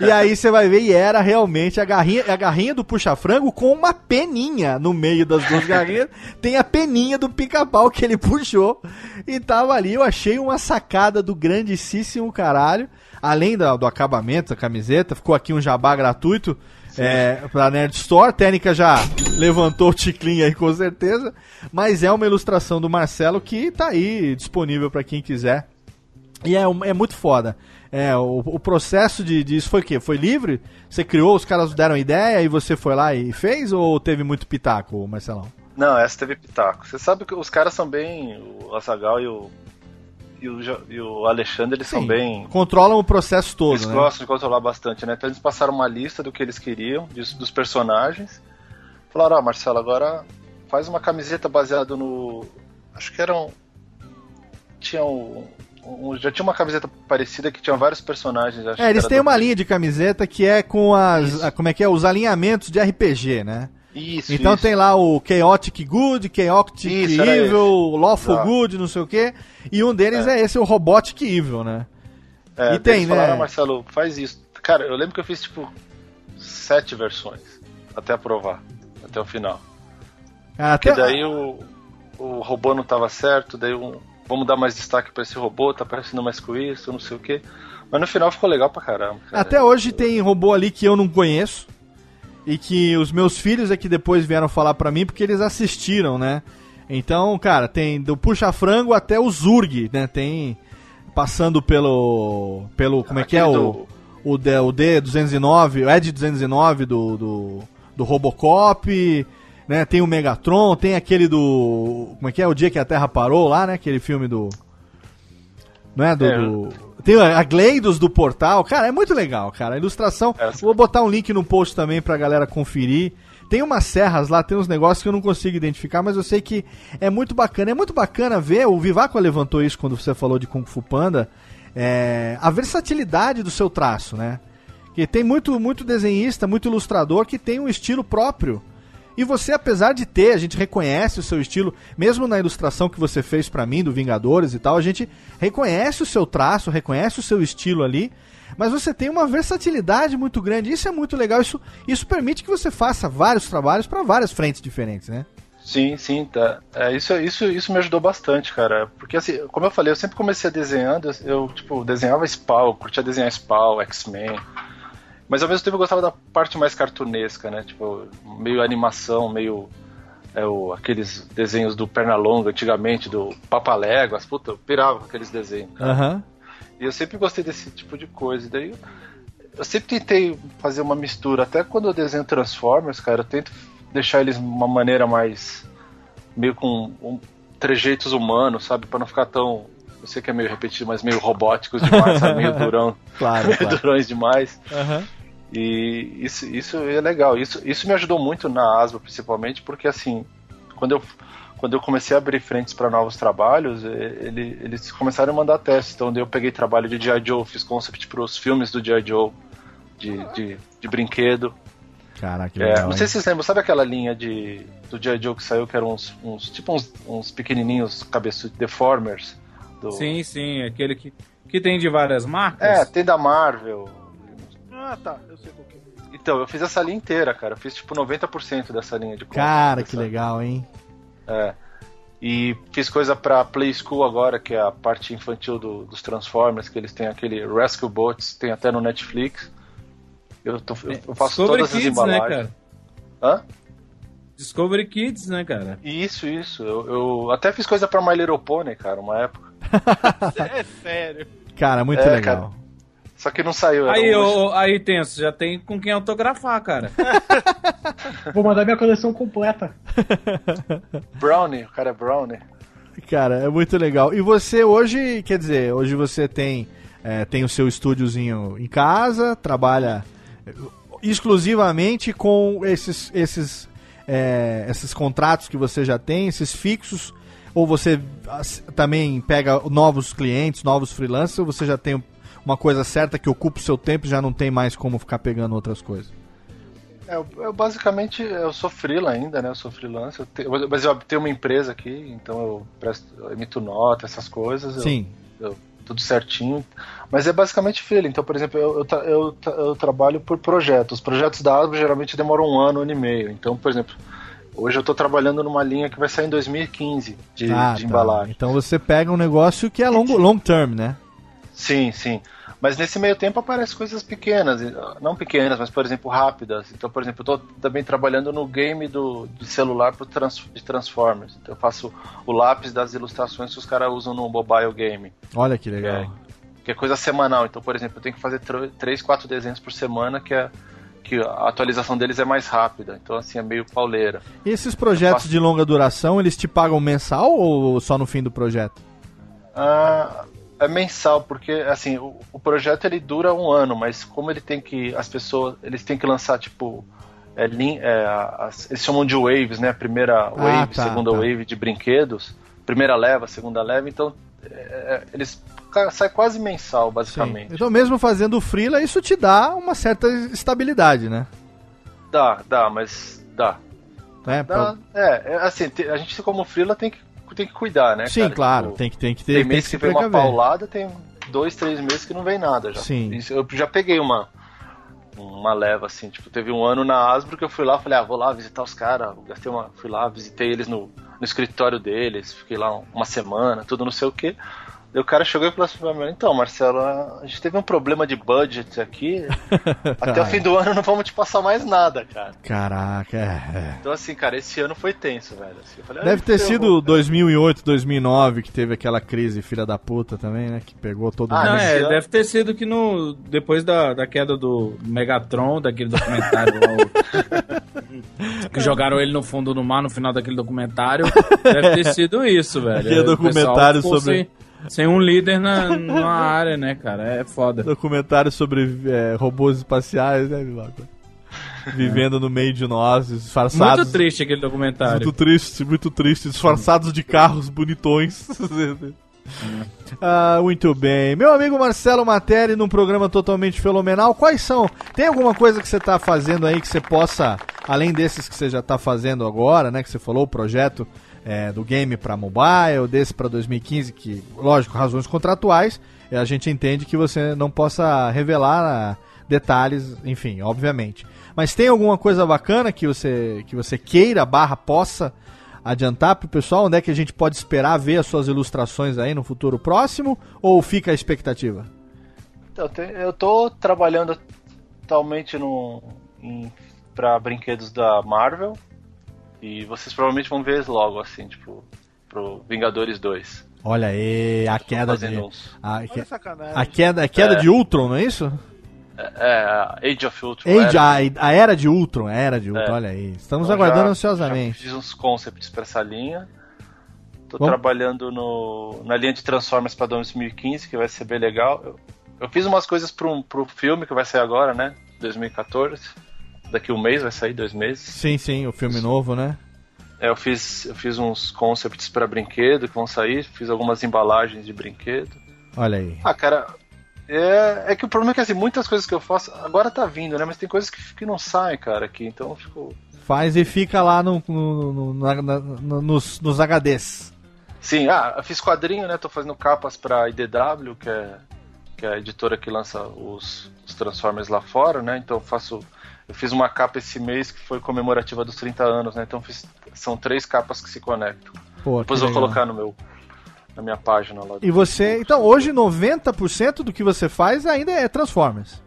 E aí você vai ver, e era realmente a garrinha, a garrinha do puxa-frango com uma peninha no meio das duas garrinhas. Tem a peninha do pica-pau que ele puxou. E tava ali, eu achei uma sacada do grandíssimo caralho. Além da- do acabamento da camiseta, ficou aqui um jabá gratuito é, pra Nerd Store. A técnica já levantou o ticlinho aí com certeza. Mas é uma ilustração do Marcelo que tá aí disponível pra quem quiser. E é, um- é muito foda. É, o, o processo de, disso foi o quê? Foi livre? Você criou, os caras deram ideia e você foi lá e fez? Ou teve muito pitaco, Marcelão? Não, essa teve pitaco. Você sabe que os caras são bem. O Azagal e o. E o, e o Alexandre, eles são Sim. bem. Controlam o processo todo, Eles né? gostam de controlar bastante, né? Então eles passaram uma lista do que eles queriam, disso- dos personagens. Falaram, ó, Marcelo, agora faz uma camiseta baseada no. Acho que eram. Tinha um, um- Já tinha uma camiseta parecida que tinha vários personagens. acho É, eles têm do- uma linha de camiseta que é com as. a- como é que é? Os alinhamentos de RPG, né? Isso, Então isso. tem lá o Chaotic Good, Chaotic Isso, Evil. Lawful Exato. Good, não sei o quê. E um deles é, esse, o Robotic Evil, né? É, e tem, falaram, né? Marcelo, faz isso. Cara, eu lembro que eu fiz tipo sete versões até aprovar, até o final. Ah, Porque até- daí o, o robô não tava certo, daí um, vamos dar mais destaque pra esse robô, tá parecendo mais com isso, não sei o que. Mas no final ficou legal pra caramba. cara. Até hoje tem robô ali que eu não conheço. E que os meus filhos é que depois vieram falar pra mim porque eles assistiram, né? Então, cara, tem do puxa-frango até o Zurg, né? Tem passando pelo pelo como é que é Aquele o o, D, o D209, o Ed 209 do, do do Robocop, né? Tem o Megatron, tem aquele do como é que é o dia que a Terra parou lá, né? Aquele filme do não é do, É, do- tem a Gleidos do portal, cara, é muito legal, cara. A ilustração, vou botar um link no post também pra galera conferir. Tem umas serras lá, tem uns negócios que eu não consigo identificar, mas eu sei que é muito bacana. É muito bacana ver, o Vivaco levantou isso quando você falou de Kung Fu Panda, é, a versatilidade do seu traço, né? Que tem muito, muito desenhista, muito ilustrador que tem um estilo próprio. E você, apesar de ter, a gente reconhece o seu estilo, mesmo na ilustração que você fez pra mim, do Vingadores e tal, a gente reconhece o seu traço, reconhece o seu estilo ali, mas você tem uma versatilidade muito grande. Isso é muito legal, isso, isso permite que você faça vários trabalhos pra várias frentes diferentes, né? Sim, sim, tá. É, isso, isso, isso me ajudou bastante, cara. Porque assim, como eu falei, eu sempre comecei desenhando, eu, tipo, desenhava Spawn, curtia desenhar Spawn, X-Men. Mas ao mesmo tempo eu gostava da parte mais cartunesca, né? Tipo, meio animação, meio. É, o, aqueles desenhos do Pernalonga antigamente, do Papaléguas, puta, eu pirava com aqueles desenhos. Aham. E eu sempre gostei desse tipo de coisa. E daí eu, eu sempre tentei fazer uma mistura. Até quando eu desenho Transformers, cara, eu tento deixar eles de uma maneira mais. meio com um, trejeitos humanos, sabe? Pra não ficar tão. Eu sei que é meio repetido, mas meio robóticos demais, sabe? Meio *laughs* durão. Claro, *laughs* meio claro. durões demais. Aham. E isso, isso é legal. Isso, isso me ajudou muito na Asba, principalmente, porque assim, quando eu, quando eu comecei a abrir frentes para novos trabalhos, ele, eles começaram a mandar testes. Então eu peguei trabalho de G.I. Joe, fiz concept para os filmes do G.I. Joe, de, de, de brinquedo. Caraca, que É, legal. não sei hein? se vocês lembram, sabe aquela linha de, do G.I. Joe que saiu, que eram uns, uns tipo uns, uns pequenininhos cabeçudos, deformers? Do... Sim, sim, aquele que, que tem de várias marcas. É, tem da Marvel. Ah, tá, eu sei qual que é. Então, eu fiz essa linha inteira, cara. Eu fiz tipo 90% dessa linha de concept, Cara, que legal, hein? É. E fiz coisa pra Play School agora, que é a parte infantil do- dos Transformers, que eles têm aquele Rescue Bots, tem até no Netflix. Eu, tô- eu- eu faço Discovery todas as Kids, né, embalagens. cara? Hã? Discovery Kids, né, cara? Isso, isso. Eu, eu até fiz coisa pra My Little Pony, cara, uma época. *laughs* É sério. Cara, muito É, legal. cara. Só que não saiu. Aí, um- ô, aí, Tenso, já tem com quem autografar, cara. *laughs* Vou mandar minha coleção completa. *laughs* Brownie, o cara é Brownie. Cara, é muito legal. E você hoje, quer dizer, hoje você tem, é, tem o seu estúdiozinho em casa, trabalha eh, exclusivamente com esses, esses, é, esses contratos que você já tem, esses fixos, ou você as- também pega novos clientes, novos freelancers, ou você já tem uma coisa certa que ocupa o seu tempo e já não tem mais como ficar pegando outras coisas? É, eu, eu basicamente eu sou freela ainda, né? Eu sou freelancer, mas eu tenho uma empresa aqui, então eu presto, eu emito nota, essas coisas. Sim. eu- tudo certinho. Mas é basicamente freela. Então, por exemplo, eu, eu, eu trabalho por projetos. Os projetos da Asbro geralmente demoram um ano, um ano e meio. Então, por exemplo, hoje eu estou trabalhando numa linha que vai sair em 2015 de, Ah, de tá. embalagem. Então você pega um negócio que é longo, long term, né? Sim, sim. Mas nesse meio tempo aparecem coisas pequenas, não pequenas, mas por exemplo rápidas. Então, por exemplo, eu tô também trabalhando no game do, celular pro trans, de Transformers. Então eu faço o lápis das ilustrações que os caras usam no mobile game. Olha que legal. É, que é coisa semanal. Então, por exemplo, eu tenho que fazer tr- três, quatro desenhos por semana, que é que a atualização deles é mais rápida. Então, assim, é meio pauleira. E esses projetos de longa duração, eles te pagam mensal ou só no fim do projeto? Ah, é mensal, porque assim, o, o projeto ele dura um ano, mas como ele tem que. As pessoas. Eles têm que lançar, tipo. É, lin- é, as- eles chamam de waves, né? A primeira wave, tá, segunda tá. wave de brinquedos. Primeira leva, segunda leva, então. é, é, eles sai quase mensal, basicamente. Então, mesmo fazendo o freela, isso te dá uma certa estabilidade, né? Dá, dá, mas dá. É, Dá, é, é, assim, a gente como freela tem que, tem que cuidar, né? Sim, cara? claro, Tipo, tem que, tem que ter Tem tem mês que que, vem uma paulada, tem dois, três meses que não vem nada já. Sim. Eu já peguei uma uma leva assim, tipo, teve um ano na Asbro que eu fui lá, falei, ah, vou lá visitar os caras, gastei uma, fui lá, visitei eles no, no escritório deles, fiquei lá uma semana, tudo não sei o que. O cara chegou e falou assim pra mim, então, Marcelo, a gente teve um problema de budget aqui, *laughs* até o fim do ano não vamos te passar mais nada, cara. Caraca, é. Então assim, cara, esse ano foi tenso, velho. Assim, eu falei, Deve "Ai, ter ferrou, sido 2008, 2009 que teve aquela crise filha da puta também, né? Que pegou todo mundo. não, é, deve ter sido que no, depois da, da queda do Megatron, daquele documentário lá, o- *laughs* que jogaram ele no fundo do mar no final daquele documentário, *laughs* deve ter sido isso, velho. Aquele pessoal documentário sobre- Sem, sem um líder na, na área, né, cara? É foda. Documentário sobre é, robôs espaciais, né, Vivaco? Vivendo no meio de nós, disfarçados. Muito triste aquele documentário. Muito triste, muito triste. Disfarçados de carros bonitões. *laughs* ah, muito bem. Meu amigo Marcelo Materi, num programa totalmente fenomenal. Quais são? Tem alguma coisa que você está fazendo aí que você possa, além desses que você já está fazendo agora, né? Que você falou, o projeto é, do game para mobile, desse para 2015, que, lógico, razões contratuais, a gente entende que você não possa revelar ah, detalhes, enfim, obviamente. Mas tem alguma coisa bacana que você, que você queira, barra, possa adiantar pro pessoal onde é que a gente pode esperar ver as suas ilustrações aí no futuro próximo? Ou fica a expectativa? Então, eu tô trabalhando atualmente no, pra brinquedos da Marvel. E vocês provavelmente vão ver logo, assim, tipo, pro Vingadores 2. Olha aí, a queda de. uns- A, que- sacanagem. a queda, a queda É. de Ultron, não é isso? É, é, a Age of Ultron. Age, era- a, a era de Ultron, a era de Ultron, É. olha aí. Estamos Então, aguardando já- ansiosamente. Já fiz uns concepts pra essa linha. Tô Vamos- trabalhando no, na linha de Transformers pra 2015, que vai ser bem legal. Eu, eu fiz umas coisas pro, pro filme que vai sair agora, né? 2014. Daqui um mês vai sair, dois meses. Sim, sim, o filme novo, né? É, eu fiz, eu fiz uns concepts pra brinquedo que vão sair, fiz algumas embalagens de brinquedo. Olha aí. Ah, cara, é, é que o problema é que assim, muitas coisas que eu faço agora tá vindo, né? Mas tem coisas que, que não saem, cara, aqui, então eu fico. Faz e fica lá no, no- no- na- na- no- nos, nos HDs. Sim, ah, eu fiz quadrinho, né? Tô fazendo capas pra IDW, que é, que é a editora que lança os, os Transformers lá fora, né? Então eu faço. Eu fiz uma capa esse mês que foi comemorativa dos 30 anos, né? Então fiz, são três capas que se conectam. Pô, Depois vou legal. colocar no meu, na minha página lá. E você. Então, hoje 90% do que você faz ainda é Transformers.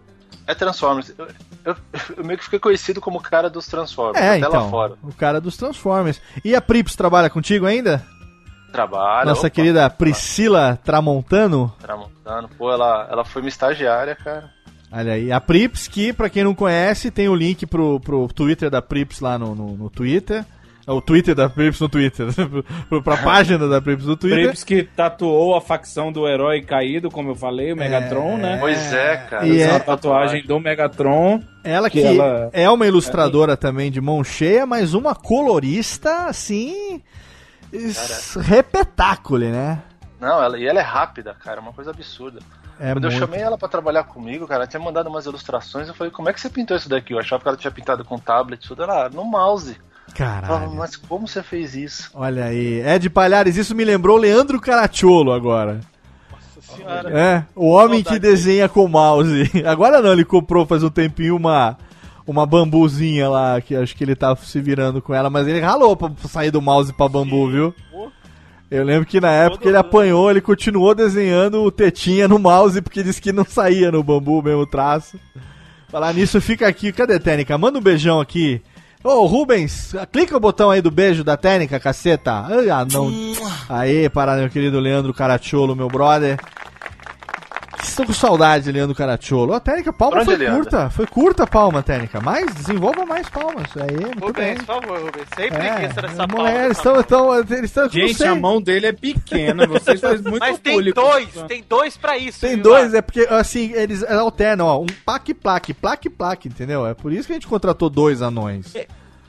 É Transformers. Eu, eu- eu meio que fiquei conhecido como o cara dos Transformers, É, até lá então. fora. O cara dos Transformers. E a Prips trabalha contigo ainda? Trabalha. Nossa opa, querida Priscila Tramontano. Tramontano. Pô, ela, ela foi minha estagiária, cara. Olha aí, a Prips, que pra quem não conhece, tem o link pro, pro Twitter da Prips lá no, no, no Twitter. É O Twitter da Prips no Twitter. *laughs* pro, pra página da Prips no Twitter. Trips que tatuou a facção do herói caído, como eu falei, o Megatron, né? Pois é, cara. E Essa é- tatuagem do Megatron. Ela que, que ela- é uma ilustradora também de mão cheia, mas uma colorista, assim. Repetáculo, né? Não, ela, e ela é rápida, cara, uma coisa absurda. É Quando eu muito. chamei ela pra trabalhar comigo, cara, ela tinha mandado umas ilustrações, eu falei, como é que você pintou isso daqui? Eu achava que ela tinha pintado com tablet, tudo, ela, no mouse. Eu falava, Caralho. mas como você fez isso? Olha aí. Ed Palhares, isso me lembrou Leandro Caracciolo agora. Senhora. É, o homem que desenha com mouse. *laughs* Agora não, ele comprou faz um tempinho uma uma bambuzinha lá, que acho que ele tá se virando com ela, mas ele ralou pra sair do mouse pra bambu, viu? Eu lembro que na época ele apanhou, ele continuou desenhando o tetinha no mouse porque disse que não saía no bambu mesmo o traço. Falar nisso, fica aqui. Cadê a técnica? Manda um beijão aqui. Ô, Rubens, clica o botão aí do beijo da técnica, caceta. Ai, ah, não. Aí, para meu querido Leandro Caracciolo, meu brother. Estou com saudade, Leandro Caracciolo. A técnica, a palma onde foi anda? curta. Foi curta a palma, técnica. Mas desenvolva mais palmas. Aí, muito bem. Rubens, por favor, Rubens. Sempre É, essa mulher, palma. eles estão, estão, eles estão, Gente, a mão dele é pequena, *laughs* vocês fazem muito Mas tem público. dois, tem dois pra isso. Tem viu, dois, Marcos? é porque, assim, eles alternam, ó. Um plaque-plaque, plaque-plaque, entendeu? É por isso que a gente contratou dois anões.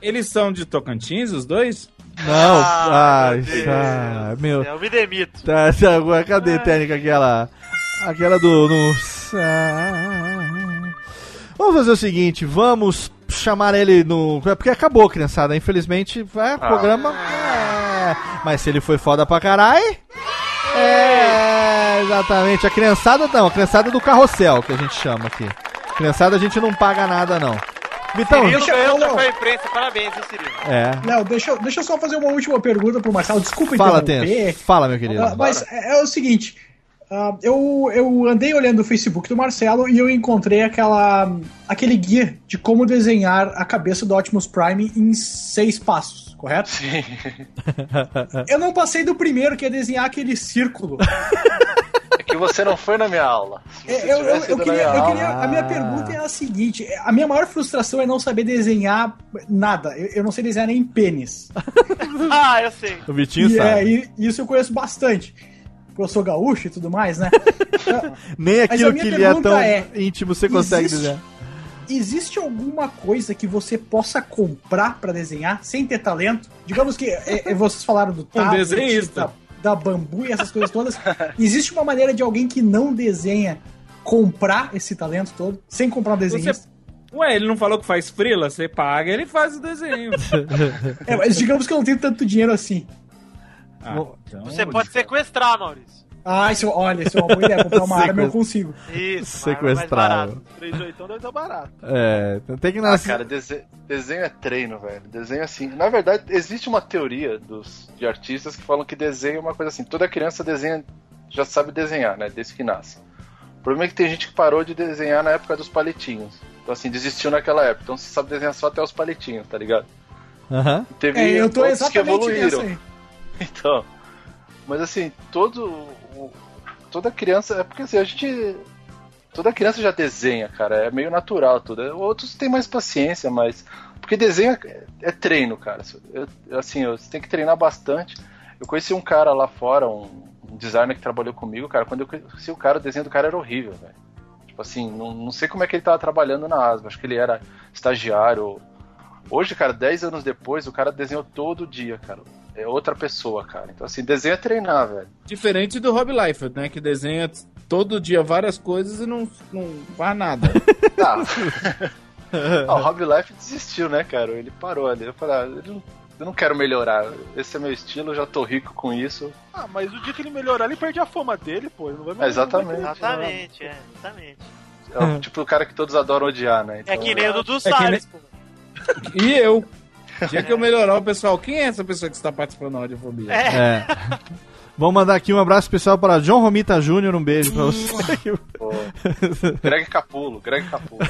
Eles são de Tocantins, os dois? Não, Ah, ai, meu Deus. ah, meu. Eu me demito. Tá, tá, cadê a técnica aquela? Aquela do. no- ah. Vamos fazer o seguinte, vamos chamar ele no. é Porque acabou, criançada. Infelizmente, é, o programa. É, mas se ele foi foda pra caralho. É, exatamente. A criançada não, a criançada do carrossel, que a gente chama aqui. Criançada a gente não paga nada, não. Vitão, Cirilo deixa- ganhou o ô, Léo. troféu imprensa. Parabéns, hein, Cirilo. é. Léo, deixa, eu- deixa eu só fazer uma última pergunta pro Marcelo. Desculpa Fala, interromper. Tenso. Fala, meu querido. Ah, mas é, é o seguinte, ah, eu, eu andei olhando o Facebook do Marcelo e eu encontrei aquela, aquele guia de como desenhar a cabeça do Optimus Prime em seis passos, correto? Sim. *laughs* Eu não passei do primeiro, que é desenhar aquele círculo. É que você não foi na minha aula. É, eu, eu- eu queria, minha eu aula- queria- a minha Ah. pergunta é a seguinte: a minha maior frustração é não saber desenhar nada. Eu, eu não sei desenhar nem pênis. *laughs* Ah, eu sei. O Vitinho E, é, sabe. e isso eu conheço bastante. Porque eu sou gaúcho e tudo mais, né? *laughs* Nem aquilo que lhe é tão é, íntimo você consegue existe- dizer. Existe alguma coisa que você possa comprar pra desenhar sem ter talento? Digamos que é, é, vocês falaram do tablet, desenhista. da, da bambu e essas coisas todas. Existe uma maneira de alguém que não desenha comprar esse talento todo sem comprar um desenhista? Ué, ele não falou que faz frila? Você paga, ele faz o desenho. *laughs* É, mas digamos que eu não tenho tanto dinheiro assim. Ah, então- Você pode sequestrar, Maurício. Ah, isso, olha, isso é uma ideia. Comprar uma arma eu consigo. Isso, Sequestrado. 3 de 8 deve estar barato. É, tem que Ah, nascer. cara, dese- desenho é treino, velho. Desenho é assim. Na verdade, existe uma teoria dos, de artistas que falam que desenho é uma coisa assim. Toda criança desenha, já sabe desenhar, né? Desde que nasce. O problema é que tem gente que parou de desenhar na época dos palitinhos. Então, assim, desistiu naquela época. Então, você sabe desenhar só até os palitinhos, tá ligado? Aham. Teve É, eu tô outros que exatamente evoluíram. nessa aí. *laughs* Então, mas assim, todo toda criança, é porque assim, a gente toda criança já desenha, cara, é meio natural tudo. Outros têm mais paciência, mas porque desenho é, é treino, cara. Eu, assim, você tem que treinar bastante. Eu conheci um cara lá fora, um, um designer que trabalhou comigo, cara, quando eu conheci o cara, o desenho do cara era horrível, velho. Tipo assim, não, não sei como é que ele tava trabalhando na Asma, acho que ele era estagiário. Hoje, cara, 10 anos depois, o cara desenhou todo dia, cara. É outra pessoa, cara. Então, assim, desenho é treinar, velho. Diferente do Rob Liefeld, né? Que desenha todo dia várias coisas e não, não faz nada. *laughs* Tá. *laughs* Ah, o Rob Life desistiu, né, cara? Ele parou ali. Eu falei, ah, eu não, eu não quero melhorar. Esse é meu estilo, eu já tô rico com isso. Ah, mas o dia que ele melhorar, ele perde a fama dele, pô. Ele não vai melhorar. Exatamente. Exatamente, é, exatamente. É tipo o cara que todos adoram odiar, né? É que nem o Dudu É Salles, pô. E eu. Tinha que eu melhorar o pessoal. Quem é essa pessoa que está participando da Radiofobia? É. Vamos mandar aqui um abraço especial para John Romita Júnior, um beijo pra você. *laughs* Pô. *laughs* Greg Capulo, Greg Capulo. *laughs*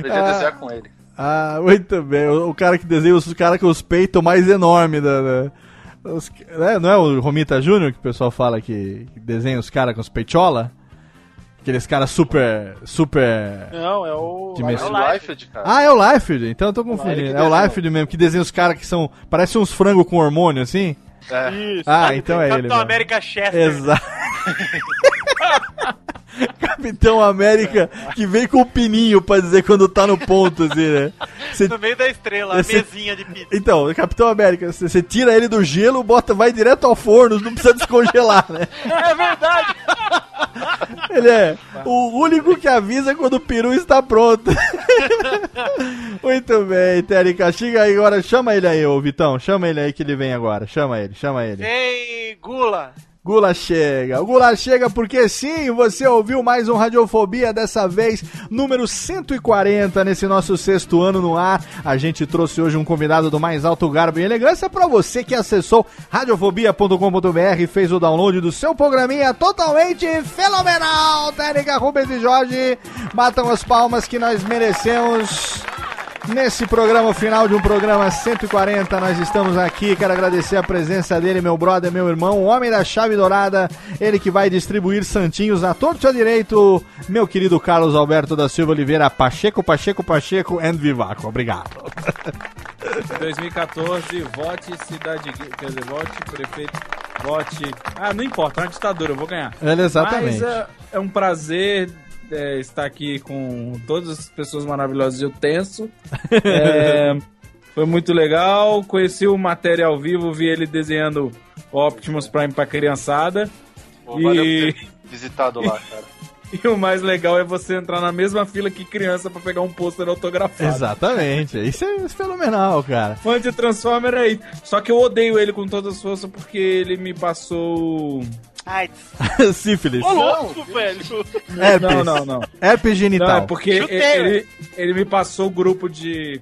Podia Ah. desenhar com ele. Ah, muito bem. O, o cara que desenha os cara com os peitos mais enormes da. da- os- né, não é o Romita Júnior que o pessoal fala que, que desenha os caras com os peitola? Aqueles caras super. super. Não, é o. De É o Liefeld, cara. Ah, é o Liefeld, então eu tô confundindo. É o. Liefeld mesmo, que desenha os caras que são. Parece uns frangos com hormônio, assim. É. Isso. Ah, então é ele. Capitão. América Chester. Exato. *laughs* *laughs* Capitão América que vem com o pininho pra dizer quando tá no ponto, assim, né? Você- No meio da estrela, a Esse- mesinha de pizza. Então, Capitão América, você você tira ele do gelo, bota, vai direto ao forno, não precisa descongelar, né? É verdade. *laughs* Ele é o único que avisa quando o peru está pronto. *laughs* Muito bem, Térica, chega aí agora, chama ele aí, ô Vitão, chama ele aí que ele vem agora, chama ele, chama ele. Vem, Gula. Gula chega. O Gula chega porque sim, você ouviu mais um Radiofobia, dessa vez número 140 nesse nosso sexto ano no ar. A gente trouxe hoje um convidado do mais alto garbo e elegância para você que acessou radiofobia.com.br e fez o download do seu programinha totalmente fenomenal. Técnica Rubens e Jorge, batam as palmas que nós merecemos. Nesse programa final de um programa 140, nós estamos aqui. Quero agradecer a presença dele, meu brother, meu irmão, o homem da chave dourada, ele que vai distribuir santinhos a torto e a direito, meu querido Carlos Alberto da Silva Oliveira, Pacheco, Pacheco, Pacheco and Vivaco. Obrigado. Em 2014, vote cidade. Quer dizer, vote prefeito. Vote. Ah, não importa, é uma ditadura, eu vou ganhar. É, exatamente. Mas é, é um prazer é, estar aqui com todas as pessoas maravilhosas e eu tenso. *laughs* É, foi muito legal. Conheci o matéria ao vivo, vi ele desenhando o Optimus Prime pra criançada. Pô, valeu E, por ter visitado lá, cara. *laughs* e o mais legal é você entrar na mesma fila que criança pra pegar um pôster autografado. Exatamente. Isso é fenomenal, cara. Fã de Transformer é isso. Só que eu odeio ele com todas as forças porque ele me passou. AIDS. *laughs* Sífilis. Ô, louco, velho. Herpes. Não, não, não. Herpes genital. Não, é porque ele, ele me passou o grupo de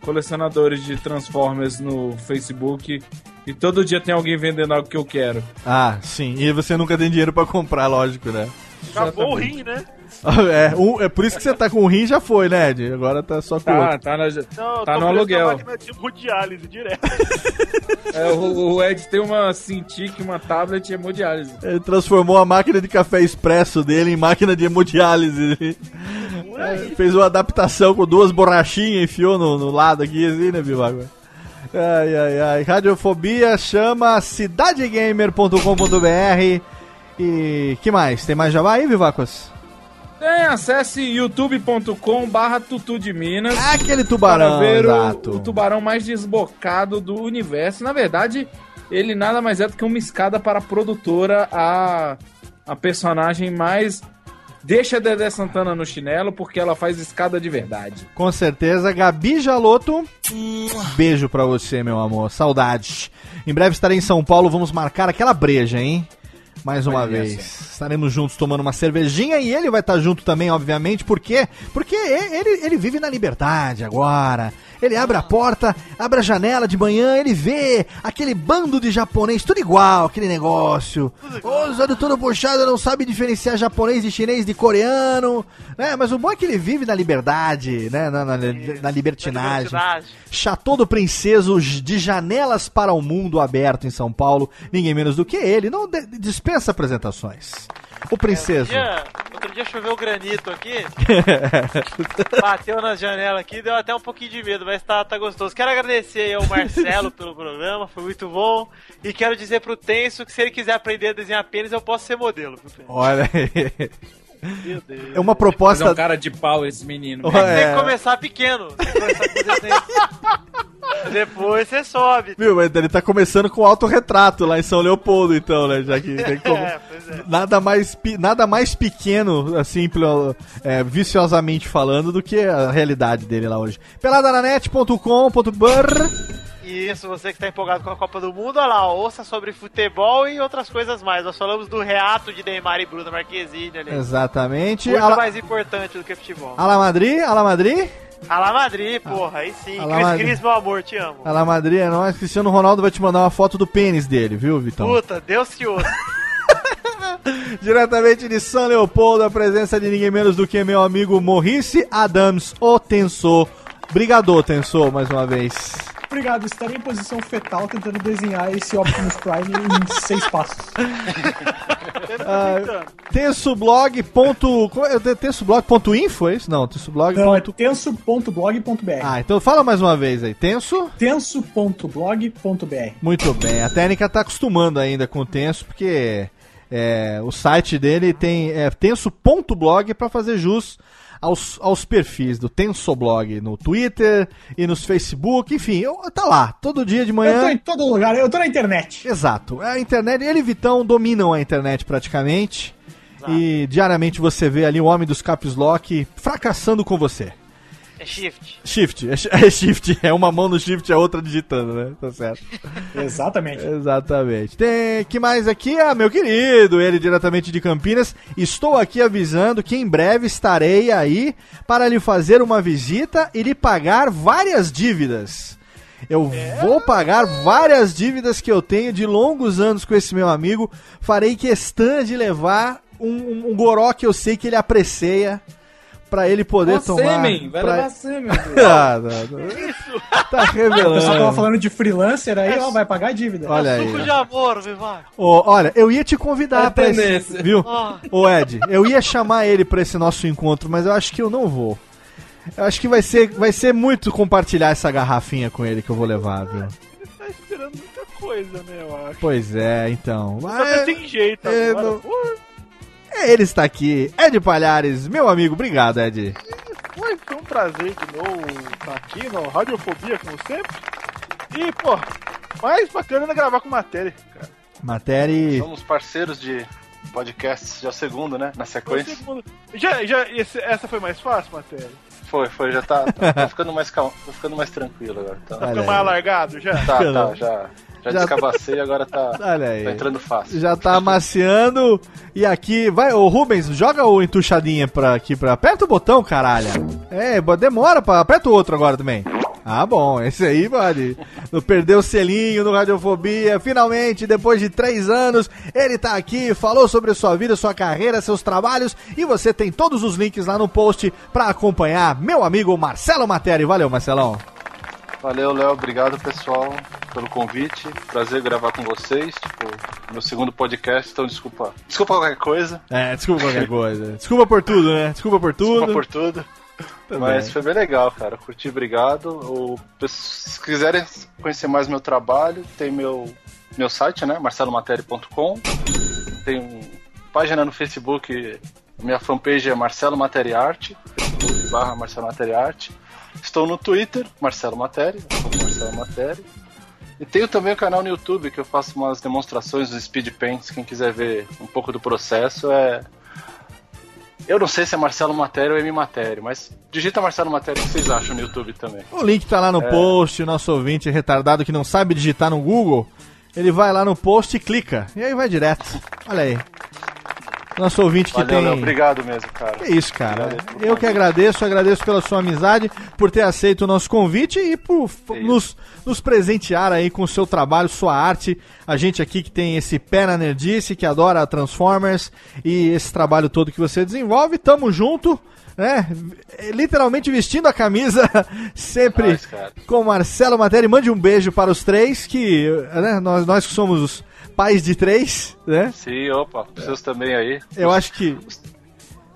colecionadores de Transformers no Facebook e todo dia tem alguém vendendo algo que eu quero. Ah, sim. E você nunca tem dinheiro pra comprar, lógico, né? Acabou o rim, né? *laughs* É, um- é por isso que você tá com o rim já foi, né, Ed? Agora tá só com o Tá, outro. tá, na, Não, tá no aluguel. na máquina de hemodiálise direto. *laughs* É, o, o Ed tem uma Cintiq, uma tablet e hemodiálise. Ele transformou a máquina de café expresso dele em máquina de hemodiálise. *laughs* É, fez uma adaptação com duas borrachinhas, enfiou no, no lado aqui, assim, né, Bivago? Ai, ai, ai. Radiofobia chama cidadegamer.com.br e que mais? Tem mais jabá aí, Vivacos? Tem, acesse youtube.com barra tutu de Minas. Ah, aquele tubarão, para ver o- o, tubarão mais desbocado do universo. Na verdade, ele nada mais é do que uma escada para a produtora, a, a personagem mais... Deixa a Dedé Santana no chinelo, porque ela faz escada de verdade. Com certeza, Gabi Jaloto. Beijo pra você, meu amor. Saudades. Em breve estarei em São Paulo, vamos marcar aquela breja, hein? Mais uma Olha vez. Estaremos juntos tomando uma cervejinha e ele vai estar junto também, obviamente? Porque e- ele, ele vive na liberdade agora. Ele abre a porta, abre a janela de manhã, ele vê aquele bando de japonês, tudo igual, aquele negócio. Os olhos todo puxado, não sabe diferenciar japonês de chinês de coreano. Né? Mas o bom é que ele vive na liberdade, né? Na, na, na libertinagem. Chateau do Princeso de janelas para o mundo aberto em São Paulo. Ninguém menos do que ele. Não dispensa apresentações. O Princeso. Outro dia, outro dia choveu granito aqui, *laughs* bateu na janela aqui, deu até um pouquinho de medo, mas tá, tá gostoso. Quero agradecer aí ao Marcelo *laughs* pelo programa, foi muito bom. E quero dizer pro Tenso que se ele quiser aprender a desenhar pênis, eu posso ser modelo. Olha aí. Meu Deus. É uma proposta. Fazer um cara de pau esse menino. Tem É. que começar pequeno. Tem que começar com desenho. Depois você sobe. Viu, mas ele tá começando com autorretrato lá em São Leopoldo, então, né? Já que tem *laughs* como... É, pois é. Nada mais, nada mais pequeno, assim, é, viciosamente falando, do que a realidade dele lá hoje. peladananet.com.br Isso, você que está empolgado com a Copa do Mundo, olha lá, ouça sobre futebol e outras coisas mais. Nós falamos do reato de Neymar e Bruna Marquezine ali. Exatamente. Muito Ala, mais importante do que futebol. Ala Madrid, Ala Madrid. Alá Madrid, porra, aí sim. Alá Cris Madrid. Cris, meu amor, te amo. Ala Madrid é nóis. Cristiano Ronaldo vai te mandar uma foto do pênis dele, viu, Vitão? Puta, Deus que ouça. *laughs* Diretamente de São Leopoldo, a presença de ninguém menos do que meu amigo Maurice Adams, o Tensor. Obrigado, Tensor, mais uma vez. Obrigado, estarei em posição fetal tentando desenhar esse Optimus Prime em seis passos. Ah, tensoblog. ponto- como é? Tensoblog.info, é isso? Não, tensoblog. Não, é tenso.blog.br. Ah, então fala mais uma vez aí. Tenso? Tenso.blog.br. Muito bem. A técnica tá acostumando ainda com o Tenso, porque é, o site dele tem é, tenso.blog para fazer jus aos, aos perfis do Tensoblog no Twitter e nos Facebook, enfim, eu, tá lá, todo dia de Eu tô manhã. em todo lugar, eu tô na internet. Exato. A internet, ele e Vitão dominam a internet praticamente. E diariamente você vê ali o homem dos caps lock fracassando com você. É shift. Shift, é, *laughs* é shift, é uma mão no shift e a outra digitando, né? Tá certo. *laughs* Exatamente. Exatamente. Tem que mais aqui? Ah, meu querido, ele diretamente de Campinas. Estou aqui avisando que em breve estarei aí para lhe fazer uma visita e lhe pagar várias dívidas. Eu vou pagar várias dívidas que eu tenho de longos anos com esse meu amigo. Farei questão de levar um, um, um goró que eu sei que ele aprecia para ele poder Ó, tomar. sêmen, vai pra- levar sêmen. *laughs* Ah, não, não. Tá O pessoal tava revelando. falando de freelancer aí, ó, vai pagar a dívida. Olha aí. Suco de amor, Vivar. Ô, olha, eu ia te convidar É pra esse, viu? Ah. Ô Ed, eu ia chamar ele pra esse nosso encontro, mas eu acho que eu não vou. Eu acho que vai ser, vai ser muito compartilhar essa garrafinha com ele que eu vou levar, viu? Tá esperando muita coisa, né, eu acho. Pois é, então. Só Mas, que tem jeito é, agora. não- ele está aqui, Ed Palhares, meu amigo, obrigado, Ed. foi, foi um prazer de novo estar aqui no Radiofobia, como sempre. E, pô, mais bacana é gravar com matéria, cara. Matéria. Somos parceiros de podcasts, já segundo, né? Na sequência. Já, já, esse- essa foi mais fácil, matéria? Foi, foi, já tá, tá, tá ficando mais calmo, tô ficando mais tranquilo agora. Tá, Ficou aí. mais alargado já? tá, tá, já, já, Já- descabacei, agora tá, *laughs* Olha aí. tá entrando fácil. Já tá amaciando. E aqui, vai, ô Rubens, joga o entuchadinha pra aqui, pra. Aperta o botão, caralho. É, demora pra. Aperta o outro agora também. Ah, bom, esse aí vale. Não perdeu o selinho no Radiofobia. Finalmente, depois de três anos, ele tá aqui, falou sobre sua vida, sua carreira, seus trabalhos. E você tem todos os links lá no post pra acompanhar meu amigo Marcelo Materi. Valeu, Marcelão. Valeu, Léo, obrigado pessoal pelo convite. Prazer gravar com vocês. Tipo, meu segundo podcast, então desculpa. Desculpa qualquer coisa. É, desculpa qualquer coisa. Desculpa por tudo, né? Desculpa por tudo. Desculpa por tudo. Tá Mas foi bem legal, cara. Curti, obrigado. O- se quiserem conhecer mais meu trabalho, tem meu, meu site, né? marcelomatéria.com. Tem página no Facebook. Minha fanpage é Marcelo Matéria Arte. Facebook barra Marcelo Matéria Arte. Estou no Twitter, Marcelo Matéria. Marcelo Matéria. E tenho também o canal no YouTube que eu faço umas demonstrações dos speed paints. Quem quiser ver um pouco do processo é eu não sei se é Marcelo Matéria ou M Matéria, mas digita Marcelo Matéria o que vocês acham no YouTube também. O link tá lá no É. post, o nosso ouvinte retardado que não sabe digitar no Google. ele vai lá no post e clica. E aí vai direto. Olha aí. Nosso ouvinte que Valeu, tem. Léo, obrigado mesmo, cara. Que isso, cara. Obrigado Eu que agradeço, agradeço pela sua amizade, por ter aceito o nosso convite e por nos, nos presentear aí com o seu trabalho, sua arte. A gente aqui que tem esse pé na nerdice, que adora Transformers e esse trabalho todo que você desenvolve. Tamo junto, né? Literalmente vestindo a camisa *laughs* sempre cara. com Marcelo Materi. Mande um beijo para os três, que né, nós, nós que somos os pais de três, né? Sim, opa, vocês também aí. Eu acho que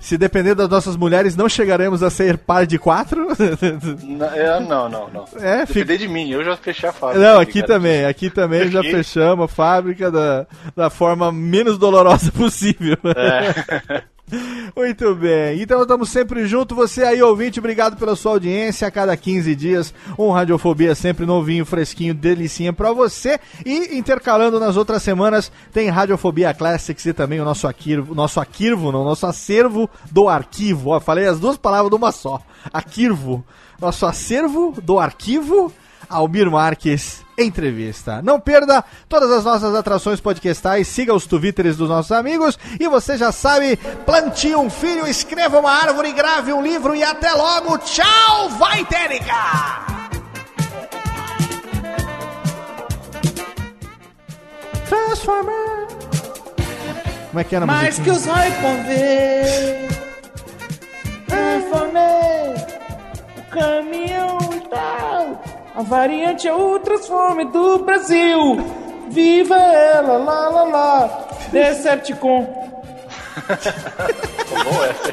se depender das nossas mulheres, não chegaremos a ser par de quatro. N- é, não, não, não. É, Depender de mim, eu já fechei a fábrica. Não, aqui cara. também, aqui também já fechamos a fábrica da, da forma menos dolorosa *laughs* possível. É. *laughs* *laughs* Muito bem, então estamos sempre juntos. Você aí, ouvinte, obrigado pela sua audiência. A cada 15 dias, um Radiofobia sempre novinho, fresquinho, delicinha pra você. E intercalando nas outras semanas, tem Radiofobia Classics e também o nosso arquivo, nosso arquivo, não, nosso acervo do arquivo. Ó, falei as duas palavras numa só. Arquivo. Nosso acervo do arquivo. Almir Marques Entrevista. Não perda todas as nossas atrações podcastais, siga os twitters dos nossos amigos e você já sabe, plante um filho, escreva uma árvore, grave um livro e até logo. Tchau, vai Tênica! Transformer. Como é que era a Mais que os convê. Transformei o caminhão e tal. A variante é o Transforme do Brasil. Viva ela, lá, lá, lá. Decepticon. *laughs* Bom, essa